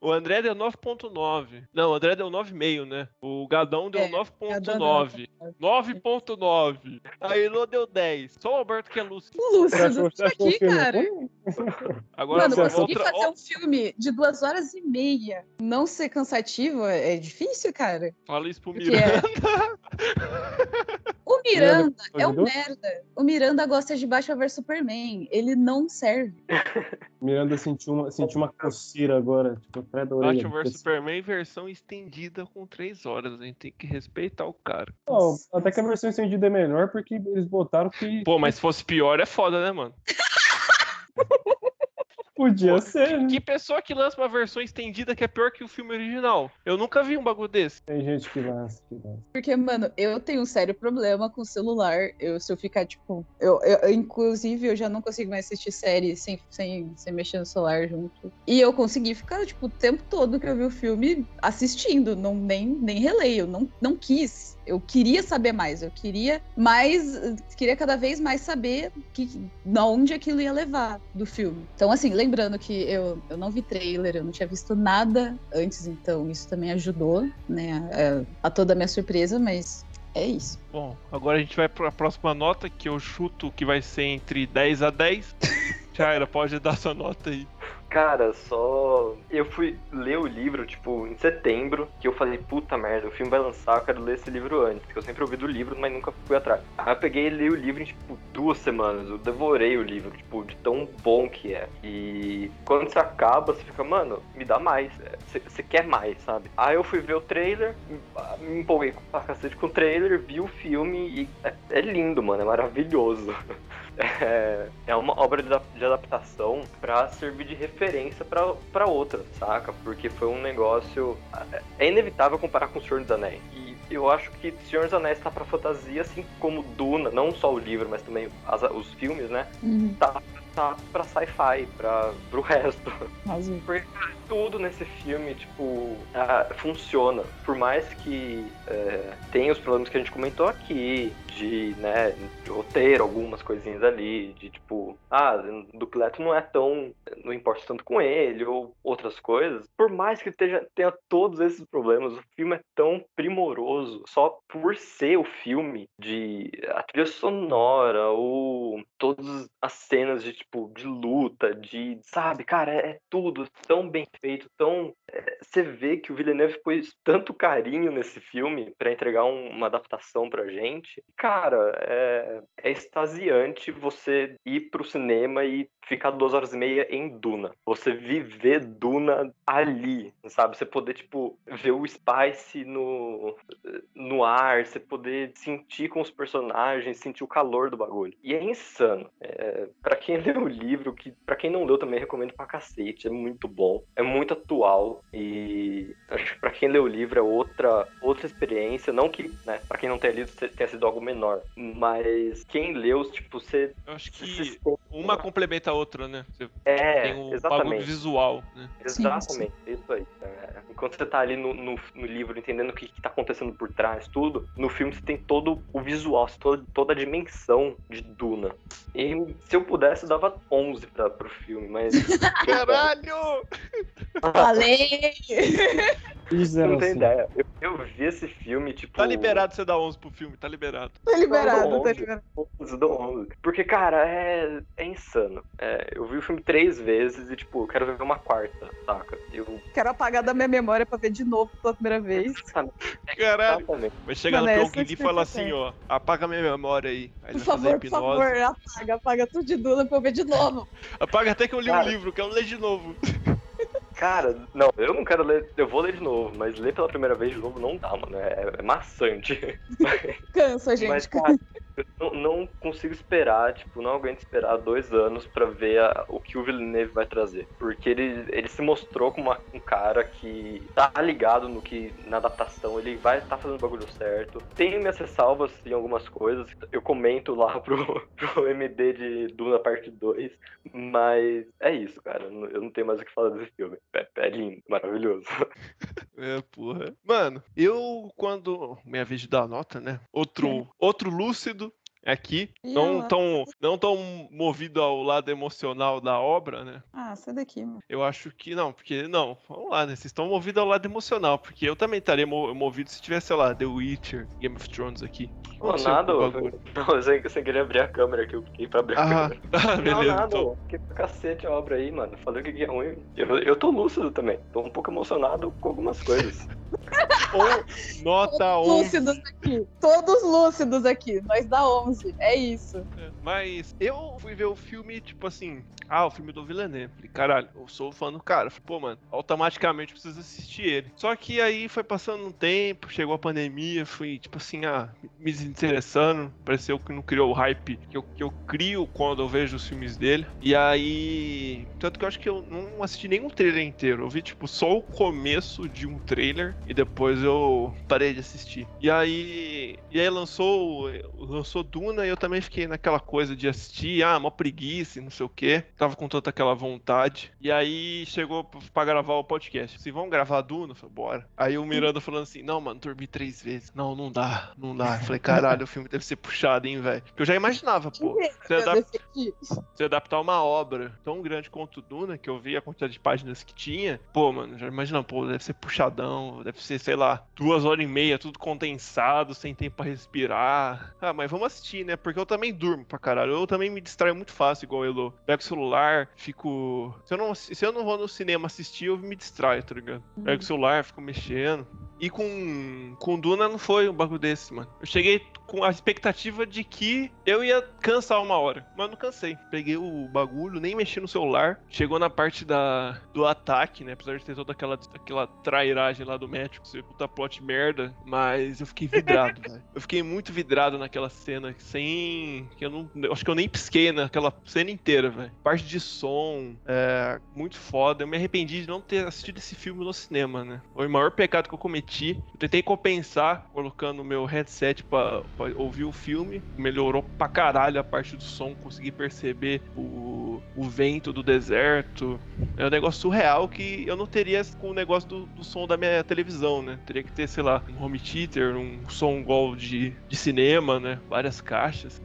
O André deu 9.9. Não, o André deu 9,5, né? O Gadão deu É, Gadão 9.9. 9.9. A Elo deu 10. Só o Alberto que é lúcido. Lúcido, achou- tô você achou o aqui, cara. ruim? Agora Mano, Você conseguir outra. fazer um filme de duas horas e meia não ser cansativo é é difícil, cara. fala isso pro Porque Miranda. O Miranda é um merda. O Miranda gosta de Batman vs Superman. Ele não serve. Miranda sentiu uma, sentiu uma coceira agora, tipo, atrás da orelha. Batman vs Superman versão estendida com 3 horas. A gente tem que respeitar o cara. Não, até que a versão estendida é melhor porque eles botaram que Pô, mas se fosse pior é foda, né, mano? podia Pô, ser, né? Que pessoa que lança uma versão estendida que é pior que o filme original? Eu nunca vi um bagulho desse. Tem gente que lança, que lança. Porque, mano, eu tenho um sério problema com o celular. Eu, se eu ficar, tipo. Eu, eu- inclusive, eu já não consigo mais assistir série sem, sem, sem mexer no celular junto. E eu consegui ficar, tipo, o tempo todo que eu vi o filme assistindo. Não, nem, nem releio. Não, não quis. Eu queria saber mais. Eu queria mais. Queria cada vez mais saber que, na onde aquilo ia levar do filme. Então, assim, lembrando que eu, eu não vi trailer, eu não tinha visto nada antes, então isso também ajudou, né, a, a toda a minha surpresa, mas é isso. Bom, agora a gente vai pra próxima nota, que eu chuto que vai ser entre 10 a 10. Jaira, pode dar sua nota aí. Cara, só. Eu fui ler o livro, tipo, em setembro, que eu falei, puta merda, o filme vai lançar, eu quero ler esse livro antes, porque eu sempre ouvi do livro, mas nunca fui atrás. Aí eu peguei e li o livro em, tipo, duas semanas. Eu devorei o livro, tipo, de tão bom que é. E quando você acaba, você fica, mano, me dá mais. É, Você quer mais, sabe? Aí eu fui ver o trailer, me empolguei pra cacete com o trailer, vi o filme e é, é lindo, mano, é maravilhoso. É, é uma obra de, adap- de adaptação pra servir de referência pra outra, saca? Porque foi um negócio. É inevitável comparar com o Senhor dos Anéis. E eu acho que Senhor dos Anéis tá pra fantasia, assim como Duna, não só o livro, mas também as- os filmes, né? Tá pra voltar pra sci-fi, pra, pro resto. Azul. Porque tudo nesse filme, tipo, ah, funciona. Por mais que é, tenha os problemas que a gente comentou aqui, de, né, de roteiro, algumas coisinhas ali, de tipo, ah, Ducleto não é tão. não importa tanto com ele, ou outras coisas. Por mais que tenha todos esses problemas, o filme é tão primoroso, só por ser o filme, de a trilha sonora, ou todas as cenas de, tipo, de luta, de, sabe, cara, é, é tudo tão bem feito, tão. é, Você vê que o Villeneuve pôs tanto carinho nesse filme pra entregar um- uma adaptação pra gente. Cara, é, é extasiante você ir pro cinema e ficar duas horas e meia em Duna. Você viver Duna ali, sabe? Você poder, tipo, ver o Spice no, no ar, você poder sentir com os personagens, sentir o calor do bagulho. E é insano. É, para quem leu o livro, que para quem não leu também recomendo pra cacete. É muito bom, é muito atual e acho que pra quem leu o livro é outra outra experiência, não que, né, para quem não tenha lido tenha sido algo menor, mas quem leu, tipo, você Eu acho que se uma complementa a outra, né? Você é, tem o bagulho exatamente. visual, né? Exatamente, isso aí. É, enquanto você tá ali no, no, no livro entendendo o que, que tá acontecendo por trás, tudo, no filme você tem todo o visual, toda, toda a dimensão de Duna. E se eu pudesse, eu dava 11 pra, pro filme, mas. Caralho! Falei! Não tem assim. ideia. Eu, eu vi esse filme, tipo. Tá liberado você dar 11 pro filme, tá liberado. Tá liberado, tá liberado. 11, dou 11. Porque, cara, é, é insano. É, eu vi o filme três vezes e, tipo, eu quero ver uma quarta, saca? Eu. Quero apagar da minha memória pra ver de novo pela primeira vez. Caralho. Exatamente. Vai chegar Mano, no essa Pyong Lee e falar assim, ó, apaga minha memória aí. Aí Por favor, por favor, apaga, apaga tudo de Duna pra eu ver de novo. Apaga até que eu li Cara. o livro, quero ler de novo. Cara, não, eu não quero ler. Eu vou ler de novo, mas ler pela primeira vez de novo não dá, mano. É, é maçante. Cansa, gente. Mas, cara, eu não, não consigo esperar, tipo, não aguento esperar dois anos pra ver a- o que o Villeneuve vai trazer. Porque ele, ele se mostrou como uma- um cara que tá ligado no que, na adaptação, ele vai estar fazendo o bagulho certo. Tenho minhas ressalvas em algumas coisas, eu comento lá pro, pro MD de Duna Parte 2, mas é isso, cara, eu não- eu não tenho mais o que falar desse filme. É, é lindo, maravilhoso. É, porra. Mano, eu quando. Minha vez de dar nota, né? Outro, outro lúcido aqui. Não tão, não tão movido ao lado emocional da obra, né? Ah, sai daqui, mano. Eu acho que não, porque. Não, vamos lá, né? Vocês estão movidos ao lado emocional, porque eu também estaria mo- movido se tivesse, sei lá, The Witcher, Game of Thrones aqui. Não sei nada, não, eu sem, sem querer abrir a câmera aqui, eu fiquei pra abrir a Ah, câmera. ah, Não, beleza. nada, então. ô. que cacete a obra aí, mano. Falei o que é ruim. Eu, eu tô lúcido também. Tô um pouco emocionado com algumas coisas. Ou nota Todos 11. lúcidos aqui. Todos lúcidos aqui. Nós dá 11. É isso. Mas eu fui ver o filme, tipo assim, ah, o filme do Villeneuve. Falei, caralho, eu sou fã do cara. Falei, pô, mano, automaticamente preciso assistir ele. Só que aí foi passando um tempo, chegou a pandemia, fui, tipo assim, ah, me desinteressando. Pareceu que não criou o hype que eu, que eu crio quando eu vejo os filmes dele. E aí. Tanto que eu acho que eu não assisti nenhum trailer inteiro. Eu vi, tipo, só o começo de um trailer e depois eu parei de assistir. E aí. E aí lançou, lançou Duna e eu também fiquei naquela coisa de assistir, ah, mó preguiça não sei o que. Tava com toda aquela vontade. E aí chegou pra gravar o podcast. Se vão gravar Duna, eu falei, bora. Aí o Miranda falando assim: não, mano, dormi três vezes. Não, não dá, não dá. Eu falei, caralho, o filme deve ser puxado, hein, velho. Porque eu já imaginava, pô. Você você adaptar uma obra tão grande quanto Duna, que eu vi a quantidade de páginas que tinha, pô, mano, já imagina, pô, deve ser puxadão, deve ser, sei lá, duas horas e meia, tudo condensado, sem tempo pra respirar. Ah, mas vamos assistir, né? Porque eu também durmo pra caralho. Eu também me distraio muito fácil, igual Elo. Pego o celular, fico. Se eu, não, se eu não vou no cinema assistir, eu me distraio, tá ligado? Pego o celular, fico mexendo. E com, com Duna não foi um bagulho desse, mano. Eu cheguei com a expectativa de que eu ia cansar uma hora, mas não cansei. Peguei o bagulho, nem mexi no celular. Chegou na parte da, do ataque, né? Apesar de ter toda aquela, aquela trairagem lá do médico, ser puta plot merda. Mas eu fiquei vidrado, velho. Eu fiquei muito vidrado naquela cena, sem. que eu não. eu acho que eu nem pisquei naquela cena inteira, velho. Parte de som, é. Muito foda. Eu me arrependi de não ter assistido esse filme no cinema, né? Foi o maior pecado que eu cometi. Eu tentei compensar colocando o meu headset pra, ouvir o filme. Melhorou pra caralho a parte do som, consegui perceber o o, o vento do deserto. É um negócio surreal que eu não teria com o negócio do, do som da minha televisão, né? Teria que ter, sei lá, um home theater, um som igual de, de cinema, né? Várias caixas.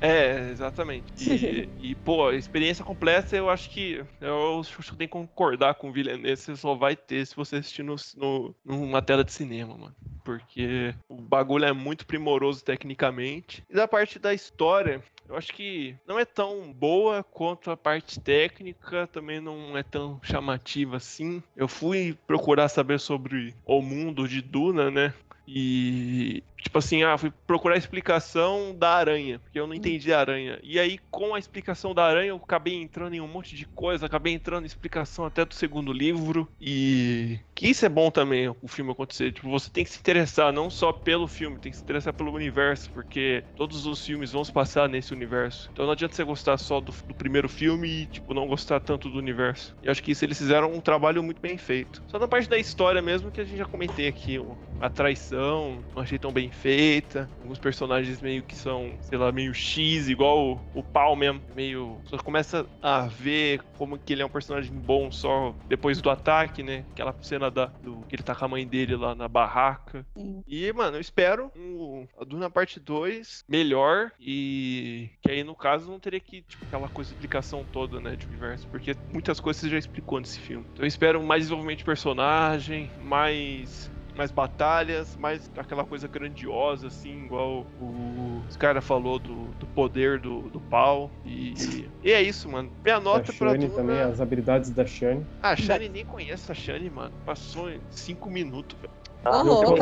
E... É, exatamente. E, e, pô, experiência completa eu acho que eu acho que tem que concordar com o Villeneuve, você só vai ter se você assistir no, no, numa tela de cinema, mano. Porque o bagulho é muito primoroso tecnicamente. E da parte da história, eu acho que não é tão boa quanto a parte técnica, também não é tão chamativa assim. Eu fui procurar saber sobre o mundo de Duna, né? E tipo assim, ah, fui procurar a explicação da aranha, porque eu não entendi a aranha. E aí, com a explicação da aranha, eu acabei entrando em um monte de coisa, acabei entrando em explicação até do segundo livro. E que isso é bom também, o filme acontecer. Tipo, você tem que se interessar não só pelo filme, tem que se interessar pelo universo, porque todos os filmes vão se passar nesse universo. Então não adianta você gostar só do, do primeiro filme e, tipo, não gostar tanto do universo. E acho que isso eles fizeram um trabalho muito bem feito. Só na parte da história mesmo, que a gente já comentei aqui, a traição, não achei tão bem feita. Alguns personagens meio que são, sei lá, meio X, igual o, o Pau mesmo. Meio. Só começa a ver como que ele é um personagem bom só depois do ataque, né? Aquela cena da, do que ele tá com a mãe dele lá na barraca. Sim. E, mano, eu espero um, a Duna parte 2 melhor. E que aí, no caso, não teria que, tipo, aquela coisa de explicação toda, né? De universo. Porque muitas coisas você já explicou nesse filme. Então eu espero mais desenvolvimento de personagem, mais mais batalhas, mais aquela coisa grandiosa, assim, igual o, os cara falou do, do poder do, do pau. E, e é isso, mano. Minha nota pra Duna... também, as habilidades da Shane. Ah, a Shane nem conhece a Shane, mano. Passou em 5 minutos, velho. Ah, Vê o louco,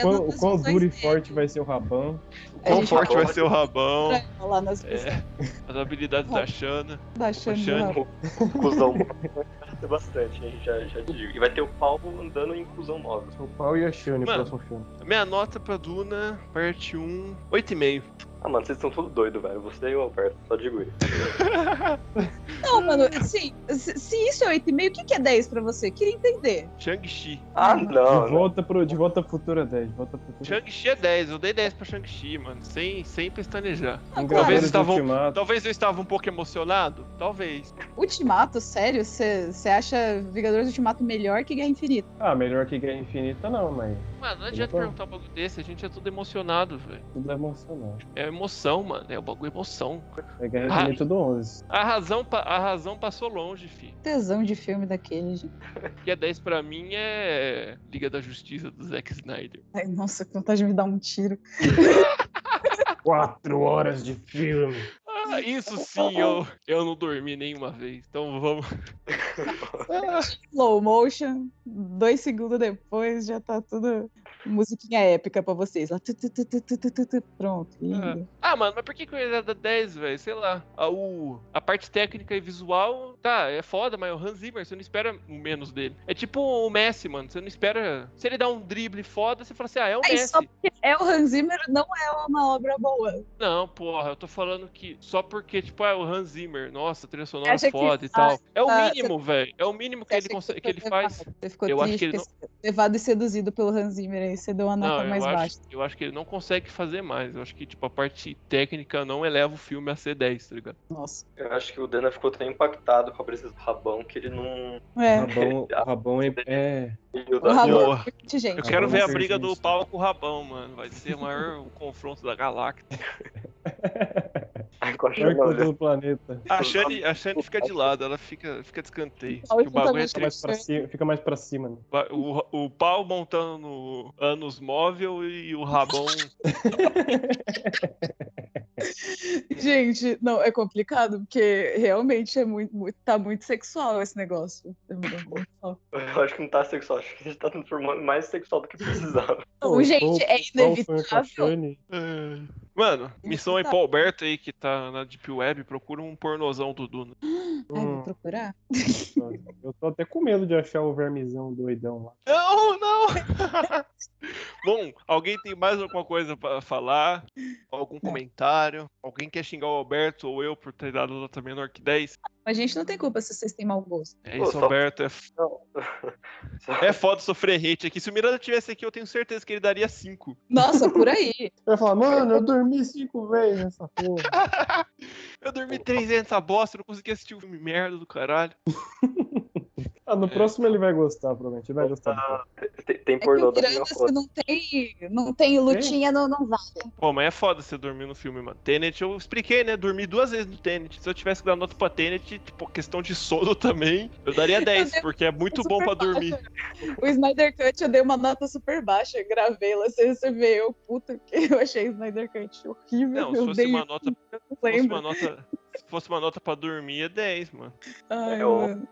quão- o- quão- o duro e forte vai ser o Rabão. Quão forte vai ser o rabão. Lá nas É, as habilidades da Shana. da. Shane. Cusão móvel vai ter bastante, hein? Já, já digo. E vai ter o pau andando em cuzão móvel. O pau e a Shane, Mano. próximo filme. Minha nota pra Duna, parte 1, 8,5. Ah, mano, vocês estão tudo doido, velho. Você e o Alberto, só digo isso. Não, mano, assim, se, se isso é 8,5, o que, que é 10 pra você? Queria entender. Shang-Chi. Ah, De não. né? volta, pro, de volta pro Futura 10. De volta pro Futura Shang-Chi é 10, eu dei 10 pra Shang-Chi, mano, sem, sem pestanejar. Ah, Talvez, Vingadores estavam, Ultimato. talvez eu estava um pouco emocionado, talvez. Ultimato, sério? Você acha Vingadores Ultimato melhor que Guerra Infinita? Ah, melhor que Guerra Infinita não, mas Mano, não adianta é perguntar um bagulho desse, a gente é tudo emocionado, velho. tudo é emocionante. É emoção, mano, é o bagulho emoção. É. Infinita do 11. A razão, a razão passou longe, fi. Tesão de filme daquele, gente. Que é 10 pra mim é Liga da Justiça do Zack Snyder. Ai, nossa, que vontade de me dar um tiro. Quatro horas de filme. Ah, isso sim, eu, eu não dormi nenhuma vez. Então vamos. Slow motion, dois segundos depois já tá tudo musiquinha épica pra vocês. Lá, pronto. Ah, mano, mas por que, que eu da 10, velho? Sei lá. A, o, a parte técnica e visual, tá, é foda, mas o Hans Zimmer, você não espera o menos dele. É tipo o Messi, mano. Você não espera. Se ele dá um drible foda, você fala assim, ah, é o é Messi. Só porque é o Hans Zimmer, não é uma obra boa. Não, porra, eu tô falando que só porque, tipo, é o Hans Zimmer, nossa, trilha sonora foda e tal. É o tá, mínimo, velho. É o mínimo que ele, que, que ele faz. Você ficou eu triste, acho que ele levado e seduzido pelo Hans Zimmer você deu uma nota Não, mais eu baixa. acho, eu acho que ele não consegue fazer mais. Eu acho que, tipo, a parte técnica não eleva o filme a ser 10, tá ligado? Nossa. Eu acho que o Dana ficou tão impactado com a presença do Rabão que ele não. O É, Rabão, o Rabão é, é- o Rabão é muito gente. Eu quero Rabão ver a briga do pau com o Rabão, mano. Vai ser o maior confronto da galáxia. Com a planeta. A fica de lado, ela fica, fica de escanteio. O bagulho é. Fica mais pra cima, fica mais pra cima né? O, o pau montando no anos móvel e o rabão. Gente, não, é complicado, porque realmente é muito, muito, tá muito sexual esse negócio. É. Eu acho que não tá sexual, acho que a gente tá transformando mais sexual do que precisava. Não, gente, é inevitável. Shane? Mano, missão aí pro Alberto aí que tá na Deep Web, procura um pornozão do Duna. Ai, vou Hum, procurar. eu tô até com medo de achar o vermezão doidão lá. Não, não! Bom, alguém tem mais alguma coisa pra falar? Algum comentário? Alguém quer xingar o Alberto ou eu por ter dado nota menor que 10? A gente não tem culpa se vocês têm mau gosto. É isso, Alberto. É, f- Não. Só- é foda sofrer hate aqui. Se o Miranda tivesse aqui, eu tenho certeza que ele daria 5. Nossa, por aí. Vai falar, mano, eu dormi cinco vezes nessa porra. eu dormi 3 vezes nessa bosta, não consegui assistir o filme merda do caralho. Ah, no É. próximo ele vai gostar, provavelmente. Ele vai gostar. próximo. Tem, tem É que pornô o da minha foto. não tem, não tem lutinha, não, não vale. Pô, mas é foda você dormir no filme, mano. Tenet, eu expliquei, né? Dormi duas vezes no Tenet. Se eu tivesse que dar nota pra Tenet, tipo, questão de sono também, eu daria 10, dei porque é muito bom pra dormir. baixa. O Snyder Cut eu dei uma nota super baixa, eu gravei lá, você, você vê, eu, puta, que eu achei o Snyder Cut horrível. Não, se eu fosse dei uma nota. eu Se fosse uma nota. Se fosse uma nota pra dormir, é 10, mano. Ai, É o- mano.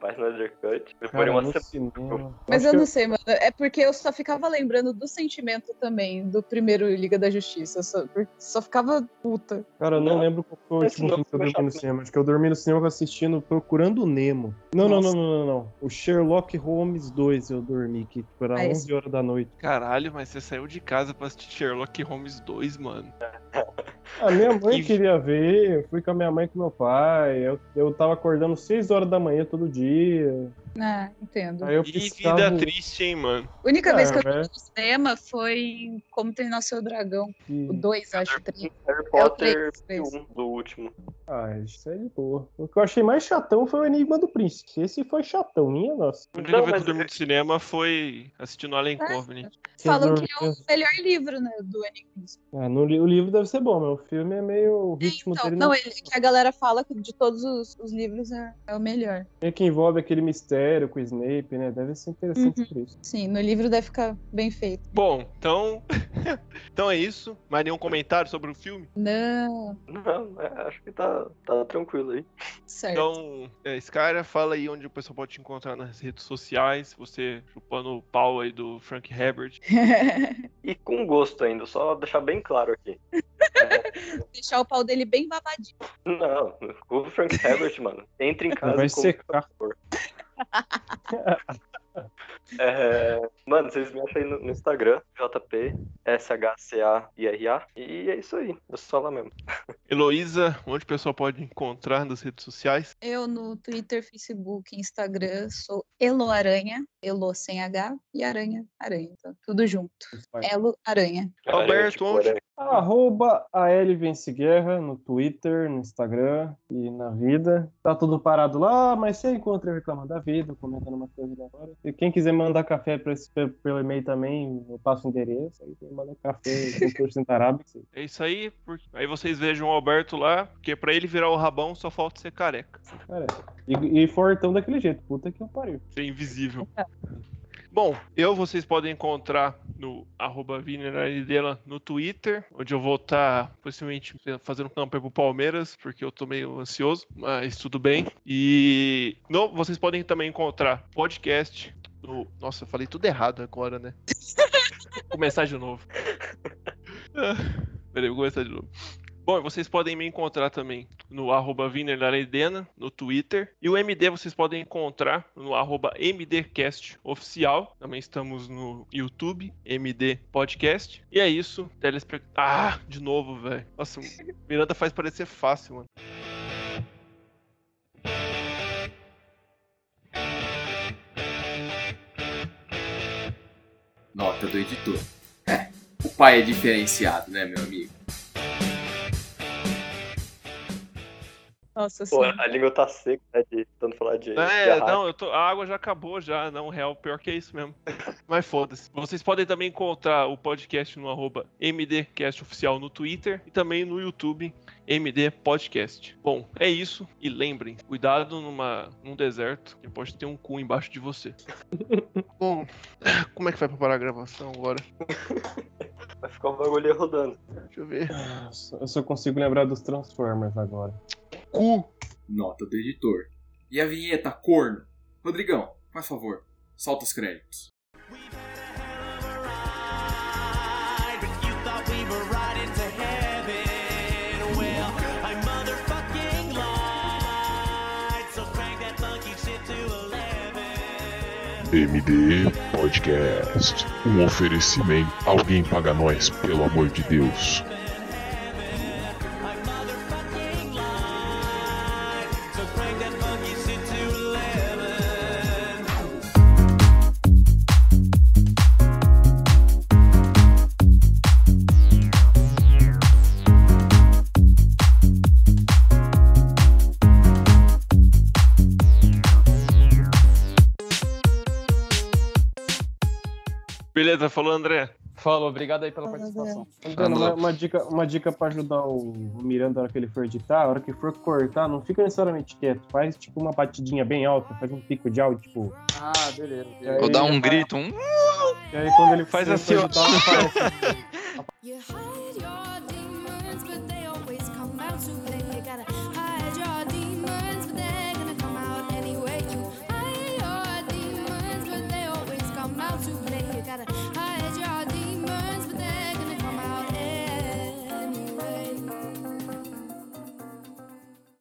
Faz. Depois Cara, uma semana. Mas eu não sei, mano. É porque eu só ficava lembrando do sentimento também do primeiro Liga da Justiça. Só, só ficava puta. Cara, eu não, Não. lembro qual foi o último filme que eu dormi no cinema. Acho que eu dormi no cinema assistindo Procurando o Nemo. Não, não, não, não, não, não. O Sherlock Holmes 2 eu dormi, que tipo, era Ah, esse- 11 horas da noite. Caralho, mas você saiu de casa pra assistir Sherlock Holmes 2, mano. A minha mãe E- queria ver, eu fui com a minha mãe com meu pai. Eu, eu tava acordando 6 horas da manhã todo dia. Ah, entendo. Aí eu Que piscava. vida triste, hein, mano. A única Ah, vez que eu fui no cinema foi em Como Treinar Seu Dragão. que- O 2, acho, 3. Harry Potter três, 1 do último. Ah, isso aí de boa. O que eu achei mais chatão foi o Enigma do Príncipe. Esse foi chatão, minha nossa. A única Não, vez que eu dormi é- no cinema foi assistindo Alien Covenant. Falam que é o melhor livro, né, do Enigma. Ah, no, o livro deve ser bom, mas o filme é meio. O ritmo Então, dele não, ele, que a galera fala que de todos os, os livros é, é o melhor. meio que envolve aquele mistério com o Snape, né? Deve ser interessante Uhum. por isso. Sim, no livro deve ficar bem feito. Bom, então. então é isso. Mais nenhum comentário sobre o filme? Não, Não, é, acho que tá, tá tranquilo aí. certo. Então, é, Skyra, fala aí onde o pessoal pode te encontrar nas redes sociais. Você chupando o pau aí do Frank Herbert. E com gosto ainda, só deixar bem claro aqui. Deixar o pau dele bem babadinho. Não, o Frank Herbert, mano, entre em casa Vai e secar. por É, mano, vocês me acham aí no, no Instagram, JP, SHCA-IRA, e é isso aí, é só lá mesmo. Heloísa, onde o pessoal pode encontrar nas redes sociais? Eu no Twitter, Facebook, Instagram sou Elo Elo sem H e Aranha Aranha. Então, tudo junto. Elo Aranha. Alberto, onde? é, Arroba Guerra no Twitter, no Instagram e na vida. Tá tudo parado lá, mas você encontra reclamando da vida, comentando uma coisa da hora. E quem quiser mandar café pra esse, pe- pelo e-mail também, eu passo o endereço. Aí quem manda café com curso sim. É isso aí. porque- Aí vocês vejam o Alberto lá, porque pra ele virar o rabão só falta ser careca. Cara, e, e fortão daquele jeito. Puta que eu pariu. Ser invisível. Bom, eu vocês podem encontrar no arroba no Twitter, onde eu vou estar possivelmente fazendo campanha pro Palmeiras, porque eu tô meio ansioso, mas tudo bem. E no, vocês podem também encontrar podcast no. Nossa, eu falei tudo errado agora, né? Vou começar de novo. Peraí, vou começar de novo. Bom, vocês podem me encontrar também no arroba no Twitter. E o MD vocês podem encontrar no arroba MDCast Oficial. Também estamos no YouTube, MD Podcast. E é isso, telespect... Ah, de novo, velho. Nossa, Miranda faz parecer fácil, mano. Nota do editor. É, o pai é diferenciado, né, meu amigo? Nossa Pô, senhora. a língua tá seca, né, de tanto falar de... de É, arrasto. não, eu tô, a água já acabou já, não, real, pior que é isso mesmo. Mas foda-se. Vocês podem também encontrar o podcast no arroba MDCast Oficial no Twitter e também no YouTube MD Podcast. Bom, é isso. E lembrem, cuidado numa, num deserto, que pode ter um cu embaixo de você. Bom, como é que vai pra parar a gravação agora? Vai ficar um bagulho rodando. Deixa eu ver. Só- Eu só consigo lembrar dos Transformers agora. Cu! Nota do editor. E a vinheta, corno? Rodrigão, faz favor, solta os créditos. MD Podcast. Um oferecimento. Alguém paga nós, pelo amor de Deus. Beleza, falou André. Falou, obrigado aí pela participação. Antônio, uma, uma dica, uma dica pra ajudar o Miranda na hora que ele for editar, a hora que for cortar, não fica necessariamente quieto. Faz tipo uma batidinha bem alta, faz um pico de áudio, tipo. Ah, beleza. aí Ou dá um grito, um. E aí quando ele Faz for assim, ó. não aparece.